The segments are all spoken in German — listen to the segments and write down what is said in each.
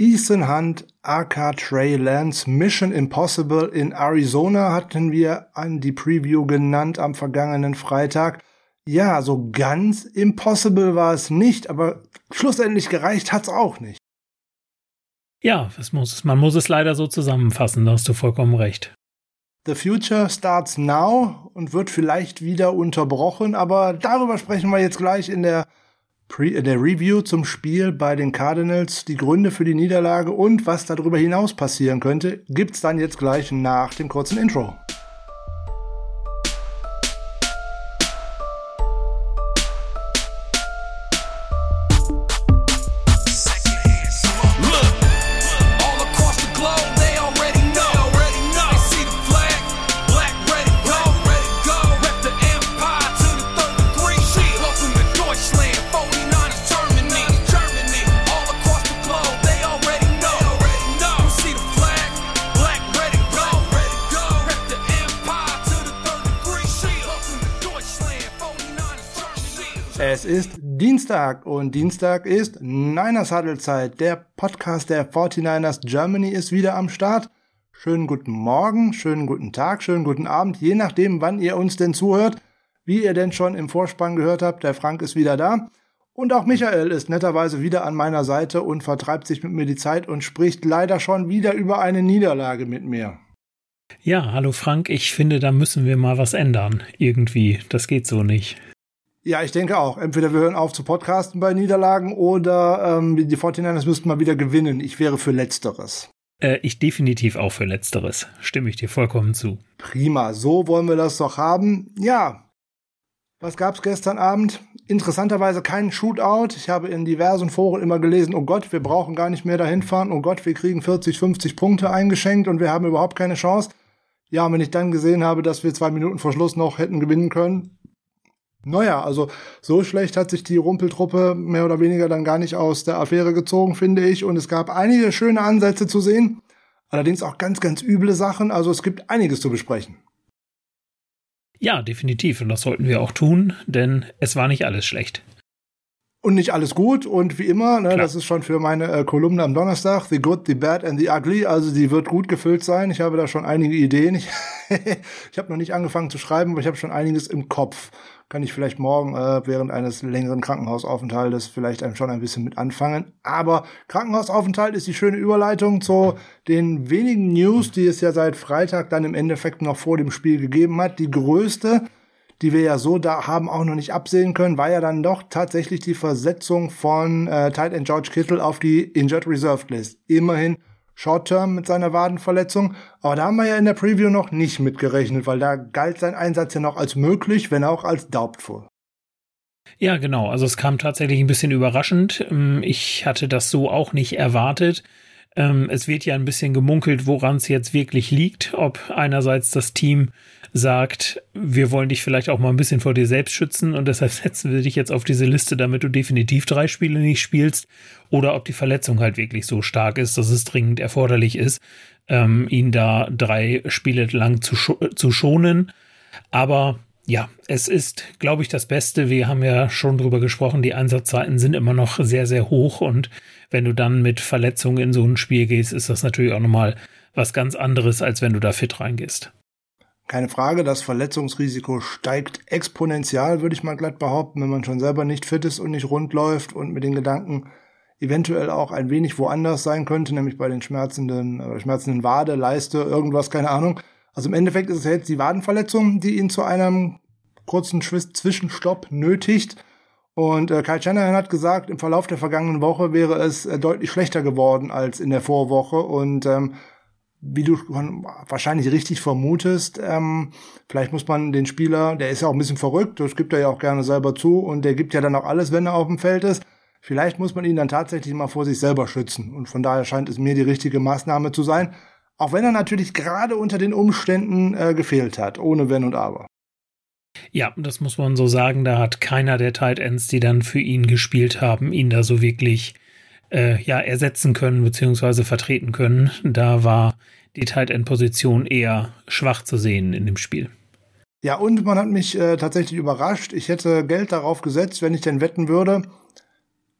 Ethan Hunt, aka Trey Lance, Mission Impossible in Arizona hatten wir an die Preview genannt am vergangenen Freitag. Ja, so ganz impossible war es nicht, aber schlussendlich gereicht hat's auch nicht. Ja, es muss, man muss es leider so zusammenfassen, da hast du vollkommen recht. The Future starts now und wird vielleicht wieder unterbrochen, aber darüber sprechen wir jetzt gleich in der, Pre in der Review zum Spiel bei den Cardinals. Die Gründe für die Niederlage und was darüber hinaus passieren könnte, gibt's dann jetzt gleich nach dem kurzen Intro. Dienstag und Dienstag ist Niners Huddle-Zeit. Der Podcast der 49ers Germany ist wieder am Start. Schönen guten Morgen, schönen guten Tag, schönen guten Abend, je nachdem, wann ihr uns denn zuhört. Wie ihr denn schon im Vorspann gehört habt, der Frank ist wieder da. Und auch Michael ist netterweise wieder an meiner Seite und vertreibt sich mit mir die Zeit und spricht leider schon wieder über eine Niederlage mit mir. Ja, hallo Frank, ich finde, da müssen wir mal was ändern. Irgendwie. Das geht so nicht. Ja, ich denke auch. Entweder wir hören auf zu podcasten bei Niederlagen oder ähm, die 49ers müssten mal wieder gewinnen. Ich wäre für Letzteres. Äh, ich definitiv auch für Letzteres. Stimme ich dir vollkommen zu. Prima, so wollen wir das doch haben. Ja, was gab's gestern Abend? Interessanterweise keinen Shootout. Ich habe in diversen Foren immer gelesen, oh Gott, wir brauchen gar nicht mehr dahin fahren. Oh Gott, wir kriegen 40, 50 Punkte eingeschenkt und wir haben überhaupt keine Chance. Ja, wenn ich dann gesehen habe, dass wir zwei Minuten vor Schluss noch hätten gewinnen können, naja, also so schlecht hat sich die Rumpeltruppe mehr oder weniger dann gar nicht aus der Affäre gezogen, finde ich. Und es gab einige schöne Ansätze zu sehen, allerdings auch ganz, ganz üble Sachen. Also es gibt einiges zu besprechen. Ja, definitiv. Und das sollten wir auch tun, denn es war nicht alles schlecht. Und nicht alles gut. Und wie immer, ne, das ist schon für meine äh, Kolumne am Donnerstag, The Good, The Bad and The Ugly. Also die wird gut gefüllt sein. Ich habe da schon einige Ideen. Ich, ich habe noch nicht angefangen zu schreiben, aber ich habe schon einiges im Kopf kann ich vielleicht morgen äh, während eines längeren Krankenhausaufenthaltes vielleicht einem schon ein bisschen mit anfangen. Aber Krankenhausaufenthalt ist die schöne Überleitung zu den wenigen News, die es ja seit Freitag dann im Endeffekt noch vor dem Spiel gegeben hat. Die größte, die wir ja so da haben auch noch nicht absehen können, war ja dann doch tatsächlich die Versetzung von äh, Tight End George Kittle auf die Injured Reserved List. Immerhin Short-Term mit seiner Wadenverletzung. Aber da haben wir ja in der Preview noch nicht mitgerechnet, weil da galt sein Einsatz ja noch als möglich, wenn auch als doubtful. Ja, genau. Also es kam tatsächlich ein bisschen überraschend. Ähm, ich hatte das so auch nicht erwartet. Ähm, es wird ja ein bisschen gemunkelt, woran es jetzt wirklich liegt. Ob einerseits das Team sagt, wir wollen dich vielleicht auch mal ein bisschen vor dir selbst schützen und deshalb setzen wir dich jetzt auf diese Liste, damit du definitiv drei Spiele nicht spielst, oder ob die Verletzung halt wirklich so stark ist, dass es dringend erforderlich ist, ähm, ihn da drei Spiele lang zu, sch zu schonen. Aber ja, es ist, glaube ich, das Beste. Wir haben ja schon drüber gesprochen, die Einsatzzeiten sind immer noch sehr, sehr hoch und wenn du dann mit Verletzungen in so ein Spiel gehst, ist das natürlich auch nochmal was ganz anderes, als wenn du da fit reingehst. Keine Frage, das Verletzungsrisiko steigt exponentiell, würde ich mal glatt behaupten, wenn man schon selber nicht fit ist und nicht rund läuft und mit den Gedanken eventuell auch ein wenig woanders sein könnte, nämlich bei den schmerzenden, äh, schmerzenden Wade, Leiste, irgendwas, keine Ahnung. Also im Endeffekt ist es jetzt die Wadenverletzung, die ihn zu einem kurzen Zwischenstopp nötigt. Und äh, Kai Shanahan hat gesagt, im Verlauf der vergangenen Woche wäre es äh, deutlich schlechter geworden als in der Vorwoche. Und ähm, wie du wahrscheinlich richtig vermutest, ähm, vielleicht muss man den Spieler, der ist ja auch ein bisschen verrückt, das gibt er ja auch gerne selber zu und der gibt ja dann auch alles, wenn er auf dem Feld ist. Vielleicht muss man ihn dann tatsächlich mal vor sich selber schützen. Und von daher scheint es mir die richtige Maßnahme zu sein. Auch wenn er natürlich gerade unter den Umständen äh, gefehlt hat, ohne Wenn und Aber. Ja, das muss man so sagen. Da hat keiner der Tight Ends, die dann für ihn gespielt haben, ihn da so wirklich äh, ja, ersetzen können bzw. vertreten können. Da war die Tight End Position eher schwach zu sehen in dem Spiel. Ja, und man hat mich äh, tatsächlich überrascht. Ich hätte Geld darauf gesetzt, wenn ich denn wetten würde.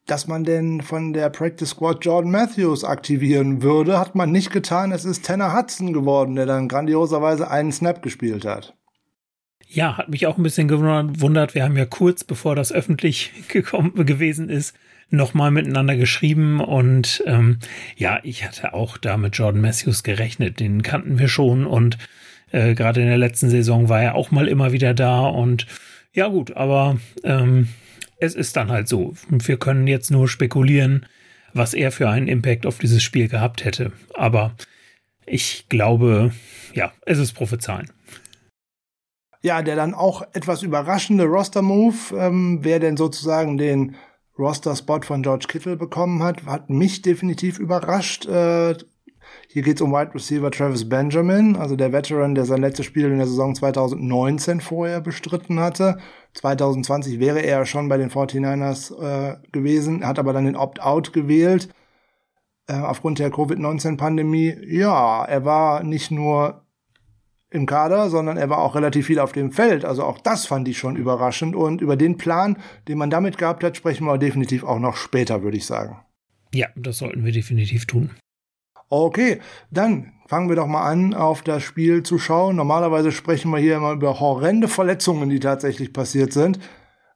dass man denn von der Practice Squad Jordan Matthews aktivieren würde, hat man nicht getan. Es ist Tanner Hudson geworden, der dann grandioserweise einen Snap gespielt hat. Ja, hat mich auch ein bisschen gewundert. Wir haben ja kurz bevor das öffentlich gekommen gewesen ist, nochmal miteinander geschrieben und ähm, ja, ich hatte auch da mit Jordan Matthews gerechnet. Den kannten wir schon und äh, gerade in der letzten Saison war er auch mal immer wieder da und ja gut, aber ähm, es ist dann halt so. Wir können jetzt nur spekulieren, was er für einen Impact auf dieses Spiel gehabt hätte. Aber ich glaube, ja, es ist Prophezeien. Ja, der dann auch etwas überraschende Roster-Move, ähm, wer denn sozusagen den Roster-Spot von George Kittle bekommen hat, hat mich definitiv überrascht. Äh, hier geht es um Wide Receiver Travis Benjamin, also der Veteran, der sein letztes Spiel in der Saison 2019 vorher bestritten hatte. 2020 wäre er schon bei den 49ers äh, gewesen, hat aber dann den Opt-out gewählt äh, aufgrund der Covid-19-Pandemie. Ja, er war nicht nur im Kader, sondern er war auch relativ viel auf dem Feld. Also auch das fand ich schon überraschend. Und über den Plan, den man damit gehabt hat, sprechen wir definitiv auch noch später, würde ich sagen. Ja, das sollten wir definitiv tun. Okay, dann fangen wir doch mal an, auf das Spiel zu schauen. Normalerweise sprechen wir hier immer über horrende Verletzungen, die tatsächlich passiert sind.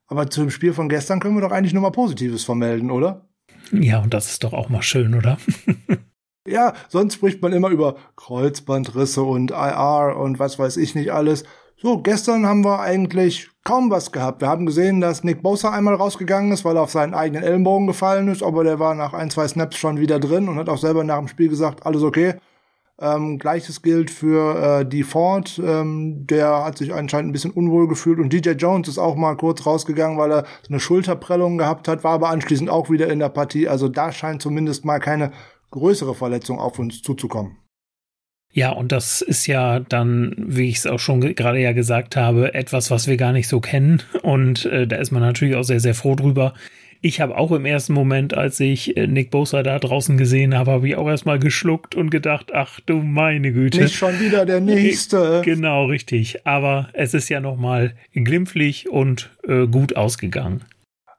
Aber zum Spiel von gestern können wir doch eigentlich nur mal Positives vermelden, oder? Ja, und das ist doch auch mal schön, oder? Ja, sonst spricht man immer über Kreuzbandrisse und IR und was weiß ich nicht alles. So, gestern haben wir eigentlich kaum was gehabt. Wir haben gesehen, dass Nick Bosa einmal rausgegangen ist, weil er auf seinen eigenen Ellenbogen gefallen ist, aber der war nach ein, zwei Snaps schon wieder drin und hat auch selber nach dem Spiel gesagt, alles okay. Ähm, Gleiches gilt für äh, die Ford, ähm, der hat sich anscheinend ein bisschen unwohl gefühlt und DJ Jones ist auch mal kurz rausgegangen, weil er so eine Schulterprellung gehabt hat, war aber anschließend auch wieder in der Partie. Also da scheint zumindest mal keine größere Verletzung auf uns zuzukommen. Ja, und das ist ja dann, wie ich es auch schon gerade ja gesagt habe, etwas, was wir gar nicht so kennen. Und äh, da ist man natürlich auch sehr, sehr froh drüber. Ich habe auch im ersten Moment, als ich äh, Nick Bosa da draußen gesehen habe, habe ich auch erstmal geschluckt und gedacht, ach du meine Güte. Nicht schon wieder der nächste. Genau, richtig. Aber es ist ja nochmal glimpflich und äh, gut ausgegangen.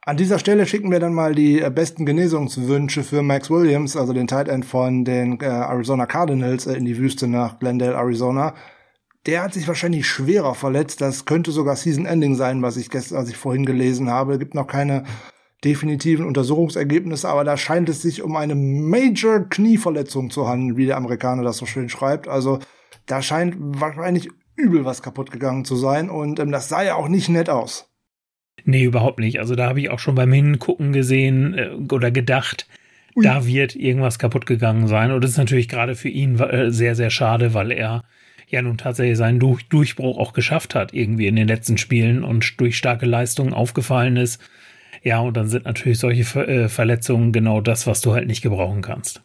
An dieser Stelle schicken wir dann mal die äh, besten Genesungswünsche für Max Williams, also den Tight End von den äh, Arizona Cardinals, äh, in die Wüste nach Glendale, Arizona. Der hat sich wahrscheinlich schwerer verletzt. Das könnte sogar Season Ending sein, was ich gestern, was ich vorhin gelesen habe. Es gibt noch keine definitiven Untersuchungsergebnisse, aber da scheint es sich um eine Major Knieverletzung zu handeln, wie der Amerikaner das so schön schreibt. Also da scheint wahrscheinlich übel was kaputt gegangen zu sein und ähm, das sah ja auch nicht nett aus. Nee, überhaupt nicht. Also da habe ich auch schon beim Hingucken gesehen äh, oder gedacht, Ui. da wird irgendwas kaputt gegangen sein. Und das ist natürlich gerade für ihn äh, sehr, sehr schade, weil er ja nun tatsächlich seinen Durch Durchbruch auch geschafft hat, irgendwie in den letzten Spielen und durch starke Leistungen aufgefallen ist. Ja, und dann sind natürlich solche Ver äh, Verletzungen genau das, was du halt nicht gebrauchen kannst.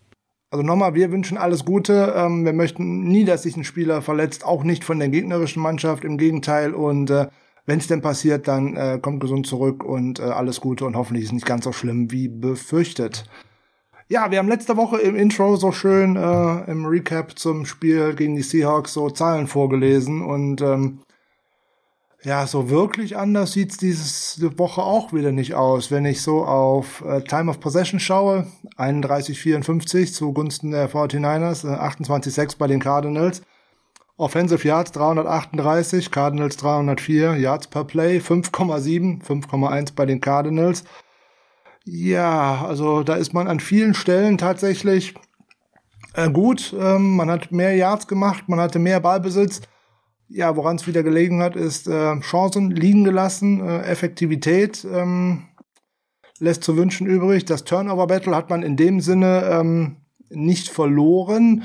Also nochmal, wir wünschen alles Gute. Ähm, wir möchten nie, dass sich ein Spieler verletzt, auch nicht von der gegnerischen Mannschaft. Im Gegenteil. Und äh, wenn es denn passiert, dann äh, kommt gesund zurück und äh, alles Gute und hoffentlich ist es nicht ganz so schlimm wie befürchtet. Ja, wir haben letzte Woche im Intro so schön äh, im Recap zum Spiel gegen die Seahawks so Zahlen vorgelesen und ähm, ja, so wirklich anders sieht's diese Woche auch wieder nicht aus. Wenn ich so auf äh, Time of Possession schaue, 31-54 zugunsten der 49ers, äh, 28-6 bei den Cardinals. Offensive Yards 338, Cardinals 304, Yards per Play 5,7, 5,1 bei den Cardinals. Ja, also da ist man an vielen Stellen tatsächlich äh, gut. Ähm, man hat mehr Yards gemacht, man hatte mehr Ballbesitz. Ja, woran es wieder gelegen hat, ist äh, Chancen liegen gelassen, äh, Effektivität ähm, lässt zu wünschen übrig. Das Turnover-Battle hat man in dem Sinne ähm, nicht verloren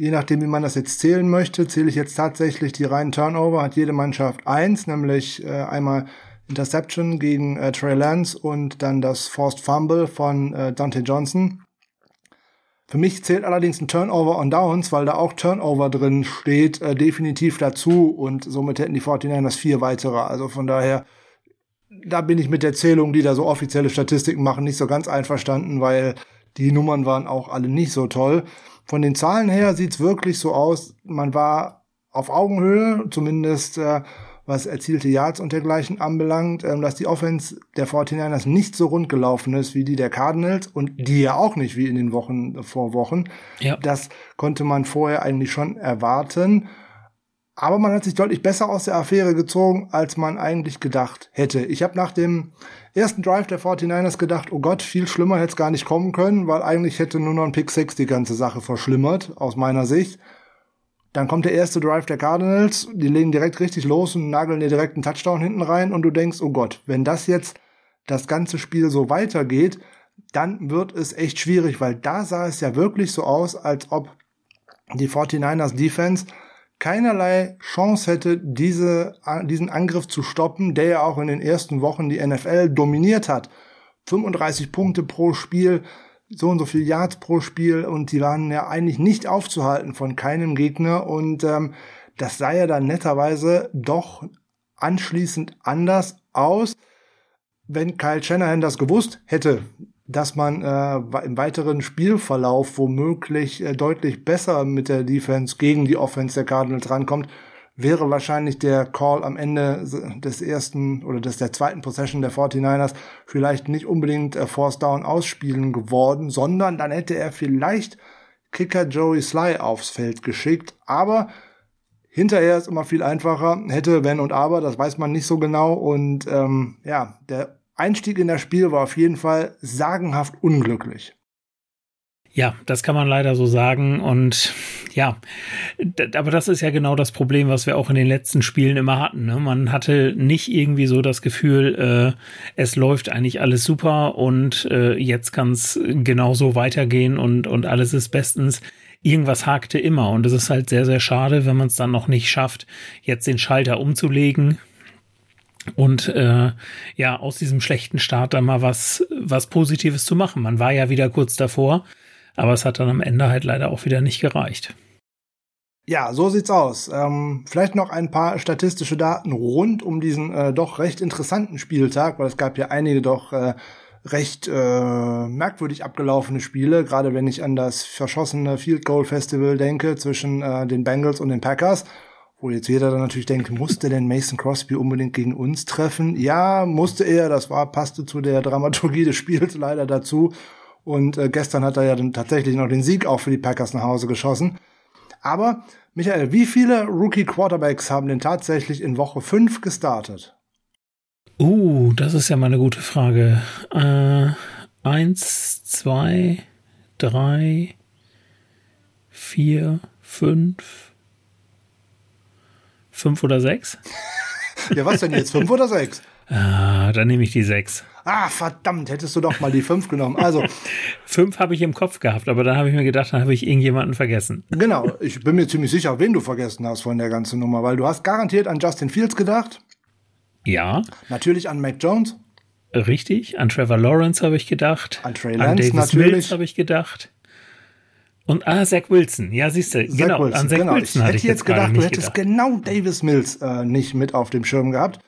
je nachdem, wie man das jetzt zählen möchte, zähle ich jetzt tatsächlich die reinen Turnover, hat jede Mannschaft eins, nämlich äh, einmal Interception gegen äh, Trey Lance und dann das Forced Fumble von äh, Dante Johnson. Für mich zählt allerdings ein Turnover on Downs, weil da auch Turnover drin steht, äh, definitiv dazu und somit hätten die 49ers vier weitere. Also von daher, da bin ich mit der Zählung, die da so offizielle Statistiken machen, nicht so ganz einverstanden, weil die Nummern waren auch alle nicht so toll. Von den Zahlen her sieht's wirklich so aus, man war auf Augenhöhe, zumindest äh, was erzielte Yards und dergleichen anbelangt, ähm, dass die Offense der 49ers nicht so rund gelaufen ist wie die der Cardinals und die ja auch nicht wie in den Wochen vor Wochen. Ja. Das konnte man vorher eigentlich schon erwarten. Aber man hat sich deutlich besser aus der Affäre gezogen, als man eigentlich gedacht hätte. Ich habe nach dem ersten Drive der 49ers gedacht, oh Gott, viel schlimmer hätte es gar nicht kommen können, weil eigentlich hätte nur noch ein Pick 6 die ganze Sache verschlimmert, aus meiner Sicht. Dann kommt der erste Drive der Cardinals, die legen direkt richtig los und nageln dir direkt einen Touchdown hinten rein und du denkst, oh Gott, wenn das jetzt das ganze Spiel so weitergeht, dann wird es echt schwierig, weil da sah es ja wirklich so aus, als ob die 49ers Defense keinerlei Chance hätte, diese, diesen Angriff zu stoppen, der ja auch in den ersten Wochen die NFL dominiert hat. 35 Punkte pro Spiel, so und so viel Yards pro Spiel und die waren ja eigentlich nicht aufzuhalten von keinem Gegner und ähm, das sah ja dann netterweise doch anschließend anders aus. Wenn Kyle Shanahan das gewusst hätte, dass man äh, im weiteren Spielverlauf womöglich äh, deutlich besser mit der Defense gegen die Offense der Cardinals rankommt, wäre wahrscheinlich der Call am Ende des ersten oder des der zweiten Possession der 49ers vielleicht nicht unbedingt äh, Force Down ausspielen geworden, sondern dann hätte er vielleicht Kicker Joey Sly aufs Feld geschickt, aber hinterher ist immer viel einfacher, hätte wenn und aber, das weiß man nicht so genau und ähm, ja, der Einstieg in das Spiel war auf jeden Fall sagenhaft unglücklich. Ja, das kann man leider so sagen. Und ja, aber das ist ja genau das Problem, was wir auch in den letzten Spielen immer hatten. Ne? Man hatte nicht irgendwie so das Gefühl, äh, es läuft eigentlich alles super und äh, jetzt kann es genauso weitergehen und, und alles ist bestens. Irgendwas hakte immer und es ist halt sehr, sehr schade, wenn man es dann noch nicht schafft, jetzt den Schalter umzulegen und äh, ja, aus diesem schlechten Start dann mal was, was Positives zu machen. Man war ja wieder kurz davor, aber es hat dann am Ende halt leider auch wieder nicht gereicht. Ja, so sieht's aus. Ähm, vielleicht noch ein paar statistische Daten rund um diesen äh, doch recht interessanten Spieltag, weil es gab ja einige doch äh, recht äh, merkwürdig abgelaufene Spiele, gerade wenn ich an das verschossene Field Goal Festival denke zwischen äh, den Bengals und den Packers wo jetzt jeder dann natürlich denkt, musste denn Mason Crosby unbedingt gegen uns treffen? Ja, musste er, das war, passte zu der Dramaturgie des Spiels leider dazu. Und äh, gestern hat er ja dann tatsächlich noch den Sieg auch für die Packers nach Hause geschossen. Aber, Michael, wie viele Rookie Quarterbacks haben denn tatsächlich in Woche 5 gestartet? Uh, das ist ja mal eine gute Frage. Äh, eins, zwei, drei, vier, fünf, Fünf oder sechs? ja, was denn jetzt? Fünf oder sechs? Ah, dann nehme ich die sechs. Ah, verdammt, hättest du doch mal die fünf genommen. Also. fünf habe ich im Kopf gehabt, aber dann habe ich mir gedacht, dann habe ich irgendjemanden vergessen. Genau, ich bin mir ziemlich sicher, wen du vergessen hast von der ganzen Nummer, weil du hast garantiert an Justin Fields gedacht. Ja. Natürlich an Mac Jones. Richtig, an Trevor Lawrence habe ich gedacht. An Trey Lance an Davis natürlich. habe ich gedacht. Und ah, Zach Wilson. Ja, siehst du, genau, Wilson, an Zach genau. Wilson ich hatte ich jetzt gedacht, du hättest gedacht. genau Davis Mills äh, nicht mit auf dem Schirm gehabt.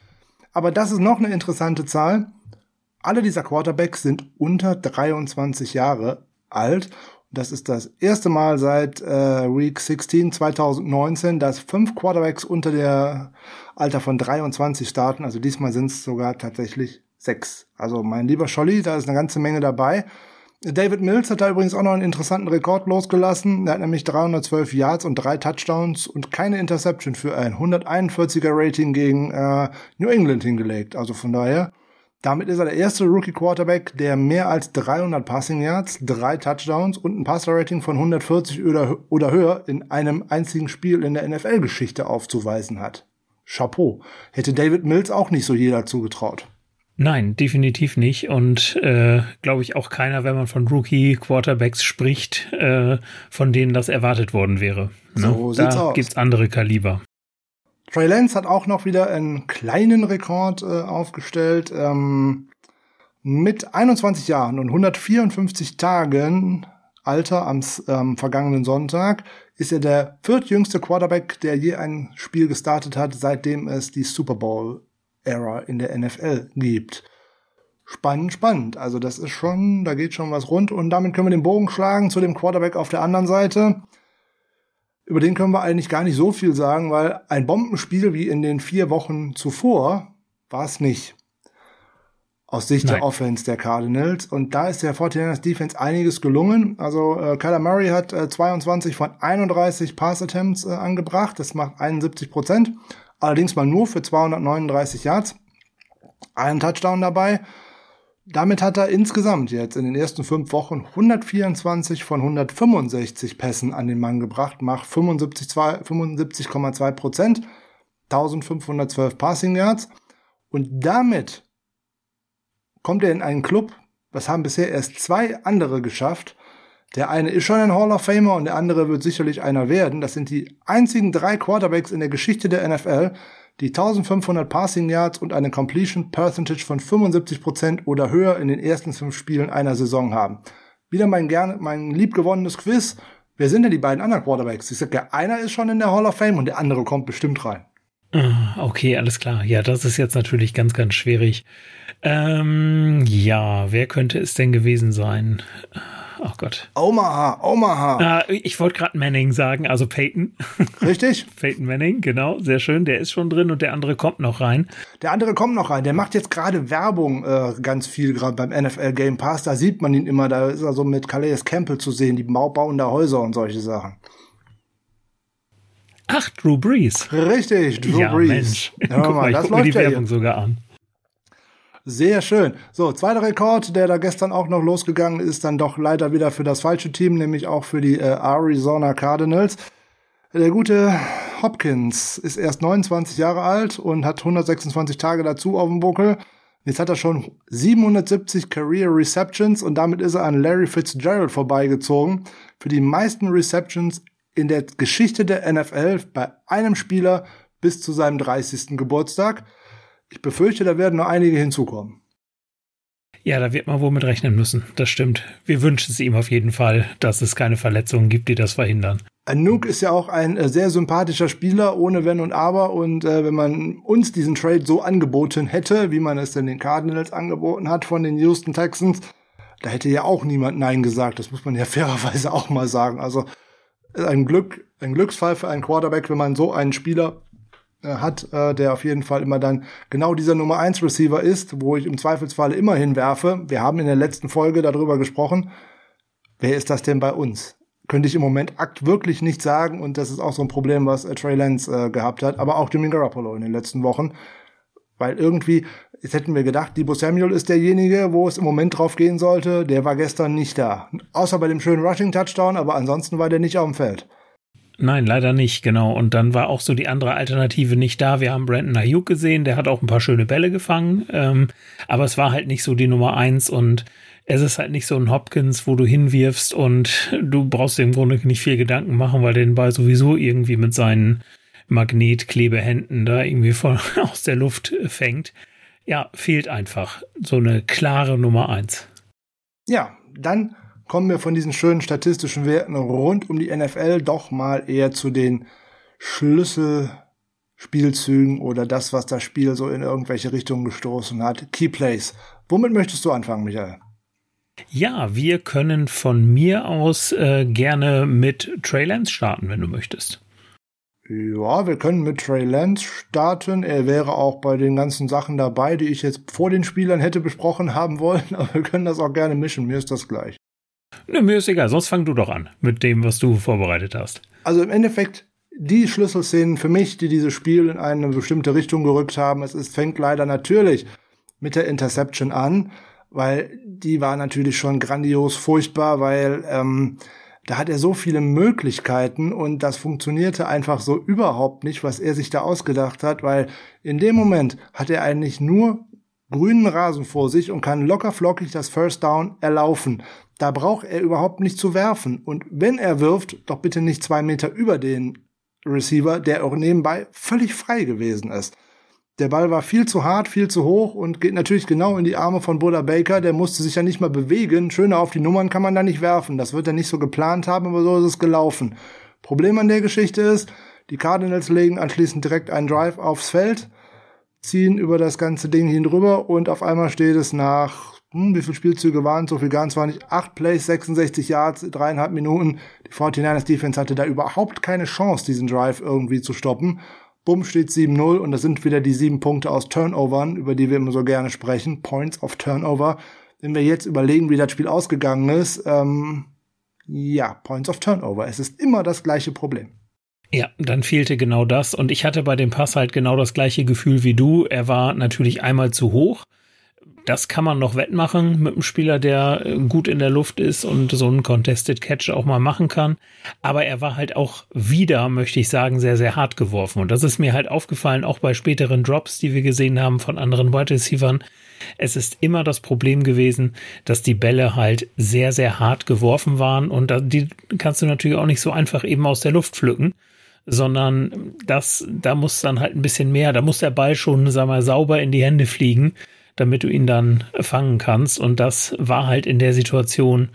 Aber das ist noch eine interessante Zahl. Alle dieser Quarterbacks sind unter 23 Jahre alt. Das ist das erste Mal seit äh, Week 16 2019, dass fünf Quarterbacks unter der Alter von 23 starten. Also diesmal sind es sogar tatsächlich sechs. Also mein lieber Scholli, da ist eine ganze Menge dabei. David Mills hat da übrigens auch noch einen interessanten Rekord losgelassen. Er hat nämlich 312 Yards und drei Touchdowns und keine Interception für ein 141er Rating gegen äh, New England hingelegt. Also von daher, damit ist er der erste Rookie Quarterback, der mehr als 300 Passing Yards, drei Touchdowns und ein Passer Rating von 140 oder, oder höher in einem einzigen Spiel in der NFL-Geschichte aufzuweisen hat. Chapeau. Hätte David Mills auch nicht so jeder zugetraut. Nein, definitiv nicht. Und äh, glaube ich auch keiner, wenn man von Rookie-Quarterbacks spricht, äh, von denen das erwartet worden wäre. Ne? So sieht's da aus. gibt's andere Kaliber. Trey Lance hat auch noch wieder einen kleinen Rekord äh, aufgestellt. Ähm, mit 21 Jahren und 154 Tagen Alter am ähm, vergangenen Sonntag ist er der viertjüngste Quarterback, der je ein Spiel gestartet hat, seitdem es die Super Bowl Era in der NFL gibt. Spannend, spannend. Also das ist schon, da geht schon was rund und damit können wir den Bogen schlagen zu dem Quarterback auf der anderen Seite. über den können wir eigentlich gar nicht so viel sagen, weil ein Bombenspiel wie in den vier Wochen zuvor war es nicht. Aus Sicht Nein. der Offense der Cardinals. Und da ist der 49ers Defense einiges gelungen. Also äh, Kyler Murray hat äh, 22 von 31 Pass-Attempts äh, angebracht. Das macht 71 Prozent. Allerdings mal nur für 239 Yards. Ein Touchdown dabei. Damit hat er insgesamt jetzt in den ersten fünf Wochen 124 von 165 Pässen an den Mann gebracht, macht 75,2 75 Prozent, 1512 Passing Yards. Und damit kommt er in einen Club, was haben bisher erst zwei andere geschafft. Der eine ist schon ein Hall of Famer und der andere wird sicherlich einer werden. Das sind die einzigen drei Quarterbacks in der Geschichte der NFL, die 1500 Passing Yards und eine Completion Percentage von 75% oder höher in den ersten fünf Spielen einer Saison haben. Wieder mein gern, mein liebgewonnenes Quiz. Wer sind denn die beiden anderen Quarterbacks? Ich sag ja, einer ist schon in der Hall of Fame und der andere kommt bestimmt rein. Ah, okay, alles klar. Ja, das ist jetzt natürlich ganz, ganz schwierig. Ähm, ja, wer könnte es denn gewesen sein? Oh Gott. Omaha, Omaha. Äh, ich wollte gerade Manning sagen, also Peyton. Richtig. Peyton Manning, genau, sehr schön. Der ist schon drin und der andere kommt noch rein. Der andere kommt noch rein. Der macht jetzt gerade Werbung äh, ganz viel, gerade beim NFL Game Pass. Da sieht man ihn immer. Da ist er so mit Calais Campbell zu sehen, die bauen da Häuser und solche Sachen. Ach, Drew Brees. Richtig, Drew ja, Brees. Mensch. Ja, Guck mal, das läuft mir die Werbung hier. sogar an. Sehr schön. So, zweiter Rekord, der da gestern auch noch losgegangen ist, dann doch leider wieder für das falsche Team, nämlich auch für die äh, Arizona Cardinals. Der gute Hopkins ist erst 29 Jahre alt und hat 126 Tage dazu auf dem Buckel. Jetzt hat er schon 770 Career Receptions und damit ist er an Larry Fitzgerald vorbeigezogen für die meisten Receptions in der Geschichte der NFL bei einem Spieler bis zu seinem 30. Geburtstag. Ich befürchte, da werden noch einige hinzukommen. Ja, da wird man wohl mit rechnen müssen. Das stimmt. Wir wünschen es ihm auf jeden Fall, dass es keine Verletzungen gibt, die das verhindern. Anouk ist ja auch ein äh, sehr sympathischer Spieler, ohne Wenn und Aber. Und äh, wenn man uns diesen Trade so angeboten hätte, wie man es denn den Cardinals angeboten hat von den Houston Texans, da hätte ja auch niemand Nein gesagt. Das muss man ja fairerweise auch mal sagen. Also ein Glück, ein Glücksfall für einen Quarterback, wenn man so einen Spieler hat, äh, der auf jeden Fall immer dann genau dieser Nummer 1 Receiver ist, wo ich im Zweifelsfalle immer hinwerfe. Wir haben in der letzten Folge darüber gesprochen. Wer ist das denn bei uns? Könnte ich im Moment akt wirklich nicht sagen und das ist auch so ein Problem, was äh, Trey Lance äh, gehabt hat, aber auch Jimmy Garoppolo in den letzten Wochen. Weil irgendwie, jetzt hätten wir gedacht, Debo Samuel ist derjenige, wo es im Moment drauf gehen sollte. Der war gestern nicht da. Außer bei dem schönen Rushing Touchdown, aber ansonsten war der nicht auf dem Feld. Nein, leider nicht, genau. Und dann war auch so die andere Alternative nicht da. Wir haben Brandon Ayuk gesehen, der hat auch ein paar schöne Bälle gefangen, ähm, aber es war halt nicht so die Nummer eins und es ist halt nicht so ein Hopkins, wo du hinwirfst und du brauchst dir im Grunde nicht viel Gedanken machen, weil der den Ball sowieso irgendwie mit seinen Magnetklebehänden da irgendwie von, aus der Luft fängt. Ja, fehlt einfach so eine klare Nummer eins. Ja, dann kommen wir von diesen schönen statistischen Werten rund um die NFL doch mal eher zu den Schlüsselspielzügen oder das, was das Spiel so in irgendwelche Richtungen gestoßen hat. Key Plays. Womit möchtest du anfangen, Michael? Ja, wir können von mir aus äh, gerne mit Trey Lance starten, wenn du möchtest. Ja, wir können mit Trey Lance starten. Er wäre auch bei den ganzen Sachen dabei, die ich jetzt vor den Spielern hätte besprochen haben wollen, aber wir können das auch gerne mischen. Mir ist das gleich. Ne, mir ist egal, sonst fang du doch an mit dem, was du vorbereitet hast. Also im Endeffekt die Schlüsselszenen für mich, die dieses Spiel in eine bestimmte Richtung gerückt haben. Es ist, fängt leider natürlich mit der Interception an, weil die war natürlich schon grandios furchtbar, weil ähm, da hat er so viele Möglichkeiten und das funktionierte einfach so überhaupt nicht, was er sich da ausgedacht hat, weil in dem Moment hat er eigentlich nur grünen Rasen vor sich und kann locker flockig das First Down erlaufen. Da braucht er überhaupt nicht zu werfen. Und wenn er wirft, doch bitte nicht zwei Meter über den Receiver, der auch nebenbei völlig frei gewesen ist. Der Ball war viel zu hart, viel zu hoch und geht natürlich genau in die Arme von Buddha Baker. Der musste sich ja nicht mal bewegen. Schöner auf die Nummern kann man da nicht werfen. Das wird er nicht so geplant haben, aber so ist es gelaufen. Problem an der Geschichte ist, die Cardinals legen anschließend direkt einen Drive aufs Feld ziehen über das ganze Ding hin drüber und auf einmal steht es nach hm, wie viele Spielzüge waren so viel gar zwar nicht, acht Plays, 66 Yards, dreieinhalb Minuten. Die 49ers Defense hatte da überhaupt keine Chance, diesen Drive irgendwie zu stoppen. Bumm steht 7-0 und das sind wieder die sieben Punkte aus Turnovern, über die wir immer so gerne sprechen. Points of Turnover. Wenn wir jetzt überlegen, wie das Spiel ausgegangen ist, ähm, ja, Points of Turnover. Es ist immer das gleiche Problem. Ja, dann fehlte genau das. Und ich hatte bei dem Pass halt genau das gleiche Gefühl wie du. Er war natürlich einmal zu hoch das kann man noch wettmachen mit einem Spieler, der äh, gut in der Luft ist und so einen Contested Catch auch mal machen kann. Aber er war halt auch wieder, möchte ich sagen, sehr, sehr hart geworfen. Und das ist mir halt aufgefallen, auch bei späteren Drops, die wir gesehen haben von anderen Wide Receivers. Es ist immer das Problem gewesen, dass die Bälle halt sehr, sehr hart geworfen waren. Und die kannst du natürlich auch nicht so einfach eben aus der Luft pflücken sondern das, da muss dann halt ein bisschen mehr, da muss der Ball schon, sag mal, sauber in die Hände fliegen damit du ihn dann fangen kannst. Und das war halt in der Situation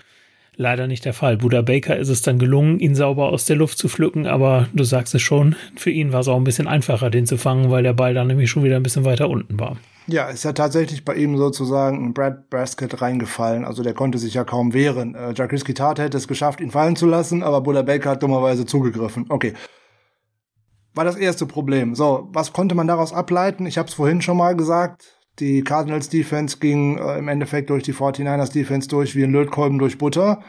leider nicht der Fall. Buda Baker ist es dann gelungen, ihn sauber aus der Luft zu pflücken, aber du sagst es schon, für ihn war es auch ein bisschen einfacher, den zu fangen, weil der Ball dann nämlich schon wieder ein bisschen weiter unten war. Ja, ist ja tatsächlich bei ihm sozusagen ein Brad Basket reingefallen. Also der konnte sich ja kaum wehren. Äh, Jacques Tat hätte es geschafft, ihn fallen zu lassen, aber Buda Baker hat dummerweise zugegriffen. Okay. War das erste Problem. So, was konnte man daraus ableiten? Ich habe es vorhin schon mal gesagt die Cardinals Defense ging äh, im Endeffekt durch die 49ers Defense durch wie ein Lötkolben durch Butter.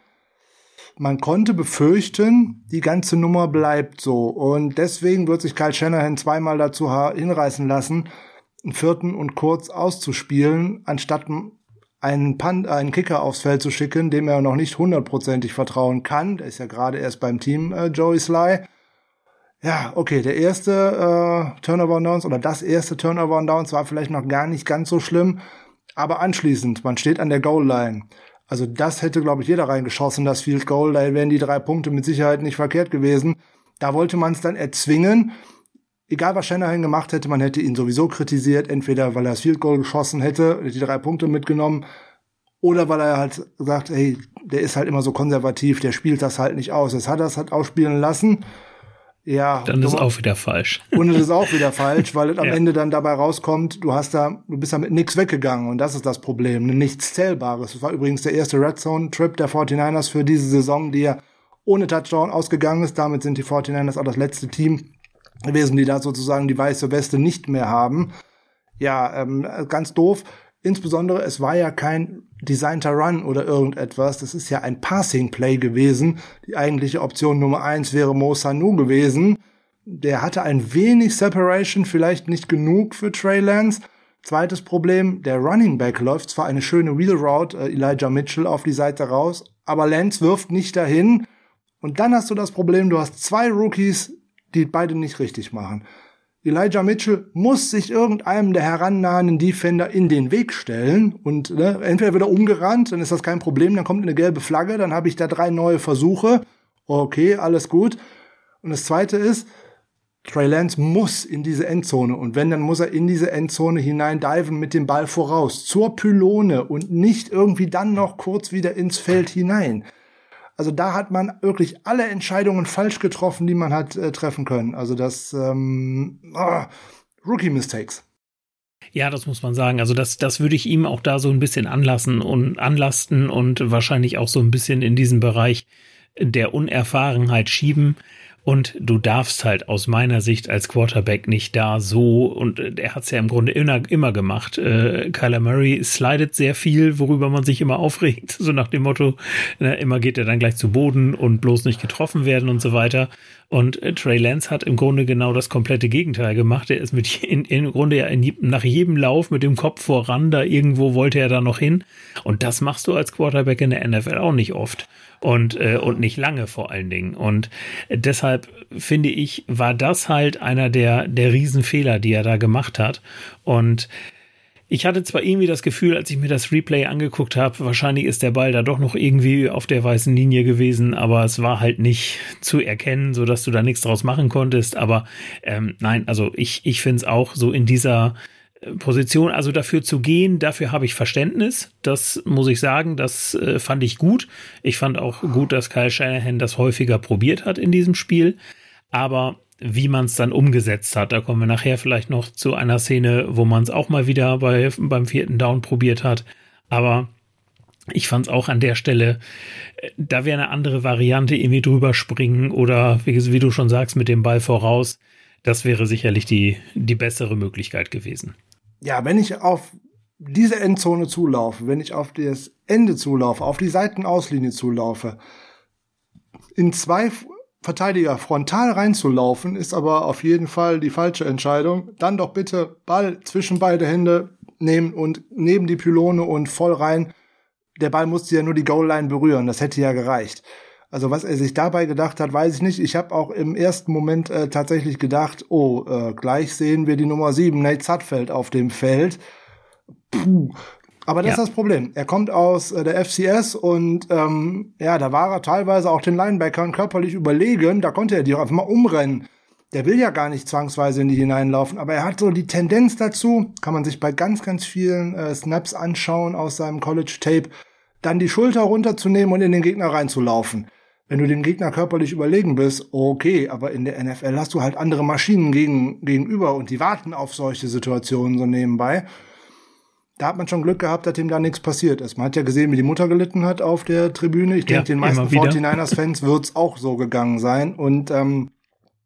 Man konnte befürchten, die ganze Nummer bleibt so. Und deswegen wird sich Kyle Shanahan zweimal dazu hinreißen lassen, einen vierten und kurz auszuspielen, anstatt einen, Punt, einen Kicker aufs Feld zu schicken, dem er noch nicht hundertprozentig vertrauen kann. Der ist ja gerade erst beim Team äh, Joey Sly ja, okay, der erste äh, Turnover Downs oder das erste Turnover Downs war vielleicht noch gar nicht ganz so schlimm, aber anschließend, man steht an der Goal Line. Also das hätte, glaube ich, jeder reingeschossen, das Field Goal, da wären die drei Punkte mit Sicherheit nicht verkehrt gewesen. Da wollte man es dann erzwingen. Egal, was Shanahan gemacht hätte, man hätte ihn sowieso kritisiert, entweder weil er das Field Goal geschossen hätte, die drei Punkte mitgenommen, oder weil er halt sagt, hey, der ist halt immer so konservativ, der spielt das halt nicht aus. Das hat er es halt ausspielen lassen. Ja. Dann ist es auch wieder falsch. Und es ist auch wieder falsch, weil es am ja. Ende dann dabei rauskommt, du hast da, du bist da mit nichts weggegangen und das ist das Problem, nichts Zählbares. Das war übrigens der erste Red Zone Trip der 49ers für diese Saison, die ja ohne Touchdown ausgegangen ist. Damit sind die 49ers auch das letzte Team gewesen, die da sozusagen die weiße Weste nicht mehr haben. Ja, ähm, ganz doof. Insbesondere, es war ja kein designter Run oder irgendetwas. Das ist ja ein Passing Play gewesen. Die eigentliche Option Nummer eins wäre Mo Sanu gewesen. Der hatte ein wenig Separation, vielleicht nicht genug für Trey Lance. Zweites Problem, der Running Back läuft zwar eine schöne Wheel Route, äh, Elijah Mitchell auf die Seite raus, aber Lance wirft nicht dahin. Und dann hast du das Problem, du hast zwei Rookies, die beide nicht richtig machen. Elijah Mitchell muss sich irgendeinem der herannahenden Defender in den Weg stellen und ne, entweder wird er umgerannt, dann ist das kein Problem, dann kommt eine gelbe Flagge, dann habe ich da drei neue Versuche. Okay, alles gut. Und das zweite ist, Trey Lance muss in diese Endzone und wenn, dann muss er in diese Endzone hinein diven mit dem Ball voraus zur Pylone und nicht irgendwie dann noch kurz wieder ins Feld hinein. Also da hat man wirklich alle Entscheidungen falsch getroffen, die man hat äh, treffen können. Also das ähm, oh, Rookie Mistakes. Ja, das muss man sagen. Also das, das würde ich ihm auch da so ein bisschen anlassen und anlasten und wahrscheinlich auch so ein bisschen in diesen Bereich der Unerfahrenheit schieben. Und du darfst halt aus meiner Sicht als Quarterback nicht da so, und er hat es ja im Grunde immer, immer gemacht. Äh, Kyler Murray slidet sehr viel, worüber man sich immer aufregt, so nach dem Motto, ne, immer geht er dann gleich zu Boden und bloß nicht getroffen werden und so weiter. Und äh, Trey Lance hat im Grunde genau das komplette Gegenteil gemacht. Er ist mit in, im Grunde ja in, nach jedem Lauf mit dem Kopf voran, da irgendwo wollte er da noch hin. Und das machst du als Quarterback in der NFL auch nicht oft und, äh, und nicht lange vor allen Dingen. Und deshalb finde ich, war das halt einer der, der Riesenfehler, die er da gemacht hat. Und ich hatte zwar irgendwie das Gefühl, als ich mir das Replay angeguckt habe, wahrscheinlich ist der Ball da doch noch irgendwie auf der weißen Linie gewesen, aber es war halt nicht zu erkennen, so dass du da nichts draus machen konntest. Aber ähm, nein, also ich, ich finde es auch so in dieser Position, also dafür zu gehen, dafür habe ich Verständnis. Das muss ich sagen, das äh, fand ich gut. Ich fand auch gut, dass Kyle Shanahan das häufiger probiert hat in diesem Spiel. Aber wie man es dann umgesetzt hat, da kommen wir nachher vielleicht noch zu einer Szene, wo man es auch mal wieder bei, beim vierten Down probiert hat. Aber Ich fand es auch an der Stelle, äh, da wäre eine andere Variante, irgendwie drüber springen oder wie, wie, du schon sagst, mit dem Ball voraus. Das wäre sicherlich die, die bessere Möglichkeit gewesen. Ja, wenn ich auf diese Endzone zulaufe, wenn ich auf das Ende zulaufe, auf die Seitenauslinie zulaufe, in zwei Verteidiger frontal reinzulaufen, ist aber auf jeden Fall die falsche Entscheidung. Dann doch bitte Ball zwischen beide Hände nehmen und neben die Pylone und voll rein. Der Ball musste ja nur die Goal-Line berühren, das hätte ja gereicht. Also was er sich dabei gedacht hat, weiß ich nicht. Ich habe auch im ersten Moment äh, tatsächlich gedacht, oh, äh, gleich sehen wir die Nummer 7, Nate Sutfeld, auf dem Feld. Puh. Aber das ja. ist das Problem. Er kommt aus äh, der FCS und ähm, ja, da war er teilweise auch den Linebackern körperlich überlegen. Da konnte er die auch einfach mal umrennen. Der will ja gar nicht zwangsweise in die hineinlaufen, aber er hat so die Tendenz dazu, kann man sich bei ganz, ganz vielen äh, Snaps anschauen aus seinem College-Tape, dann die Schulter runterzunehmen und in den Gegner reinzulaufen. Wenn du dem Gegner körperlich überlegen bist, okay, aber in der NFL hast du halt andere Maschinen gegen, gegenüber und die warten auf solche Situationen so nebenbei. Da hat man schon Glück gehabt, dass ihm da nichts passiert ist. Man hat ja gesehen, wie die Mutter gelitten hat auf der Tribüne. Ich ja, denke, den meisten 49ers-Fans wird's auch so gegangen sein. Und ähm,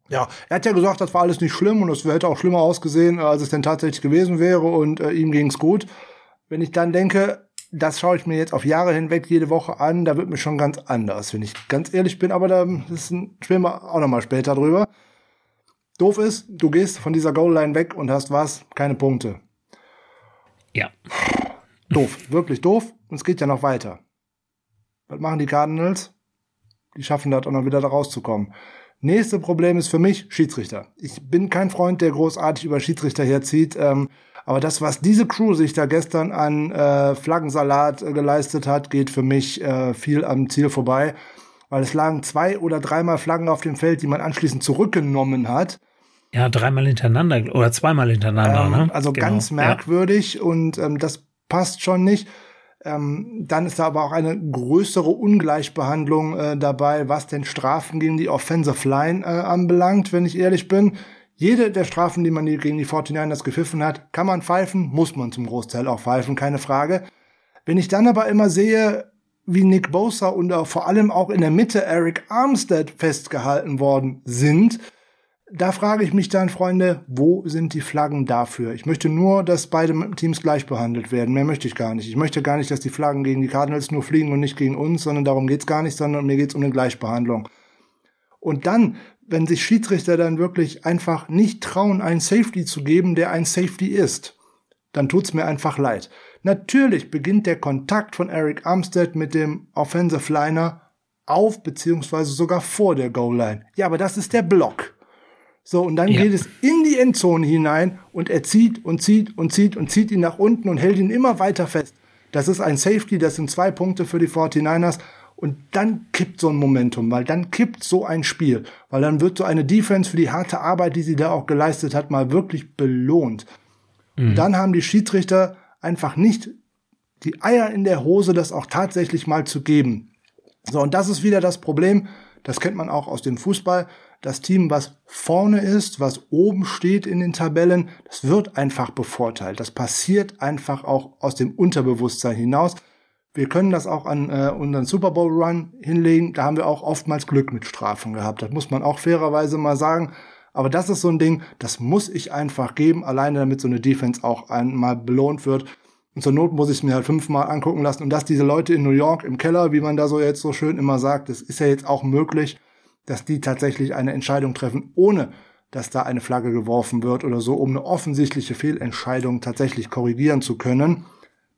ja, er hat ja gesagt, das war alles nicht schlimm und es hätte auch schlimmer ausgesehen, als es denn tatsächlich gewesen wäre und äh, ihm ging's gut. Wenn ich dann denke, das schaue ich mir jetzt auf Jahre hinweg jede Woche an, da wird mir schon ganz anders, wenn ich ganz ehrlich bin, aber da spielen wir auch nochmal später drüber. Doof ist, du gehst von dieser Goal-Line weg und hast was? Keine Punkte. Ja. Doof, wirklich doof. Und es geht ja noch weiter. Was machen die Cardinals? Die schaffen das auch noch wieder da rauszukommen. Nächste Problem ist für mich Schiedsrichter. Ich bin kein Freund, der großartig über Schiedsrichter herzieht. Ähm, aber das, was diese Crew sich da gestern an äh, Flaggensalat äh, geleistet hat, geht für mich äh, viel am Ziel vorbei. Weil es lagen zwei oder dreimal Flaggen auf dem Feld, die man anschließend zurückgenommen hat. Ja, dreimal hintereinander oder zweimal hintereinander. Ähm, ne? Also genau. ganz merkwürdig ja. und ähm, das passt schon nicht. Ähm, dann ist da aber auch eine größere Ungleichbehandlung äh, dabei, was den Strafen gegen die Offensive Line äh, anbelangt, wenn ich ehrlich bin. Jede der Strafen, die man gegen die 49ers gepfiffen hat, kann man pfeifen, muss man zum Großteil auch pfeifen, keine Frage. Wenn ich dann aber immer sehe, wie Nick Bosa und auch vor allem auch in der Mitte Eric Armstead festgehalten worden sind, da frage ich mich dann, Freunde, wo sind die Flaggen dafür? Ich möchte nur, dass beide Teams gleich behandelt werden. Mehr möchte ich gar nicht. Ich möchte gar nicht, dass die Flaggen gegen die Cardinals nur fliegen und nicht gegen uns, sondern darum geht's gar nicht, sondern mir geht's um eine Gleichbehandlung. Und dann, wenn sich Schiedsrichter dann wirklich einfach nicht trauen, einen Safety zu geben, der ein Safety ist, dann tut's mir einfach leid. Natürlich beginnt der Kontakt von Eric Armstead mit dem Offensive Liner auf beziehungsweise sogar vor der Goal Line. Ja, aber das ist der Block. So, und dann ja. geht es in die Endzone hinein und er zieht und zieht und zieht und zieht ihn nach unten und hält ihn immer weiter fest. Das ist ein Safety, das sind zwei Punkte für die 49ers. Und dann kippt so ein Momentum, weil dann kippt so ein Spiel, weil dann wird so eine Defense für die harte Arbeit, die sie da auch geleistet hat, mal wirklich belohnt. Mhm. Dann haben die Schiedsrichter einfach nicht die Eier in der Hose, das auch tatsächlich mal zu geben. So, und das ist wieder das Problem. Das kennt man auch aus dem Fußball das Team, was vorne ist, was oben steht in den Tabellen, das wird einfach bevorteilt. Das passiert einfach auch aus dem Unterbewusstsein hinaus. Wir können das auch an äh, unseren Super Bowl Run hinlegen. Da haben wir auch oftmals Glück mit Strafen gehabt. Das muss man auch fairerweise mal sagen. Aber das ist so ein Ding, das muss ich einfach geben, alleine damit so eine Defense auch einmal belohnt wird. Und zur Not muss ich es mir halt fünfmal angucken lassen. Und dass diese Leute in New York im Keller, wie man da so jetzt so schön immer sagt, das ist ja jetzt auch möglich dass die tatsächlich eine Entscheidung treffen, ohne dass da eine Flagge geworfen wird oder so, um eine offensichtliche Fehlentscheidung tatsächlich korrigieren zu können,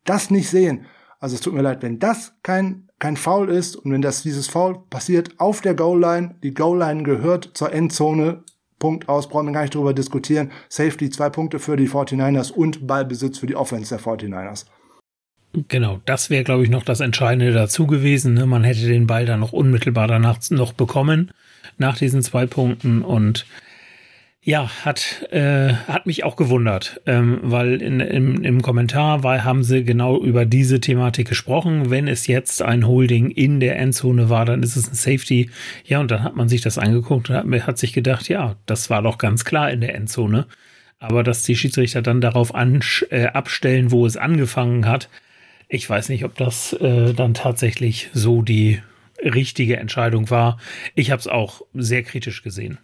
das nicht sehen. Also es tut mir leid, wenn das kein, kein Foul ist und wenn das dieses Foul passiert auf der Goal-Line, die Goal-Line gehört zur Endzone, Punkt aus, brauchen wir gar nicht drüber diskutieren. Safety zwei Punkte für die 49ers und Ballbesitz für die Offense der 49ers. Genau, das wäre, glaube ich, noch das Entscheidende dazu gewesen. Ne? Man hätte den Ball dann noch unmittelbar danach noch bekommen, nach diesen zwei Punkten. Und ja, hat, äh, hat mich auch gewundert, ähm, weil in, im, im Kommentar war, haben sie genau über diese Thematik gesprochen. Wenn es jetzt ein Holding in der Endzone war, dann ist es ein Safety. Ja, und dann hat man sich das angeguckt und hat, hat sich gedacht, ja, das war doch ganz klar in der Endzone. Aber dass die Schiedsrichter dann darauf an, äh, abstellen, wo es angefangen hat, Ich weiß nicht, ob das äh, dann tatsächlich so die richtige Entscheidung war. Ich habe es auch sehr kritisch gesehen.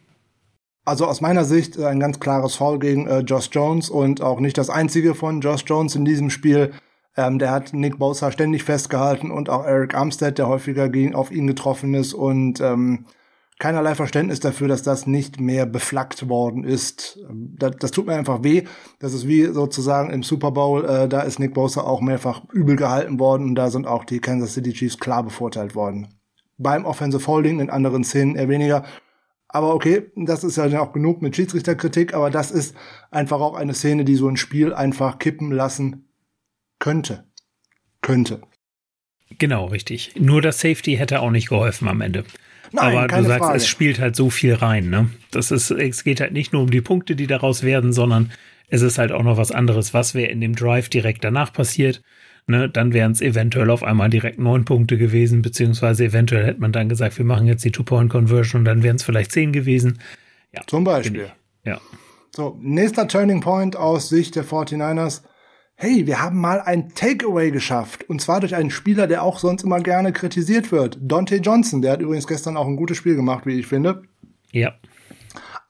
Also aus meiner Sicht ein ganz klares Foul gegen äh, Josh Jones und auch nicht das einzige von Josh Jones in diesem Spiel. Ähm, der hat Nick Bosa ständig festgehalten und auch Eric Armstead, der häufiger gegen, auf ihn getroffen ist und ähm, keinerlei Verständnis dafür, dass das nicht mehr beflaggt worden ist. Das, das tut mir einfach weh. Das ist wie sozusagen im Super Bowl, äh, da ist Nick Bosa auch mehrfach übel gehalten worden und da sind auch die Kansas City Chiefs klar bevorteilt worden. Beim Offensive Holding, in anderen Szenen eher weniger. Aber okay, das ist ja auch genug mit Schiedsrichterkritik, aber das ist einfach auch eine Szene, die so ein Spiel einfach kippen lassen könnte. Könnte. Genau, richtig. Nur das Safety hätte auch nicht geholfen am Ende. Nein, Aber du sagst, Frage. es spielt halt so viel rein, ne? Das ist, es geht halt nicht nur um die Punkte, die daraus werden, sondern es ist halt auch noch was anderes. Was wäre in dem Drive direkt danach passiert? Ne, dann wären es eventuell auf einmal direkt neun Punkte gewesen, beziehungsweise eventuell hätte man dann gesagt, wir machen jetzt die Two-Point-Conversion und dann wären es vielleicht zehn gewesen. Ja, Zum Beispiel. Ja. So, nächster Turning Point aus Sicht der 49ers hey, wir haben mal ein Takeaway geschafft. Und zwar durch einen Spieler, der auch sonst immer gerne kritisiert wird. Dante Johnson. Der hat übrigens gestern auch ein gutes Spiel gemacht, wie ich finde. Ja.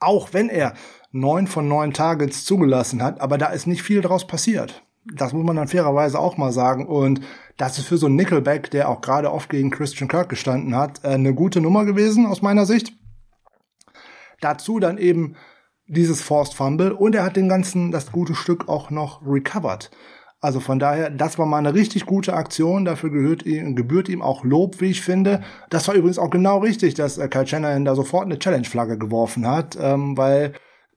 Auch wenn er neun von neun Targets zugelassen hat, aber da ist nicht viel draus passiert. Das muss man dann fairerweise auch mal sagen. Und das ist für so ein Nickelback, der auch gerade oft gegen Christian Kirk gestanden hat, äh, eine gute Nummer gewesen aus meiner Sicht. Dazu dann eben dieses Forced Fumble und er hat den ganzen, das gute Stück auch noch recovered. Also von daher, das war mal eine richtig gute Aktion. Dafür gehört ihm, gebührt ihm auch Lob, wie ich finde. Das war übrigens auch genau richtig, dass äh, Kyle Shanahan da sofort eine Challenge-Flagge geworfen hat, ähm, weil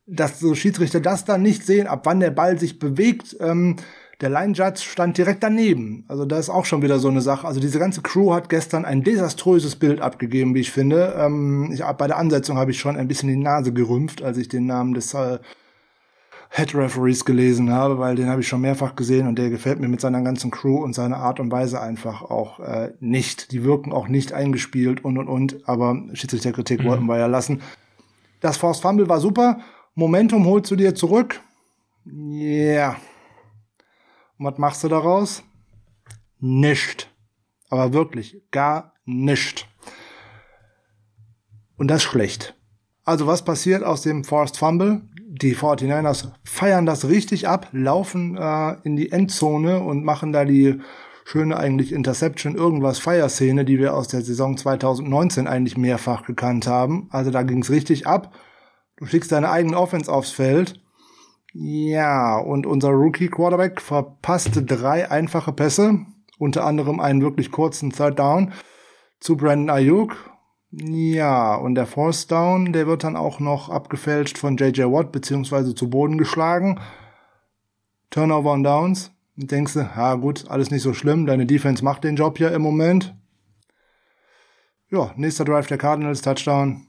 dass so Schiedsrichter das dann nicht sehen, ab wann der Ball sich bewegt. Ähm, der Line Judge stand direkt daneben. Also da ist auch schon wieder so eine Sache. Also diese ganze Crew hat gestern ein desaströses Bild abgegeben, wie ich finde. Ähm, ich, bei der Ansetzung habe ich schon ein bisschen die Nase gerümpft, als ich den Namen des äh, Head Referees gelesen habe, weil den habe ich schon mehrfach gesehen und der gefällt mir mit seiner ganzen Crew und seiner Art und Weise einfach auch äh, nicht. Die wirken auch nicht eingespielt und und und, aber Schiedsrichterkritik mhm. wollten wir ja lassen. Das Force Fumble war super. Momentum holst du dir zurück. Ja. Yeah und was machst du daraus? Nicht. Aber wirklich, gar nicht. Und das schlecht. Also was passiert aus dem Forced Fumble? Die 49ers feiern das richtig ab, laufen äh, in die Endzone und machen da die schöne eigentlich Interception, irgendwas Feierszene, die wir aus der Saison 2019 eigentlich mehrfach gekannt haben. Also da ging's richtig ab. Du schickst deine eigene Offense aufs Feld ja, und unser Rookie-Quarterback verpasste drei einfache Pässe, unter anderem einen wirklich kurzen Third Down zu Brandon Ayuk. Ja, und der Fourth Down, der wird dann auch noch abgefälscht von JJ Watt beziehungsweise zu Boden geschlagen. Turnover on Downs. Und denkst du, ja gut, alles nicht so schlimm, deine Defense macht den Job ja im Moment. Ja, nächster Drive der Cardinals, Touchdown.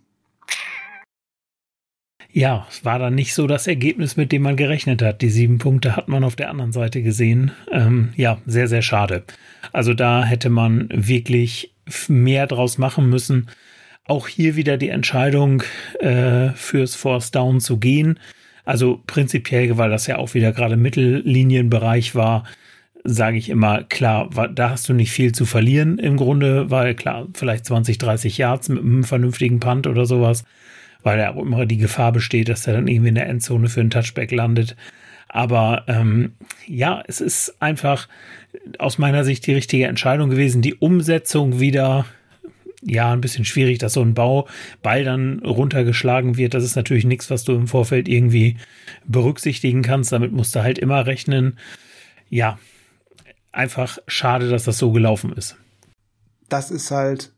Ja, es war dann nicht so das Ergebnis, mit dem man gerechnet hat. Die sieben Punkte hat man auf der anderen Seite gesehen. Ähm, ja, sehr, sehr schade. Also da hätte man wirklich mehr draus machen müssen. Auch hier wieder die Entscheidung äh, fürs Force Down zu gehen. Also prinzipiell, weil das ja auch wieder gerade Mittellinienbereich war, sage ich immer, klar, da hast du nicht viel zu verlieren im Grunde, weil klar, vielleicht 20, 30 Yards mit einem vernünftigen Punt oder sowas weil ja immer die Gefahr besteht, dass er dann irgendwie in der Endzone für einen Touchback landet. Aber ähm, ja, es ist einfach aus meiner Sicht die richtige Entscheidung gewesen. Die Umsetzung wieder, ja, ein bisschen schwierig, dass so ein Bau, Ball dann runtergeschlagen wird. Das ist natürlich nichts, was du im Vorfeld irgendwie berücksichtigen kannst. Damit musst du halt immer rechnen. Ja, einfach schade, dass das so gelaufen ist. Das ist halt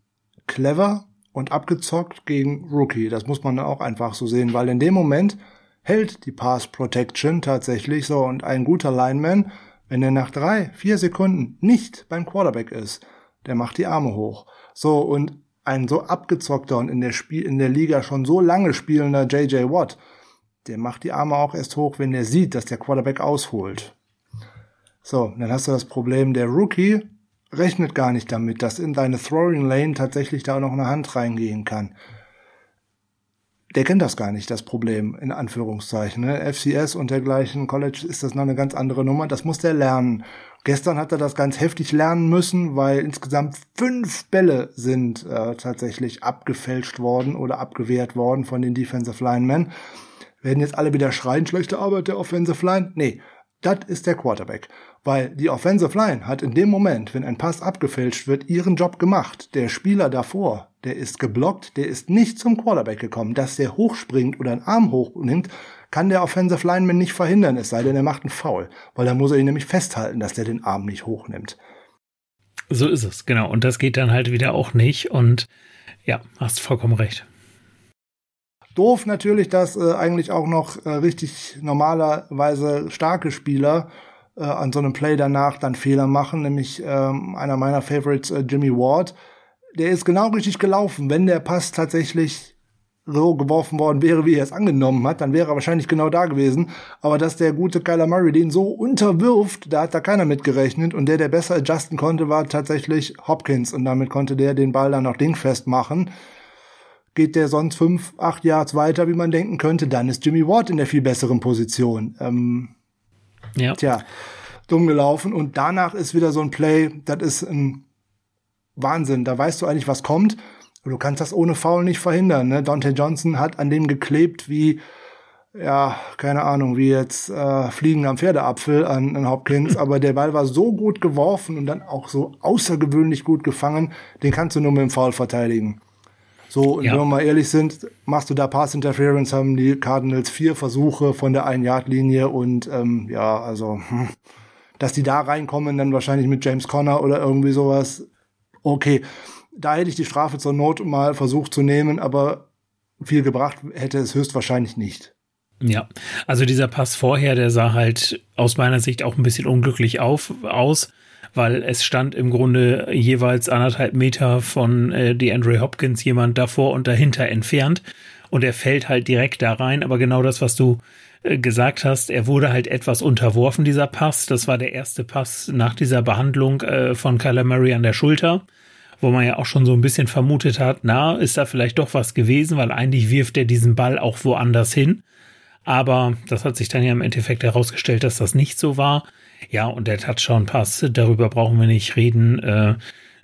clever und abgezockt gegen Rookie. Das muss man auch einfach so sehen, weil in dem Moment hält die Pass Protection tatsächlich so und ein guter Lineman, wenn er nach drei, vier Sekunden nicht beim Quarterback ist, der macht die Arme hoch. So und ein so abgezockter und in der Spiel, in der Liga schon so lange spielender JJ Watt, der macht die Arme auch erst hoch, wenn er sieht, dass der Quarterback ausholt. So, dann hast du das Problem, der Rookie rechnet gar nicht damit, dass in deine Throwing Lane tatsächlich da noch eine Hand reingehen kann. der kennt das gar nicht, das Problem, in Anführungszeichen. Ne? FCS und dergleichen, College ist das noch eine ganz andere Nummer, das muss der lernen. Gestern hat er das ganz heftig lernen müssen, weil insgesamt fünf Bälle sind äh, tatsächlich abgefälscht worden oder abgewehrt worden von den Defensive Linemen. Werden jetzt alle wieder schreien, schlechte Arbeit der Offensive Line? Nee, das ist der Quarterback. Weil die Offensive Line hat in dem Moment, wenn ein Pass abgefälscht wird, ihren Job gemacht. Der Spieler davor, der ist geblockt, der ist nicht zum Quarterback gekommen. Dass der hochspringt oder einen Arm hochnimmt, kann der Offensive Lineman nicht verhindern, es sei denn, er macht einen Foul. Weil dann muss er ihn nämlich festhalten, dass der den Arm nicht hochnimmt. So ist es, genau. Und das geht dann halt wieder auch nicht. Und ja, hast vollkommen recht. Doof natürlich, dass äh, eigentlich auch noch äh, richtig normalerweise starke Spieler äh, an so einem Play danach dann Fehler machen, nämlich ähm, einer meiner Favorites, äh, Jimmy Ward. Der ist genau richtig gelaufen. Wenn der Pass tatsächlich so geworfen worden wäre, wie er es angenommen hat, dann wäre er wahrscheinlich genau da gewesen. Aber dass der gute Kyler Murray den so unterwirft, da hat da keiner mit gerechnet. Und der, der besser adjusten konnte, war tatsächlich Hopkins. Und damit konnte der den Ball dann noch dingfest machen. Geht der sonst fünf, acht Yards weiter, wie man denken könnte, dann ist Jimmy Ward in der viel besseren Position. Ähm, ja. Tja, dumm gelaufen. Und danach ist wieder so ein Play, das ist ein Wahnsinn. Da weißt du eigentlich, was kommt. Und du kannst das ohne Foul nicht verhindern. Ne? Dante Johnson hat an dem geklebt wie, ja, keine Ahnung, wie jetzt äh, Fliegen am Pferdeapfel an, an Hopkins. Aber der Ball war so gut geworfen und dann auch so außergewöhnlich gut gefangen, den kannst du nur mit dem Foul verteidigen. So, und ja. wenn wir mal ehrlich sind, machst du da Pass Interference, haben die Cardinals vier Versuche von der Ein-Yard-Linie und ähm, ja, also, hm, dass die da reinkommen, dann wahrscheinlich mit James Conner oder irgendwie sowas. Okay, da hätte ich die Strafe zur Not mal versucht zu nehmen, aber viel gebracht hätte es höchstwahrscheinlich nicht. Ja, also dieser Pass vorher, der sah halt aus meiner Sicht auch ein bisschen unglücklich auf, aus weil es stand im Grunde jeweils anderthalb Meter von äh, die Andre Hopkins jemand davor und dahinter entfernt und er fällt halt direkt da rein. Aber genau das, was du äh, gesagt hast, er wurde halt etwas unterworfen, dieser Pass. Das war der erste Pass nach dieser Behandlung äh, von Kyler Murray an der Schulter wo man ja auch schon so ein bisschen vermutet hat, na, ist da vielleicht doch was gewesen, weil eigentlich wirft er diesen Ball auch woanders hin. Aber das hat sich dann ja im Endeffekt herausgestellt, dass das nicht so war. Ja, und der Touchdown-Pass, darüber brauchen wir nicht reden. Äh,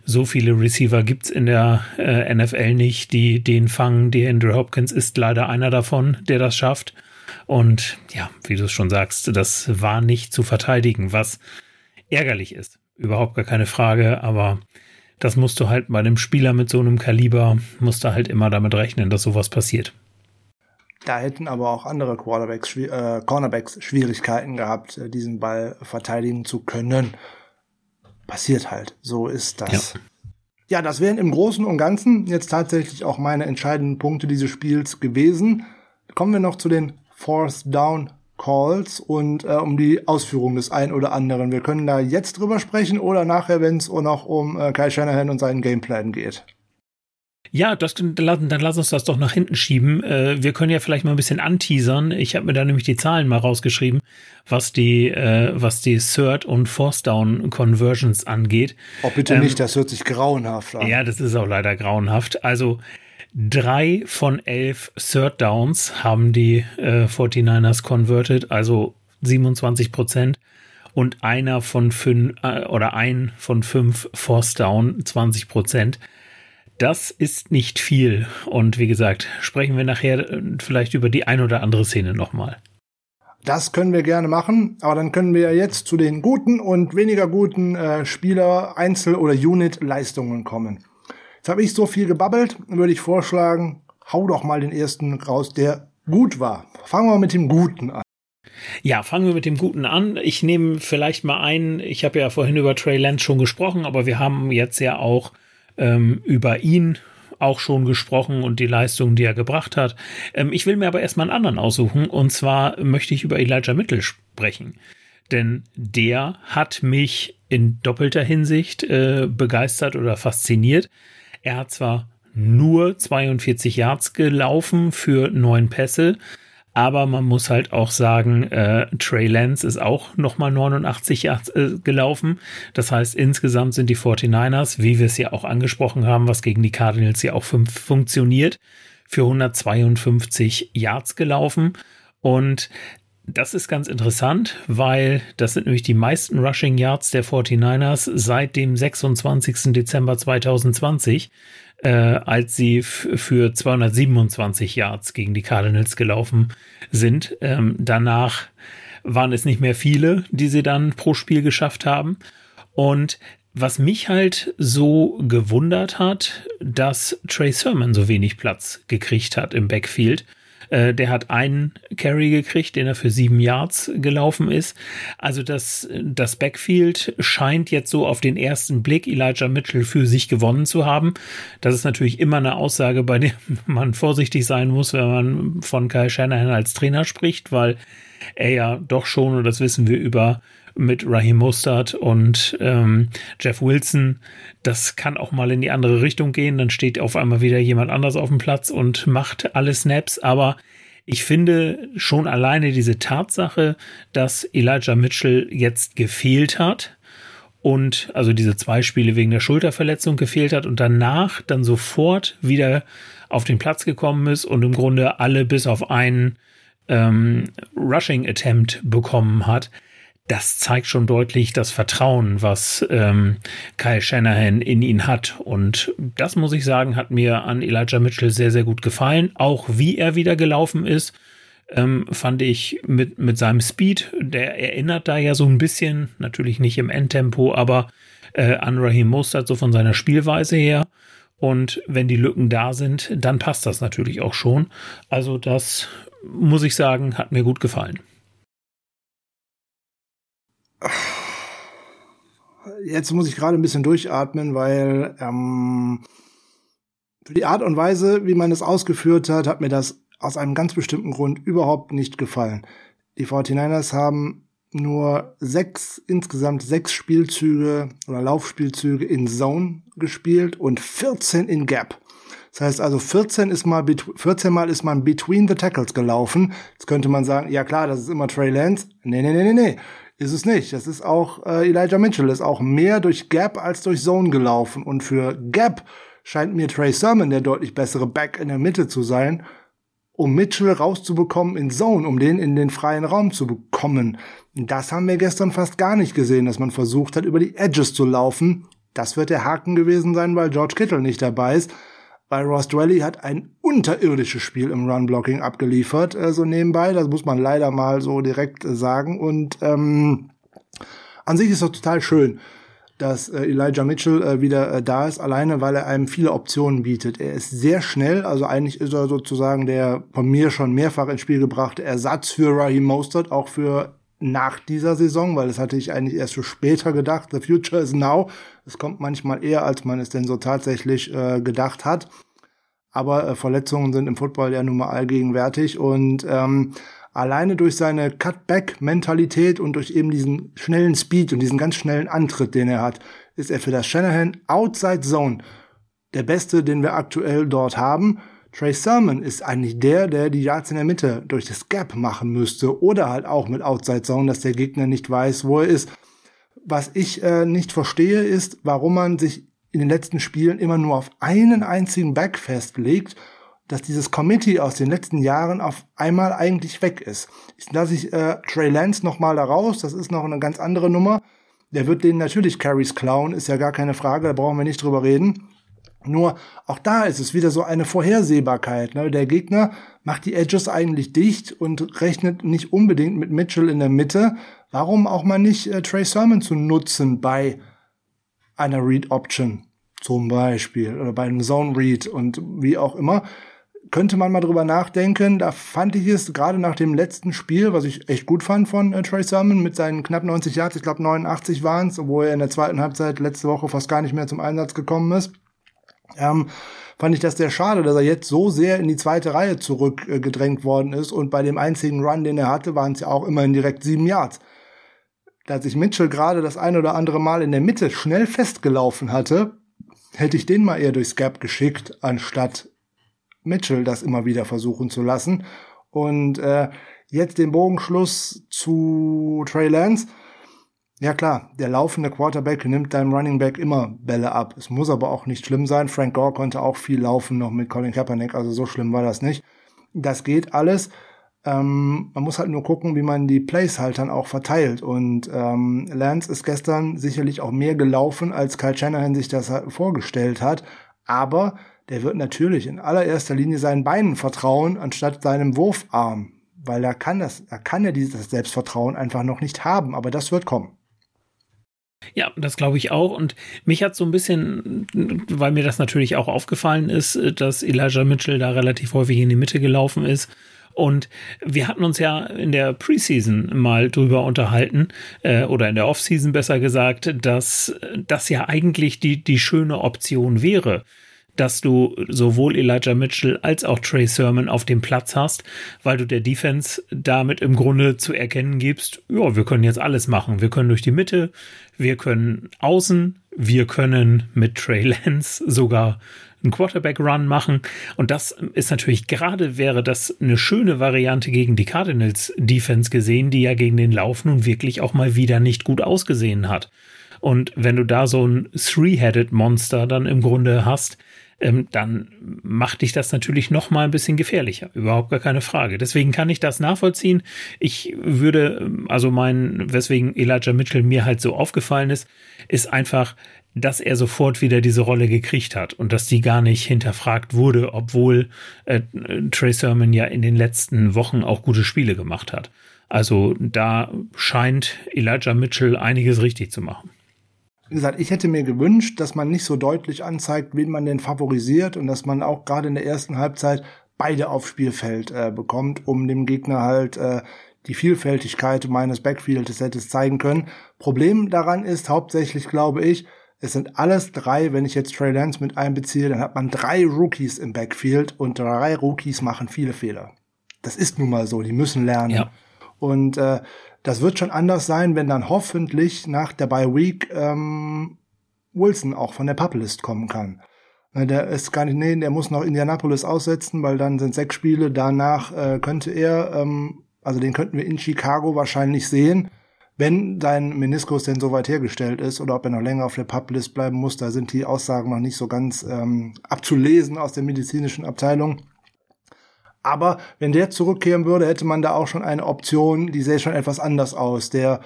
so viele Receiver gibt's in der äh, NFL nicht, die den fangen. Die Andrew Hopkins ist leider einer davon, der das schafft. Und ja, wie du es schon sagst, das war nicht zu verteidigen, was ärgerlich ist. Überhaupt gar keine Frage, aber das musst du halt bei einem Spieler mit so einem Kaliber, musst du halt immer damit rechnen, dass sowas passiert. Da hätten aber auch andere Quarterbacks, äh, Cornerbacks Schwierigkeiten gehabt, äh, diesen Ball verteidigen zu können. Passiert halt. So ist das. Ja. ja, das wären im Großen und Ganzen jetzt tatsächlich auch meine entscheidenden Punkte dieses Spiels gewesen. Kommen wir noch zu den Fourth Down Calls und äh, um die Ausführung des einen oder anderen. Wir können da jetzt drüber sprechen oder nachher, wenn es noch um äh, Kyle Shanahan und seinen Gameplan geht. Ja, das, dann, dann lass uns das doch nach hinten schieben. Äh, wir können ja vielleicht mal ein bisschen anteasern. Ich habe mir da nämlich die Zahlen mal rausgeschrieben, was die, äh, was die Third und Force Down Conversions angeht. Oh, bitte ähm, nicht, das hört sich grauenhaft an. Ja, das ist auch leider grauenhaft. Also drei von elf Third Downs haben die äh, 49ers converted, also 27 Prozent. Und einer von fünf, äh, oder ein von fünf Force Down, 20 Prozent. Das ist nicht viel. Und wie gesagt, sprechen wir nachher äh, vielleicht über die ein oder andere Szene nochmal. Das können wir gerne machen, aber dann können wir jetzt zu den guten und weniger guten äh, Spieler, Einzel- oder Unit-Leistungen kommen. Jetzt habe ich so viel gebabbelt, würde ich vorschlagen, hau doch mal den ersten raus, der gut war. Fangen wir mit dem Guten an. Ja, fangen wir mit dem Guten an. Ich nehme vielleicht mal ein, ich habe ja vorhin über Trey Lance schon gesprochen, aber wir haben jetzt ja auch ähm, über ihn auch schon gesprochen und die Leistungen, die er gebracht hat. Ähm, ich will mir aber erstmal einen anderen aussuchen und zwar möchte ich über Elijah Mittel sprechen. Denn der hat mich in doppelter Hinsicht äh, begeistert oder fasziniert. Er hat zwar nur 42 Yards gelaufen für neun Pässe, aber man muss halt auch sagen, äh, Trey Lance ist auch nochmal 89 Yards äh, gelaufen. Das heißt, insgesamt sind die 49ers, wie wir es ja auch angesprochen haben, was gegen die Cardinals ja auch fünf funktioniert, für 152 Yards gelaufen. Und das ist ganz interessant, weil das sind nämlich die meisten Rushing Yards der 49ers seit dem 26. Dezember 2020, äh, als sie für 227 Yards gegen die Cardinals gelaufen sind. Ähm, danach waren es nicht mehr viele, die sie dann pro Spiel geschafft haben. Und was mich halt so gewundert hat, dass Trey Sermon so wenig Platz gekriegt hat im Backfield. Äh, der hat einen Carry gekriegt, den er für sieben Yards gelaufen ist. Also das, das Backfield scheint jetzt so auf den ersten Blick Elijah Mitchell für sich gewonnen zu haben. Das ist natürlich immer eine Aussage, bei der man vorsichtig sein muss, wenn man von Kyle Shanahan als Trainer spricht, weil er ja doch schon, und das wissen wir über mit Raheem Mostert und ähm, Jeff Wilson. Das kann auch mal in die andere Richtung gehen. Dann steht auf einmal wieder jemand anders auf dem Platz und macht alle Snaps. Aber ich finde schon alleine diese Tatsache, dass Elijah Mitchell jetzt gefehlt hat und also diese zwei Spiele wegen der Schulterverletzung gefehlt hat und danach dann sofort wieder auf den Platz gekommen ist und im Grunde alle bis auf einen ähm, Rushing Attempt bekommen hat das zeigt schon deutlich das Vertrauen, was ähm, Kyle Shanahan in ihn hat. Und das muss ich sagen, hat mir an Elijah Mitchell sehr, sehr gut gefallen. Auch wie er wieder gelaufen ist, ähm, fand ich mit, mit seinem Speed, der erinnert da ja so ein bisschen, natürlich nicht im Endtempo, aber äh, an Raheem Mostert so von seiner Spielweise her. Und wenn die Lücken da sind, dann passt das natürlich auch schon. Also das muss ich sagen, hat mir gut gefallen. Jetzt muss ich gerade ein bisschen durchatmen, weil ähm, für die Art und Weise, wie man es ausgeführt hat, hat mir das aus einem ganz bestimmten Grund überhaupt nicht gefallen. Die 49ers haben nur sechs, insgesamt sechs Spielzüge oder Laufspielzüge in Zone gespielt und 14 in Gap. Das heißt also 14 ist mal 14 mal ist man between the tackles gelaufen. Jetzt könnte man sagen, ja klar, das ist immer Trey Lance. Nee, nee, nee, nee, nee. Ist es nicht. Das ist auch äh, Elijah Mitchell ist auch mehr durch Gap als durch Zone gelaufen und für Gap scheint mir Trey Sermon der deutlich bessere Back in der Mitte zu sein, um Mitchell rauszubekommen in Zone, um den in den freien Raum zu bekommen. Das haben wir gestern fast gar nicht gesehen, dass man versucht hat, über die Edges zu laufen. Das wird der Haken gewesen sein, weil George Kittle nicht dabei ist weil Ross Dwelly hat ein unterirdisches Spiel im Run-Blocking abgeliefert, äh, so nebenbei. Das muss man leider mal so direkt äh, sagen. Und ähm, an sich ist das total schön, dass äh, Elijah Mitchell äh, wieder äh, da ist, alleine weil er einem viele Optionen bietet. Er ist sehr schnell, also eigentlich ist er sozusagen der von mir schon mehrfach ins Spiel gebrachte Ersatz für Raheem Mostert, auch für nach dieser Saison, weil das hatte ich eigentlich erst für später gedacht. The future is now. Es kommt manchmal eher, als man es denn so tatsächlich äh, gedacht hat. Aber äh, Verletzungen sind im Football ja nun mal allgegenwärtig und ähm, alleine durch seine Cutback-Mentalität und durch eben diesen schnellen Speed und diesen ganz schnellen Antritt, den er hat, ist er für das Shanahan Outside Zone der Beste, den wir aktuell dort haben. Trey Sermon ist eigentlich der, der die Yards in der Mitte durch das Gap machen müsste oder halt auch mit Outside Zone, dass der Gegner nicht weiß, wo er ist. Was ich äh, nicht verstehe, ist, warum man sich in den letzten Spielen immer nur auf einen einzigen Back festlegt, dass dieses Committee aus den letzten Jahren auf einmal eigentlich weg ist. Ich lasse ich äh, Trey Lance noch mal da raus, das ist noch eine ganz andere Nummer. Der wird den natürlich Carries klauen, ist ja gar keine Frage, da brauchen wir nicht drüber reden. Nur auch da ist es wieder so eine Vorhersehbarkeit. Ne? Der Gegner macht die Edges eigentlich dicht und rechnet nicht unbedingt mit Mitchell in der Mitte. Warum auch mal nicht äh, Trey Sermon zu nutzen bei einer Read Option zum Beispiel oder bei einem Zone Read und wie auch immer? Könnte man mal drüber nachdenken. Da fand ich es gerade nach dem letzten Spiel, was ich echt gut fand von äh, Trey Sermon mit seinen knapp 90 Yards, ich glaube 89 waren es, obwohl er in der zweiten Halbzeit letzte Woche fast gar nicht mehr zum Einsatz gekommen ist ähm, fand ich das sehr schade, dass er jetzt so sehr in die zweite Reihe zurückgedrängt äh, worden ist und bei dem einzigen Run, den er hatte, waren es ja auch immerhin direkt sieben Yards. Da sich Mitchell gerade das ein oder andere Mal in der Mitte schnell festgelaufen hatte, hätte ich den mal eher durchs Gap geschickt, anstatt Mitchell das immer wieder versuchen zu lassen. Und äh, jetzt den Bogenschluss zu Trey Lance Ja klar, der laufende Quarterback nimmt deinem Running Back immer Bälle ab. Es muss aber auch nicht schlimm sein. Frank Gore konnte auch viel laufen noch mit Colin Kaepernick, also so schlimm war das nicht. Das geht alles. Ähm, man muss halt nur gucken, wie man die Plays halt dann auch verteilt. Und ähm, Lance ist gestern sicherlich auch mehr gelaufen, als Kyle Shanahan sich das vorgestellt hat. Aber der wird natürlich in allererster Linie seinen Beinen vertrauen, anstatt seinem Wurfarm. Weil er kann das, er kann ja dieses Selbstvertrauen einfach noch nicht haben, aber das wird kommen. Ja, das glaube ich auch. Und mich hat so ein bisschen, weil mir das natürlich auch aufgefallen ist, dass Elijah Mitchell da relativ häufig in die Mitte gelaufen ist. Und wir hatten uns ja in der Preseason mal drüber unterhalten, äh, oder in der Offseason besser gesagt, dass das ja eigentlich die, die schöne Option wäre dass du sowohl Elijah Mitchell als auch Trey Sermon auf dem Platz hast, weil du der Defense damit im Grunde zu erkennen gibst, ja, wir können jetzt alles machen. Wir können durch die Mitte, wir können außen, wir können mit Trey Lance sogar einen Quarterback-Run machen. Und das ist natürlich gerade wäre das eine schöne Variante gegen die Cardinals Defense gesehen, die ja gegen den Lauf nun wirklich auch mal wieder nicht gut ausgesehen hat. Und wenn du da so ein Three-Headed Monster dann im Grunde hast, ähm, dann macht dich das natürlich noch mal ein bisschen gefährlicher. Überhaupt gar keine Frage. Deswegen kann ich das nachvollziehen. Ich würde, also mein, weswegen Elijah Mitchell mir halt so aufgefallen ist, ist einfach, dass er sofort wieder diese Rolle gekriegt hat und dass die gar nicht hinterfragt wurde, obwohl äh, Trey Sermon ja in den letzten Wochen auch gute Spiele gemacht hat. Also da scheint Elijah Mitchell einiges richtig zu machen. Wie gesagt, ich hätte mir gewünscht, dass man nicht so deutlich anzeigt, wen man denn favorisiert und dass man auch gerade in der ersten Halbzeit beide aufs Spielfeld äh, bekommt, um dem Gegner halt äh, die Vielfältigkeit meines Backfields hätte zeigen können. Problem daran ist hauptsächlich, glaube ich, es sind alles drei, wenn ich jetzt Trey Lance mit einbeziehe, dann hat man drei Rookies im Backfield und drei Rookies machen viele Fehler. Das ist nun mal so, die müssen lernen. Ja. Und äh, das wird schon anders sein, wenn dann hoffentlich nach der Bye Week ähm, Wilson auch von der Publist kommen kann. Der ist gar nicht, nee, der muss noch Indianapolis aussetzen, weil dann sind sechs Spiele. Danach äh, könnte er, ähm, also den könnten wir in Chicago wahrscheinlich sehen, wenn sein Meniskus denn soweit hergestellt ist oder ob er noch länger auf der Publist bleiben muss. Da sind die Aussagen noch nicht so ganz ähm, abzulesen aus der medizinischen Abteilung. Aber wenn der zurückkehren würde, hätte man da auch schon eine Option, die sähe schon etwas anders aus, der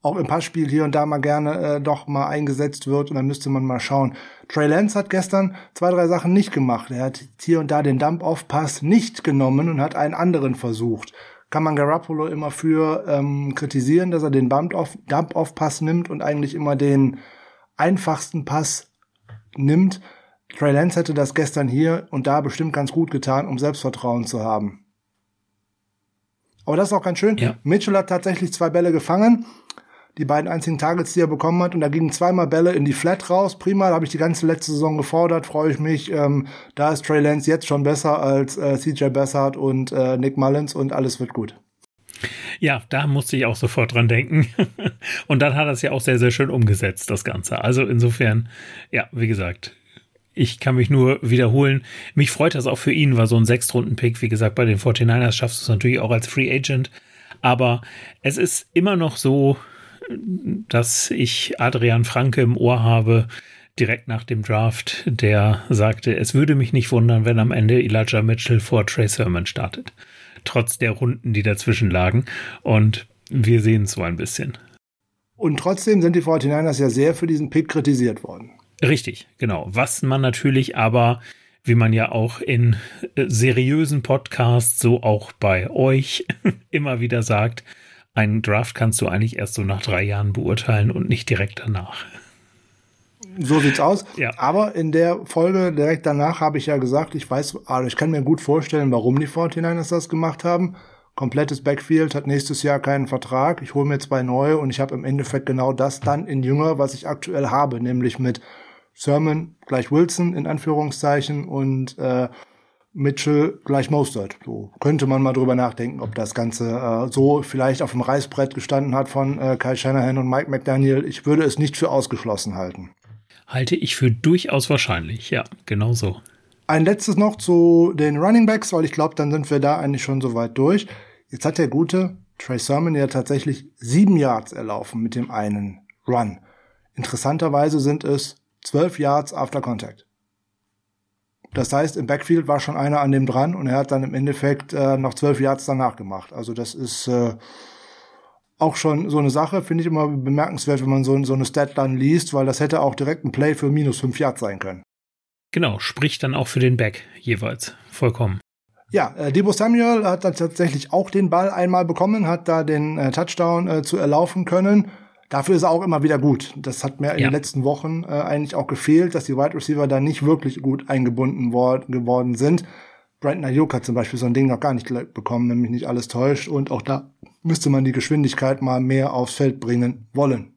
auch im Passspiel hier und da mal gerne äh, doch mal eingesetzt wird und dann müsste man mal schauen. Trey Lance hat gestern zwei, drei Sachen nicht gemacht. Er hat hier und da den Dump-Off-Pass nicht genommen und hat einen anderen versucht. Kann man Garoppolo immer für ähm, kritisieren, dass er den Dump-Off-Pass nimmt und eigentlich immer den einfachsten Pass nimmt. Trey Lance hätte das gestern hier und da bestimmt ganz gut getan, um Selbstvertrauen zu haben. Aber das ist auch ganz schön. Ja. Mitchell hat tatsächlich zwei Bälle gefangen. Die beiden einzigen Targets, die er bekommen hat. Und da gingen zweimal Bälle in die Flat raus. Prima, da habe ich die ganze letzte Saison gefordert. Freue ich mich. Ähm, da ist Trey Lance jetzt schon besser als äh, CJ Bessard und äh, Nick Mullins und alles wird gut. Ja, da musste ich auch sofort dran denken. und dann hat er es ja auch sehr, sehr schön umgesetzt, das Ganze. Also insofern, ja, wie gesagt, ich kann mich nur wiederholen. Mich freut das auch für ihn, weil so ein Sechstrunden-Pick, wie gesagt, bei den 49ers schaffst du es natürlich auch als Free Agent. Aber es ist immer noch so, dass ich Adrian Franke im Ohr habe, direkt nach dem Draft, der sagte, es würde mich nicht wundern, wenn am Ende Elijah Mitchell vor Trey Sermon startet. Trotz der Runden, die dazwischen lagen. Und wir sehen es so ein bisschen. Und trotzdem sind die 49ers ja sehr für diesen Pick kritisiert worden. Richtig, genau. Was man natürlich aber, wie man ja auch in äh, seriösen Podcasts, so auch bei euch immer wieder sagt, einen Draft kannst du eigentlich erst so nach drei Jahren beurteilen und nicht direkt danach. So sieht's aus. Ja. Aber in der Folge direkt danach habe ich ja gesagt, ich weiß, also ich kann mir gut vorstellen, warum die 49ers das gemacht haben. Komplettes Backfield hat nächstes Jahr keinen Vertrag. Ich hole mir zwei neue und ich habe im Endeffekt genau das dann in Jünger, was ich aktuell habe, nämlich mit Sermon gleich Wilson in Anführungszeichen und äh, Mitchell gleich Mostert. So könnte man mal drüber nachdenken, ob das Ganze äh, so vielleicht auf dem Reißbrett gestanden hat von äh, Kyle Shanahan und Mike McDaniel. Ich würde es nicht für ausgeschlossen halten. Halte ich für durchaus wahrscheinlich, ja, genau so. Ein letztes noch zu den Running Backs, weil ich glaube, dann sind wir da eigentlich schon soweit durch. Jetzt hat der gute Trey Sermon ja tatsächlich sieben Yards erlaufen mit dem einen Run. Interessanterweise sind es zwölf Yards after contact. Das heißt, im Backfield war schon einer an dem dran und er hat dann im Endeffekt äh, noch zwölf Yards danach gemacht. Also das ist äh, auch schon so eine Sache, finde ich immer bemerkenswert, wenn man so, so eine Statline liest, weil das hätte auch direkt ein Play für minus fünf Yards sein können. Genau, spricht dann auch für den Back jeweils. Vollkommen. Ja, äh, Debo Samuel hat dann tatsächlich auch den Ball einmal bekommen, hat da den äh, Touchdown äh, zu erlaufen können. Dafür ist er auch immer wieder gut. Das hat mir in ja. den letzten Wochen äh, eigentlich auch gefehlt, dass die Wide Receiver da nicht wirklich gut eingebunden worden, geworden sind. Brandon Ayuk hat zum Beispiel so ein Ding noch gar nicht bekommen, nämlich nicht alles täuscht. Und auch da müsste man die Geschwindigkeit mal mehr aufs Feld bringen wollen.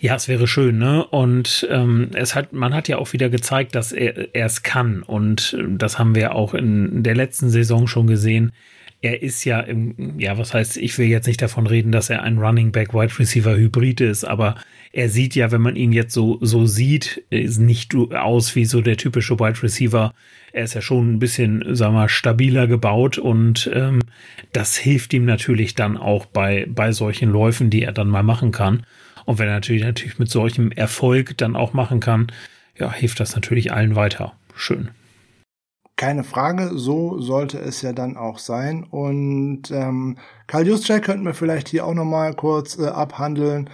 Ja, es wäre schön, ne? Und ähm, es hat, man hat ja auch wieder gezeigt, dass er, er es kann. Und äh, das haben wir auch in der letzten Saison schon gesehen er ist ja im, ja, was heißt, ich will jetzt nicht davon reden, dass er ein Running Back Wide Receiver Hybrid ist, aber er sieht ja, wenn man ihn jetzt so, so sieht, ist nicht aus wie so der typische Wide Receiver. Er ist ja schon ein bisschen, sagen wir, stabiler gebaut und ähm, das hilft ihm natürlich dann auch bei, bei solchen Läufen, die er dann mal machen kann. Und wenn er natürlich, natürlich mit solchem Erfolg dann auch machen kann, ja, hilft das natürlich allen weiter. Schön. Keine Frage, so sollte es ja dann auch sein. Und ähm, Karl Juszczyk könnten wir vielleicht hier auch nochmal kurz äh, abhandeln.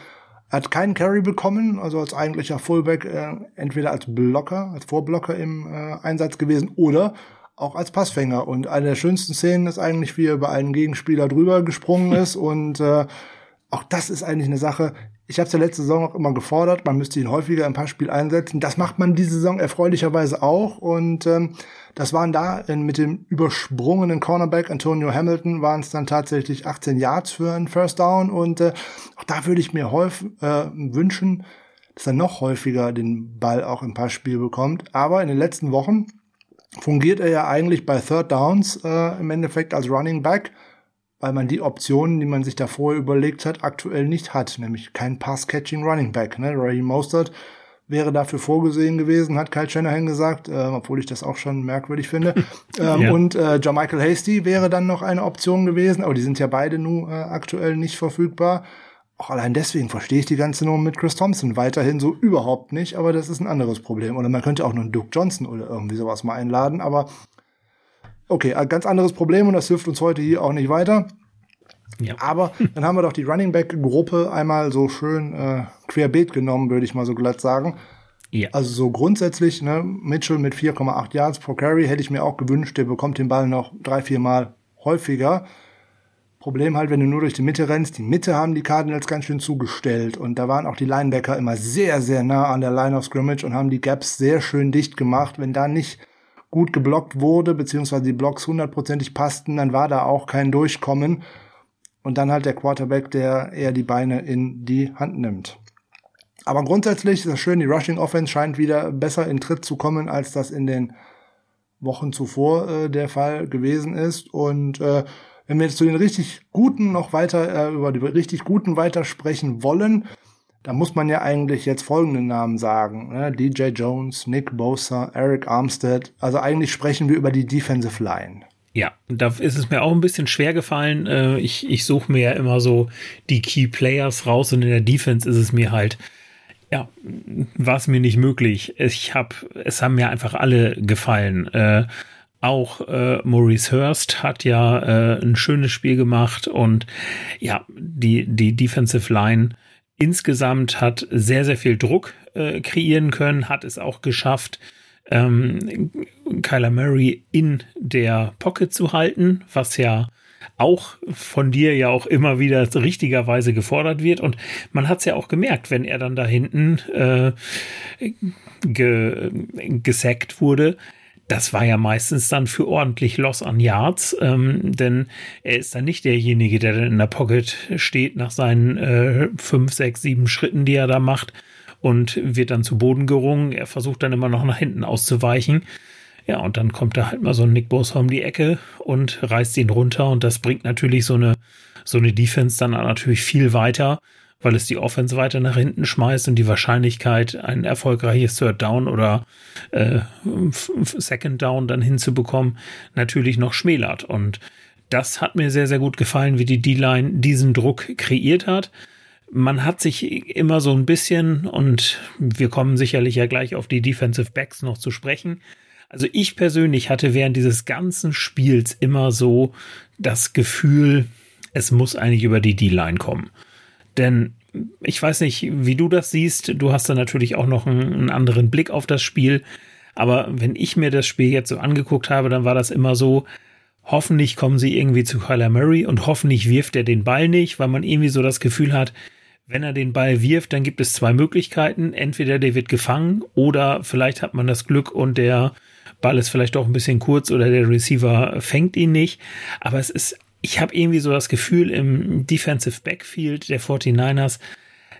Er hat keinen Carry bekommen, also als eigentlicher Fullback, äh, entweder als Blocker, als Vorblocker im äh, Einsatz gewesen oder auch als Passfänger. Und eine der schönsten Szenen ist eigentlich, wie er über einen Gegenspieler drüber gesprungen ist. Und äh, auch das ist eigentlich eine Sache, ich habe es ja letzte Saison auch immer gefordert, man müsste ihn häufiger im Passspiel einsetzen. Das macht man diese Saison erfreulicherweise auch. Und ähm, das waren da in, mit dem übersprungenen Cornerback Antonio Hamilton waren es dann tatsächlich 18 Yards für einen First Down. Und äh, auch da würde ich mir häufig äh, wünschen, dass er noch häufiger den Ball auch im Passspiel bekommt. Aber in den letzten Wochen fungiert er ja eigentlich bei Third Downs äh, im Endeffekt als Running Back weil man die Optionen, die man sich da vorher überlegt hat, aktuell nicht hat, nämlich kein Pass-Catching Running Back. Ne? Ray Mostert wäre dafür vorgesehen gewesen, hat Kyle Shanahan gesagt, äh, obwohl ich das auch schon merkwürdig finde. ähm, ja. Und äh, Michael Hasty wäre dann noch eine Option gewesen, aber die sind ja beide nur äh, aktuell nicht verfügbar. Auch allein deswegen verstehe ich die ganze Nummer mit Chris Thompson weiterhin so überhaupt nicht, aber das ist ein anderes Problem. Oder man könnte auch noch einen Duke Johnson oder irgendwie sowas mal einladen, aber Okay, ein ganz anderes Problem und das hilft uns heute hier auch nicht weiter. Ja. Aber dann haben wir doch die Running Back Gruppe einmal so schön äh, querbeet genommen, würde ich mal so glatt sagen. Ja. Also so grundsätzlich, ne, Mitchell mit 4,8 Yards pro Carry hätte ich mir auch gewünscht, der bekommt den Ball noch drei, vier Mal häufiger. Problem halt, wenn du nur durch die Mitte rennst, die Mitte haben die Cardinals ganz schön zugestellt und da waren auch die Linebacker immer sehr, sehr nah an der Line of Scrimmage und haben die Gaps sehr schön dicht gemacht. Wenn da nicht gut geblockt wurde, beziehungsweise die Blocks hundertprozentig passten, dann war da auch kein Durchkommen. Und dann halt der Quarterback, der eher die Beine in die Hand nimmt. Aber grundsätzlich ist das schön, die Rushing Offense scheint wieder besser in Tritt zu kommen, als das in den Wochen zuvor äh, der Fall gewesen ist. Und äh, wenn wir jetzt zu den richtig Guten noch weiter, äh, über die richtig Guten weiter sprechen wollen, da muss man ja eigentlich jetzt folgende Namen sagen. Ne? DJ Jones, Nick Bosa, Eric Armstead. Also eigentlich sprechen wir über die Defensive Line. Ja, da ist es mir auch ein bisschen schwer gefallen. Äh, ich, ich suche mir ja immer so die Key Players raus und in der Defense ist es mir halt, ja, war es mir nicht möglich. Ich habe, es haben mir einfach alle gefallen. Äh, auch äh, Maurice Hurst hat ja äh, ein schönes Spiel gemacht und ja, die, die Defensive Line insgesamt hat sehr, sehr viel Druck äh, kreieren können, hat es auch geschafft, ähm, Kyler Murray in der Pocket zu halten, was ja auch von dir ja auch immer wieder richtigerweise gefordert wird. Und man hat es ja auch gemerkt, wenn er dann da hinten äh, ge gesackt wurde, das war ja meistens dann für ordentlich Loss an Yards, ähm, denn er ist dann nicht derjenige, der dann in der Pocket steht nach seinen äh, fünf, sechs, sieben Schritten, die er da macht und wird dann zu Boden gerungen. Er versucht dann immer noch nach hinten auszuweichen. Ja, und dann kommt da halt mal so ein Nick Bosa um die Ecke und reißt ihn runter und das bringt natürlich so eine, so eine Defense dann natürlich viel weiter weil es die Offense weiter nach hinten schmeißt und die Wahrscheinlichkeit, ein erfolgreiches Third Down oder äh, Second Down dann hinzubekommen, natürlich noch schmälert. Und Das hat mir sehr, sehr gut gefallen, wie die D-Line diesen Druck kreiert hat. Man hat sich immer so ein bisschen, und wir kommen sicherlich ja gleich auf die Defensive Backs noch zu sprechen. Also ich persönlich hatte während dieses ganzen Spiels immer so das Gefühl, es muss eigentlich über die D-Line kommen. Denn ich weiß nicht, wie du das siehst. Du hast da natürlich auch noch einen, einen, anderen Blick auf das Spiel. Aber wenn ich mir das Spiel jetzt so angeguckt habe, dann war das immer so, hoffentlich kommen sie irgendwie zu Kyler Murray und hoffentlich wirft er den Ball nicht, weil man irgendwie so das Gefühl hat, wenn er den Ball wirft, dann gibt es zwei Möglichkeiten. Entweder der wird gefangen oder vielleicht hat man das Glück und der Ball ist vielleicht auch ein bisschen kurz oder der Receiver fängt ihn nicht. Aber es ist ich habe irgendwie so das Gefühl, im Defensive Backfield der 49ers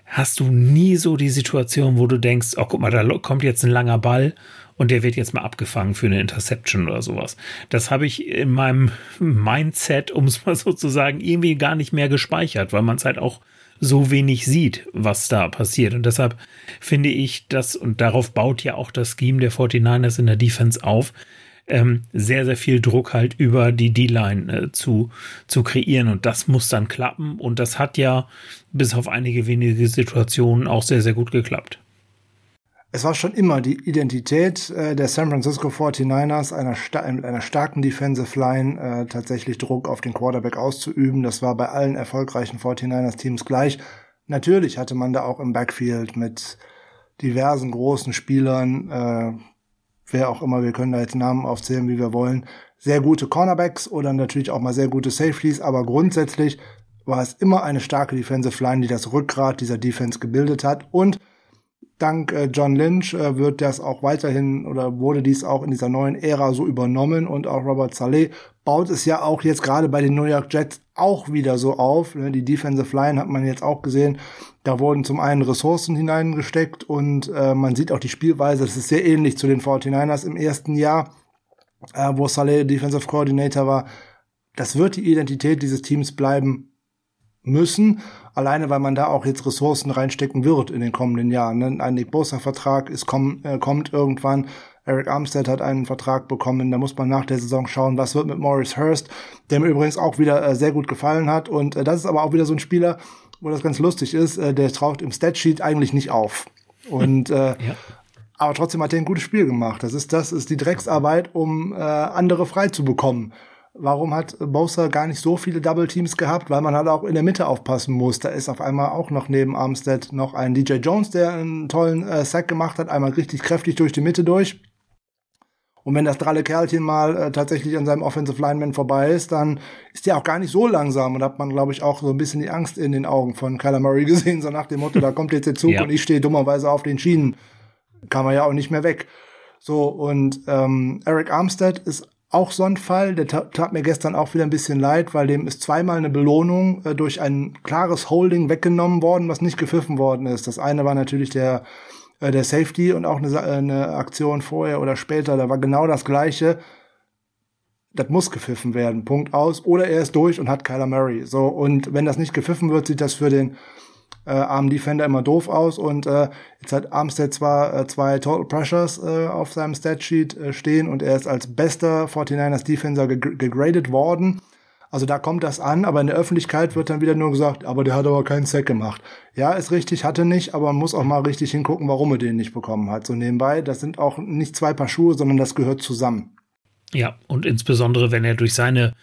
hast du nie so die Situation, wo du denkst, oh guck mal, da kommt jetzt ein langer Ball und der wird jetzt mal abgefangen für eine Interception oder sowas. Das habe ich in meinem Mindset, um es mal so zu sagen, irgendwie gar nicht mehr gespeichert, weil man es halt auch so wenig sieht, was da passiert. Und deshalb finde ich das, und darauf baut ja auch das Scheme der 49ers in der Defense auf, ähm, sehr, sehr viel Druck halt über die D-Line äh, zu, zu kreieren. Und das muss dann klappen. Und das hat ja bis auf einige wenige Situationen auch sehr, sehr gut geklappt. Es war schon immer die Identität äh, der San Francisco 49ers, einer mit einer starken Defensive Line äh, tatsächlich Druck auf den Quarterback auszuüben. Das war bei allen erfolgreichen 49ers-Teams gleich. Natürlich hatte man da auch im Backfield mit diversen großen Spielern äh, wer auch immer, wir können da jetzt Namen aufzählen, wie wir wollen, sehr gute Cornerbacks oder natürlich auch mal sehr gute Safeties, aber grundsätzlich war es immer eine starke Defensive Line, die das Rückgrat dieser Defense gebildet hat. Und dank äh, John Lynch äh, wird das auch weiterhin oder wurde dies auch in dieser neuen Ära so übernommen und auch Robert Saleh baut es ja auch jetzt gerade bei den New York Jets auch wieder so auf. Ne? Die Defensive Line hat man jetzt auch gesehen. Da wurden zum einen Ressourcen hineingesteckt und äh, man sieht auch die Spielweise. Das ist sehr ähnlich zu den 49ers im ersten Jahr, äh, wo Saleh Defensive Coordinator war. Das wird die Identität dieses Teams bleiben müssen, alleine weil man da auch jetzt Ressourcen reinstecken wird in den kommenden Jahren. Ne? Ein Nick Bosa-Vertrag ist komm, äh, kommt irgendwann. Eric Armstead hat einen Vertrag bekommen. Da muss man nach der Saison schauen, was wird mit Morris Hurst, der mir übrigens auch wieder äh, sehr gut gefallen hat. Und äh, das ist aber auch wieder so ein Spieler, wo das ganz lustig ist. Äh, der taucht im Statsheet eigentlich nicht auf. Und äh, ja. aber trotzdem hat er ein gutes Spiel gemacht. Das ist das ist die Drecksarbeit, um äh, andere frei zu bekommen. Warum hat Bosa gar nicht so viele Double Teams gehabt? Weil man halt auch in der Mitte aufpassen muss. Da ist auf einmal auch noch neben Armstead noch ein DJ Jones, der einen tollen äh, Sack gemacht hat, einmal richtig kräftig durch die Mitte durch. Und wenn das dralle Kerlchen mal äh, tatsächlich an seinem Offensive Lineman vorbei ist, dann ist der auch gar nicht so langsam. Und hat man, glaube ich, auch so ein bisschen die Angst in den Augen von Kyler Murray gesehen, so nach dem Motto, da kommt jetzt der Zug ja. und ich stehe dummerweise auf den Schienen. Kann man ja auch nicht mehr weg. So, und ähm, Eric Armstead ist auch so ein Fall, der tat mir gestern auch wieder ein bisschen leid, weil dem ist zweimal eine Belohnung äh, durch ein klares Holding weggenommen worden, was nicht gepfiffen worden ist. Das eine war natürlich der, äh, der Safety und auch eine, eine Aktion vorher oder später, da war genau das gleiche. Das muss gepfiffen werden, Punkt aus. Oder er ist durch und hat Kyler Murray. So, und wenn das nicht gepfiffen wird, sieht das für den äh, armen Defender immer doof aus und äh, jetzt hat Armstead zwar äh, zwei Total Pressures äh, auf seinem Statsheet äh, stehen und er ist als bester 49ers Defender gegradet worden. Also da kommt das an, aber in der Öffentlichkeit wird dann wieder nur gesagt, aber der hat aber keinen Sack gemacht. Ja, ist richtig, hatte nicht, aber man muss auch mal richtig hingucken, warum er den nicht bekommen hat. So nebenbei, das sind auch nicht zwei Paar Schuhe, sondern das gehört zusammen. Ja, und insbesondere, wenn er durch seine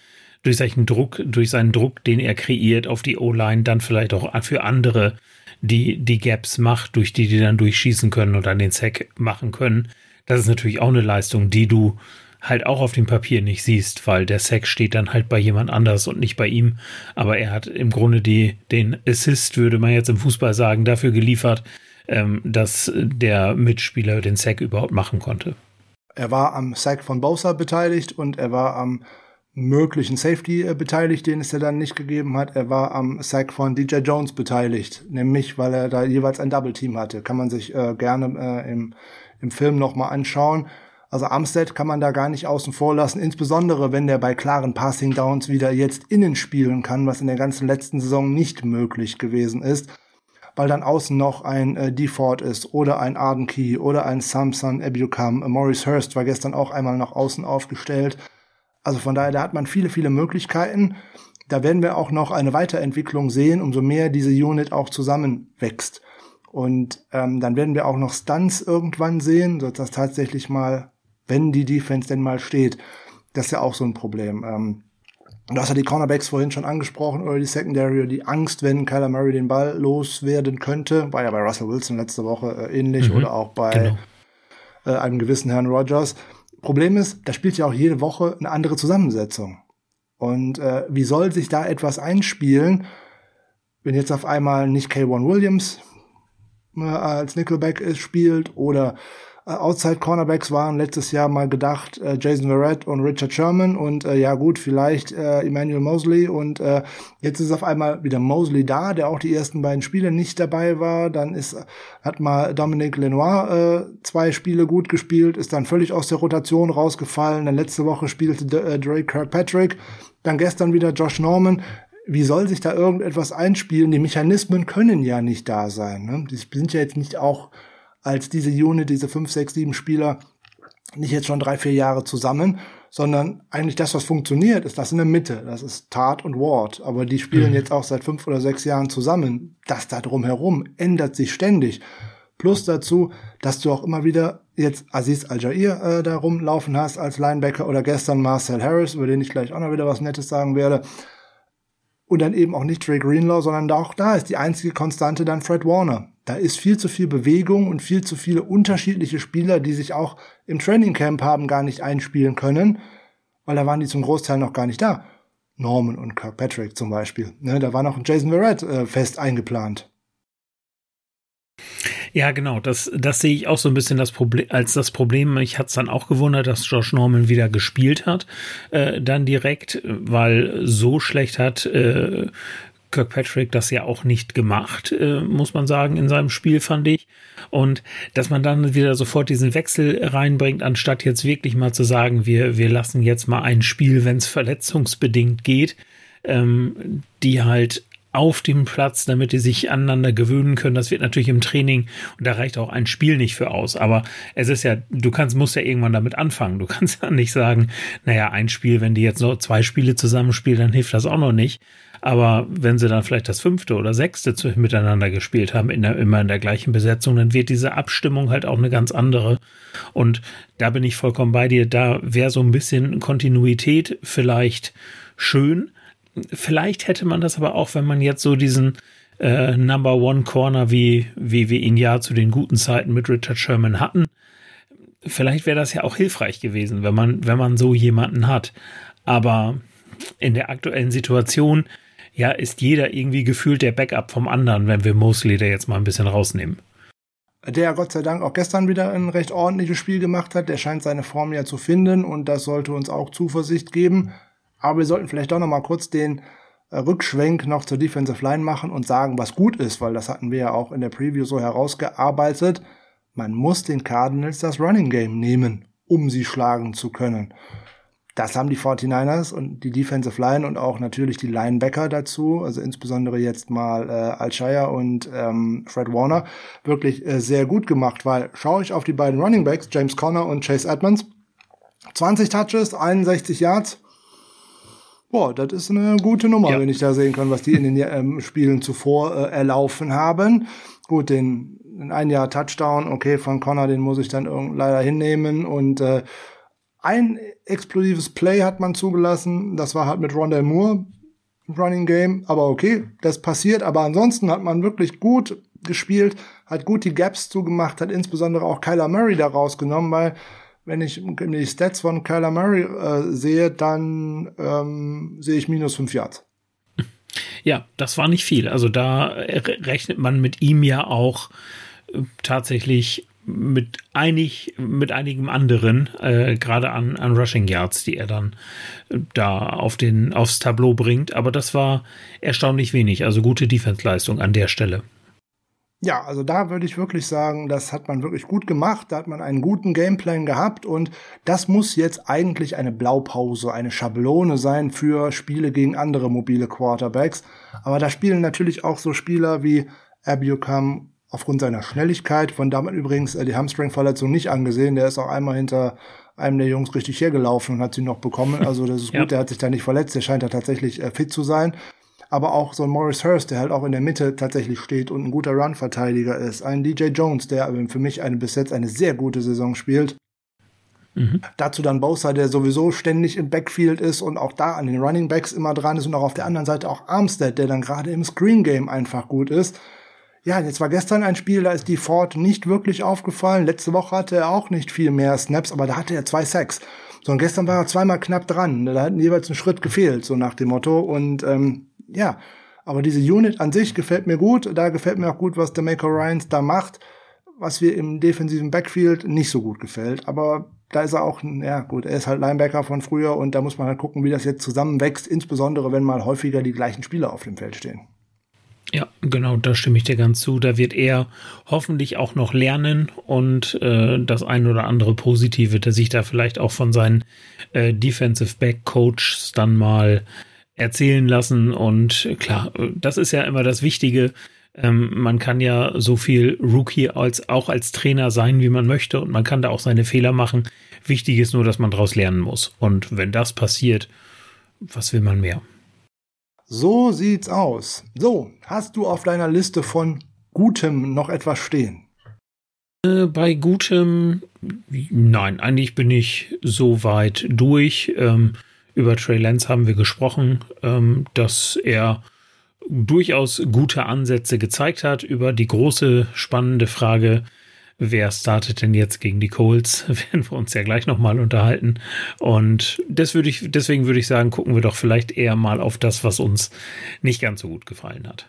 durch seinen Druck, durch seinen Druck, den er kreiert auf die O-Line, dann vielleicht auch für andere die, die Gaps macht, durch die die dann durchschießen können und dann den Sack machen können. Das ist natürlich auch eine Leistung, die du halt auch auf dem Papier nicht siehst, weil der Sack steht dann halt bei jemand anders und nicht bei ihm. Aber er hat im Grunde die, den Assist, würde man jetzt im Fußball sagen, dafür geliefert, ähm, dass der Mitspieler den Sack überhaupt machen konnte. Er war am Sack von Bosa beteiligt und er war am möglichen Safety äh, beteiligt, den es ja dann nicht gegeben hat. Er war am Sack von DJ Jones beteiligt, nämlich weil er da jeweils ein Double Team hatte. Kann man sich äh, gerne äh, im, im Film nochmal anschauen. Also Armstead kann man da gar nicht außen vor lassen, insbesondere wenn der bei klaren Passing Downs wieder jetzt innen spielen kann, was in der ganzen letzten Saison nicht möglich gewesen ist, weil dann außen noch ein äh, Deford ist oder ein Arden Key oder ein Samson Ebukam. Maurice Hurst war gestern auch einmal nach außen aufgestellt. Also von daher, da hat man viele, viele Möglichkeiten. Da werden wir auch noch eine Weiterentwicklung sehen, umso mehr diese Unit auch zusammenwächst. Und ähm, dann werden wir auch noch Stunts irgendwann sehen, dass das tatsächlich mal, wenn die Defense denn mal steht, das ist ja auch so ein Problem. Ähm, du hast ja die Cornerbacks vorhin schon angesprochen oder die Secondary, die Angst, wenn Kyler Murray den Ball loswerden könnte, war ja bei Russell Wilson letzte Woche äh, ähnlich mhm, oder auch bei genau. äh, einem gewissen Herrn Rogers. Problem ist, da spielt ja auch jede Woche eine andere Zusammensetzung. Und äh, wie soll sich da etwas einspielen, wenn jetzt auf einmal nicht K1 Williams äh, als Nickelback ist, spielt oder äh, Outside Cornerbacks waren letztes Jahr mal gedacht äh, Jason Verrett und Richard Sherman und äh, ja gut, vielleicht äh, Emmanuel Mosley und äh, jetzt ist auf einmal wieder Mosley da, der auch die ersten beiden Spiele nicht dabei war. Dann ist hat mal Dominic Lenoir äh, zwei Spiele gut gespielt, ist dann völlig aus der Rotation rausgefallen. Dann letzte Woche spielte äh, Drake Kirkpatrick, dann gestern wieder Josh Norman wie soll sich da irgendetwas einspielen? Die Mechanismen können ja nicht da sein. Ne? Die sind ja jetzt nicht auch als diese Unit, diese fünf, sechs, sieben Spieler nicht jetzt schon drei, vier Jahre zusammen, sondern eigentlich das, was funktioniert, ist das in der Mitte. Das ist Tat und Ward. Aber die spielen mhm. jetzt auch seit fünf oder sechs Jahren zusammen. Das da drumherum ändert sich ständig. Plus dazu, dass du auch immer wieder jetzt Aziz Al-Jair äh, da rumlaufen hast als Linebacker oder gestern Marcel Harris, über den ich gleich auch noch wieder was Nettes sagen werde. Und dann eben auch nicht Trey Greenlaw, sondern auch da ist die einzige Konstante dann Fred Warner. Da ist viel zu viel Bewegung und viel zu viele unterschiedliche Spieler, die sich auch im Training Camp haben gar nicht einspielen können, weil da waren die zum Großteil noch gar nicht da. Norman und Kirkpatrick zum Beispiel. Ne, da war noch Jason Verrett äh, fest eingeplant. Ja, genau. Das, das sehe ich auch so ein bisschen das Problem, als das Problem. Ich hatte es dann auch gewundert, dass Josh Norman wieder gespielt hat, äh, dann direkt, weil so schlecht hat äh, Kirkpatrick das ja auch nicht gemacht, äh, muss man sagen, in seinem Spiel, fand ich. Und dass man dann wieder sofort diesen Wechsel reinbringt, anstatt jetzt wirklich mal zu sagen, wir, wir lassen jetzt mal ein Spiel, wenn es verletzungsbedingt geht, ähm, die halt auf dem Platz, damit die sich aneinander gewöhnen können. Das wird natürlich im Training und da reicht auch ein Spiel nicht für aus. Aber es ist ja, du kannst, musst ja irgendwann damit anfangen. Du kannst ja nicht sagen, naja, ein Spiel, wenn die jetzt noch zwei Spiele zusammenspielen, dann hilft das auch noch nicht. Aber wenn sie dann vielleicht das fünfte oder sechste miteinander gespielt haben, in der, immer in der gleichen Besetzung, dann wird diese Abstimmung halt auch eine ganz andere. Und da bin ich vollkommen bei dir. Da wäre so ein bisschen Kontinuität vielleicht schön Vielleicht hätte man das aber auch, wenn man jetzt so diesen äh, Number One Corner, wie, wie wir ihn ja zu den guten Zeiten mit Richard Sherman hatten. Vielleicht wäre das ja auch hilfreich gewesen, wenn man, wenn man so jemanden hat. Aber in der aktuellen Situation, ja, ist jeder irgendwie gefühlt der Backup vom anderen, wenn wir Mosley da jetzt mal ein bisschen rausnehmen. Der Gott sei Dank auch gestern wieder ein recht ordentliches Spiel gemacht hat. Der scheint seine Form ja zu finden und das sollte uns auch Zuversicht geben. Aber wir sollten vielleicht doch noch mal kurz den äh, Rückschwenk noch zur Defensive Line machen und sagen, was gut ist, weil das hatten wir ja auch in der Preview so herausgearbeitet. Man muss den Cardinals das Running Game nehmen, um sie schlagen zu können. Das haben die 49ers und die Defensive Line und auch natürlich die Linebacker dazu, also insbesondere jetzt mal äh, Alshire und ähm, Fred Warner, wirklich äh, sehr gut gemacht, weil schaue ich auf die beiden Running Backs, James Conner und Chase Edmonds, 20 Touches, 61 Yards, Boah, das ist eine gute Nummer, ja. wenn ich da sehen kann, was die in den ähm, Spielen zuvor äh, erlaufen haben. Gut, den in ein Jahr Touchdown, okay, von Connor, den muss ich dann leider hinnehmen. Und äh, ein explosives Play hat man zugelassen, das war halt mit Rondell Moore, Running Game, aber okay, das passiert. Aber ansonsten hat man wirklich gut gespielt, hat gut die Gaps zugemacht, hat insbesondere auch Kyler Murray da rausgenommen, weil wenn ich die Stats von Kyler Murray äh, sehe, dann ähm, sehe ich minus fünf Yards. Ja, das war nicht viel. Also da rechnet man mit ihm ja auch äh, tatsächlich mit einig mit einigem anderen äh, gerade an an Rushing Yards, die er dann äh, da auf den aufs Tableau bringt. Aber das war erstaunlich wenig. Also gute Defense-Leistung an der Stelle. Ja, also da würde ich wirklich sagen, das hat man wirklich gut gemacht, da hat man einen guten Gameplan gehabt und das muss jetzt eigentlich eine Blaupause, eine Schablone sein für Spiele gegen andere mobile Quarterbacks. Aber da spielen natürlich auch so Spieler wie Abiukam aufgrund seiner Schnelligkeit, von da übrigens äh, die Hamstring-Verletzung nicht angesehen, der ist auch einmal hinter einem der Jungs richtig hergelaufen und hat sie noch bekommen. Also das ist gut, ja. der hat sich da nicht verletzt, der scheint da tatsächlich äh, fit zu sein. Aber auch so ein Morris Hurst, der halt auch in der Mitte tatsächlich steht und ein guter Run-Verteidiger ist. Ein DJ Jones, der für mich eine bis jetzt eine sehr gute Saison spielt. Mhm. Dazu dann Bosa, der sowieso ständig im Backfield ist und auch da an den Running Backs immer dran ist und auch auf der anderen Seite auch Armstead, der dann gerade im Screen Game einfach gut ist. Ja, jetzt war gestern ein Spiel, da ist die Ford nicht wirklich aufgefallen. Letzte Woche hatte er auch nicht viel mehr Snaps, aber da hatte er zwei Sacks. So, und gestern war er zweimal knapp dran. Da hat jeweils ein Schritt gefehlt, so nach dem Motto. Und ähm, ja, aber diese Unit an sich gefällt mir gut. Da gefällt mir auch gut, was der Maker Ryans da macht, was wir im defensiven Backfield nicht so gut gefällt. Aber da ist er auch, ja gut, er ist halt Linebacker von früher und da muss man halt gucken, wie das jetzt zusammenwächst, insbesondere wenn mal häufiger die gleichen Spieler auf dem Feld stehen. Ja, genau, da stimme ich dir ganz zu. Da wird er hoffentlich auch noch lernen und äh, das ein oder andere Positive, der sich da vielleicht auch von seinen äh, Defensive Back Coaches dann mal erzählen lassen. Und klar, das ist ja immer das Wichtige. Ähm, man kann ja so viel Rookie als auch als Trainer sein, wie man möchte, und man kann da auch seine Fehler machen. Wichtig ist nur, dass man daraus lernen muss. Und wenn das passiert, was will man mehr? So sieht's aus. So, hast du auf deiner Liste von Gutem noch etwas stehen? Äh, bei Gutem, nein, eigentlich bin ich so weit durch. Ähm, über Trey Lance haben wir gesprochen, ähm, dass er durchaus gute Ansätze gezeigt hat. Über die große spannende Frage, wer startet denn jetzt gegen die Colts, werden wir uns ja gleich nochmal unterhalten. Und das würde ich, deswegen würde ich sagen, gucken wir doch vielleicht eher mal auf das, was uns nicht ganz so gut gefallen hat.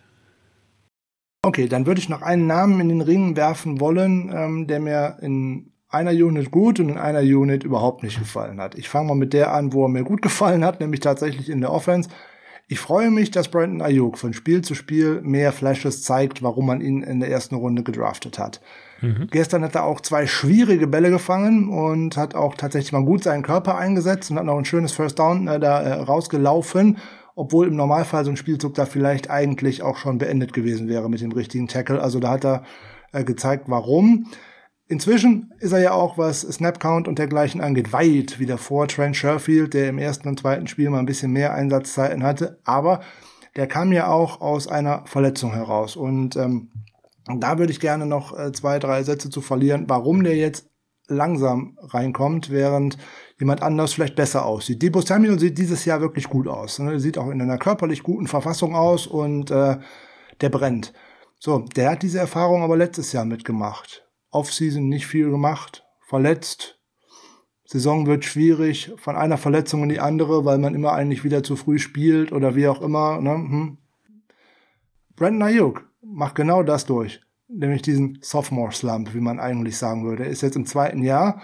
Okay, dann würde ich noch einen Namen in den Ring werfen wollen, ähm, der mir in einer Unit gut und in einer Unit überhaupt nicht gefallen hat. Ich fange mal mit der an, wo er mir gut gefallen hat, nämlich tatsächlich in der Offense. Ich freue mich, dass Brandon Ayuk von Spiel zu Spiel mehr Flashes zeigt, warum man ihn in der ersten Runde gedraftet hat. Mhm. Gestern hat er auch zwei schwierige Bälle gefangen und hat auch tatsächlich mal gut seinen Körper eingesetzt und hat noch ein schönes First Down äh, da äh, rausgelaufen, obwohl im Normalfall so ein Spielzug da vielleicht eigentlich auch schon beendet gewesen wäre mit dem richtigen Tackle. Also da hat er äh, gezeigt, warum. Inzwischen ist er ja auch, was Snapcount und dergleichen angeht, weit wieder vor Trent Sherfield, der im ersten und zweiten Spiel mal ein bisschen mehr Einsatzzeiten hatte. Aber der kam ja auch aus einer Verletzung heraus. Und ähm, da würde ich gerne noch äh, zwei, drei Sätze zu verlieren, warum der jetzt langsam reinkommt, während jemand anders vielleicht besser aussieht. Debo Samuel sieht dieses Jahr wirklich gut aus. Ne? Sieht auch in einer körperlich guten Verfassung aus und äh, der brennt. So, der hat diese Erfahrung aber letztes Jahr mitgemacht. Offseason nicht viel gemacht, verletzt. Saison wird schwierig, von einer Verletzung in die andere, weil man immer eigentlich wieder zu früh spielt oder wie auch immer. Ne? Hm. Brandon Ayuk macht genau das durch, nämlich diesen Sophomore Slump, wie man eigentlich sagen würde. Er ist jetzt im zweiten Jahr.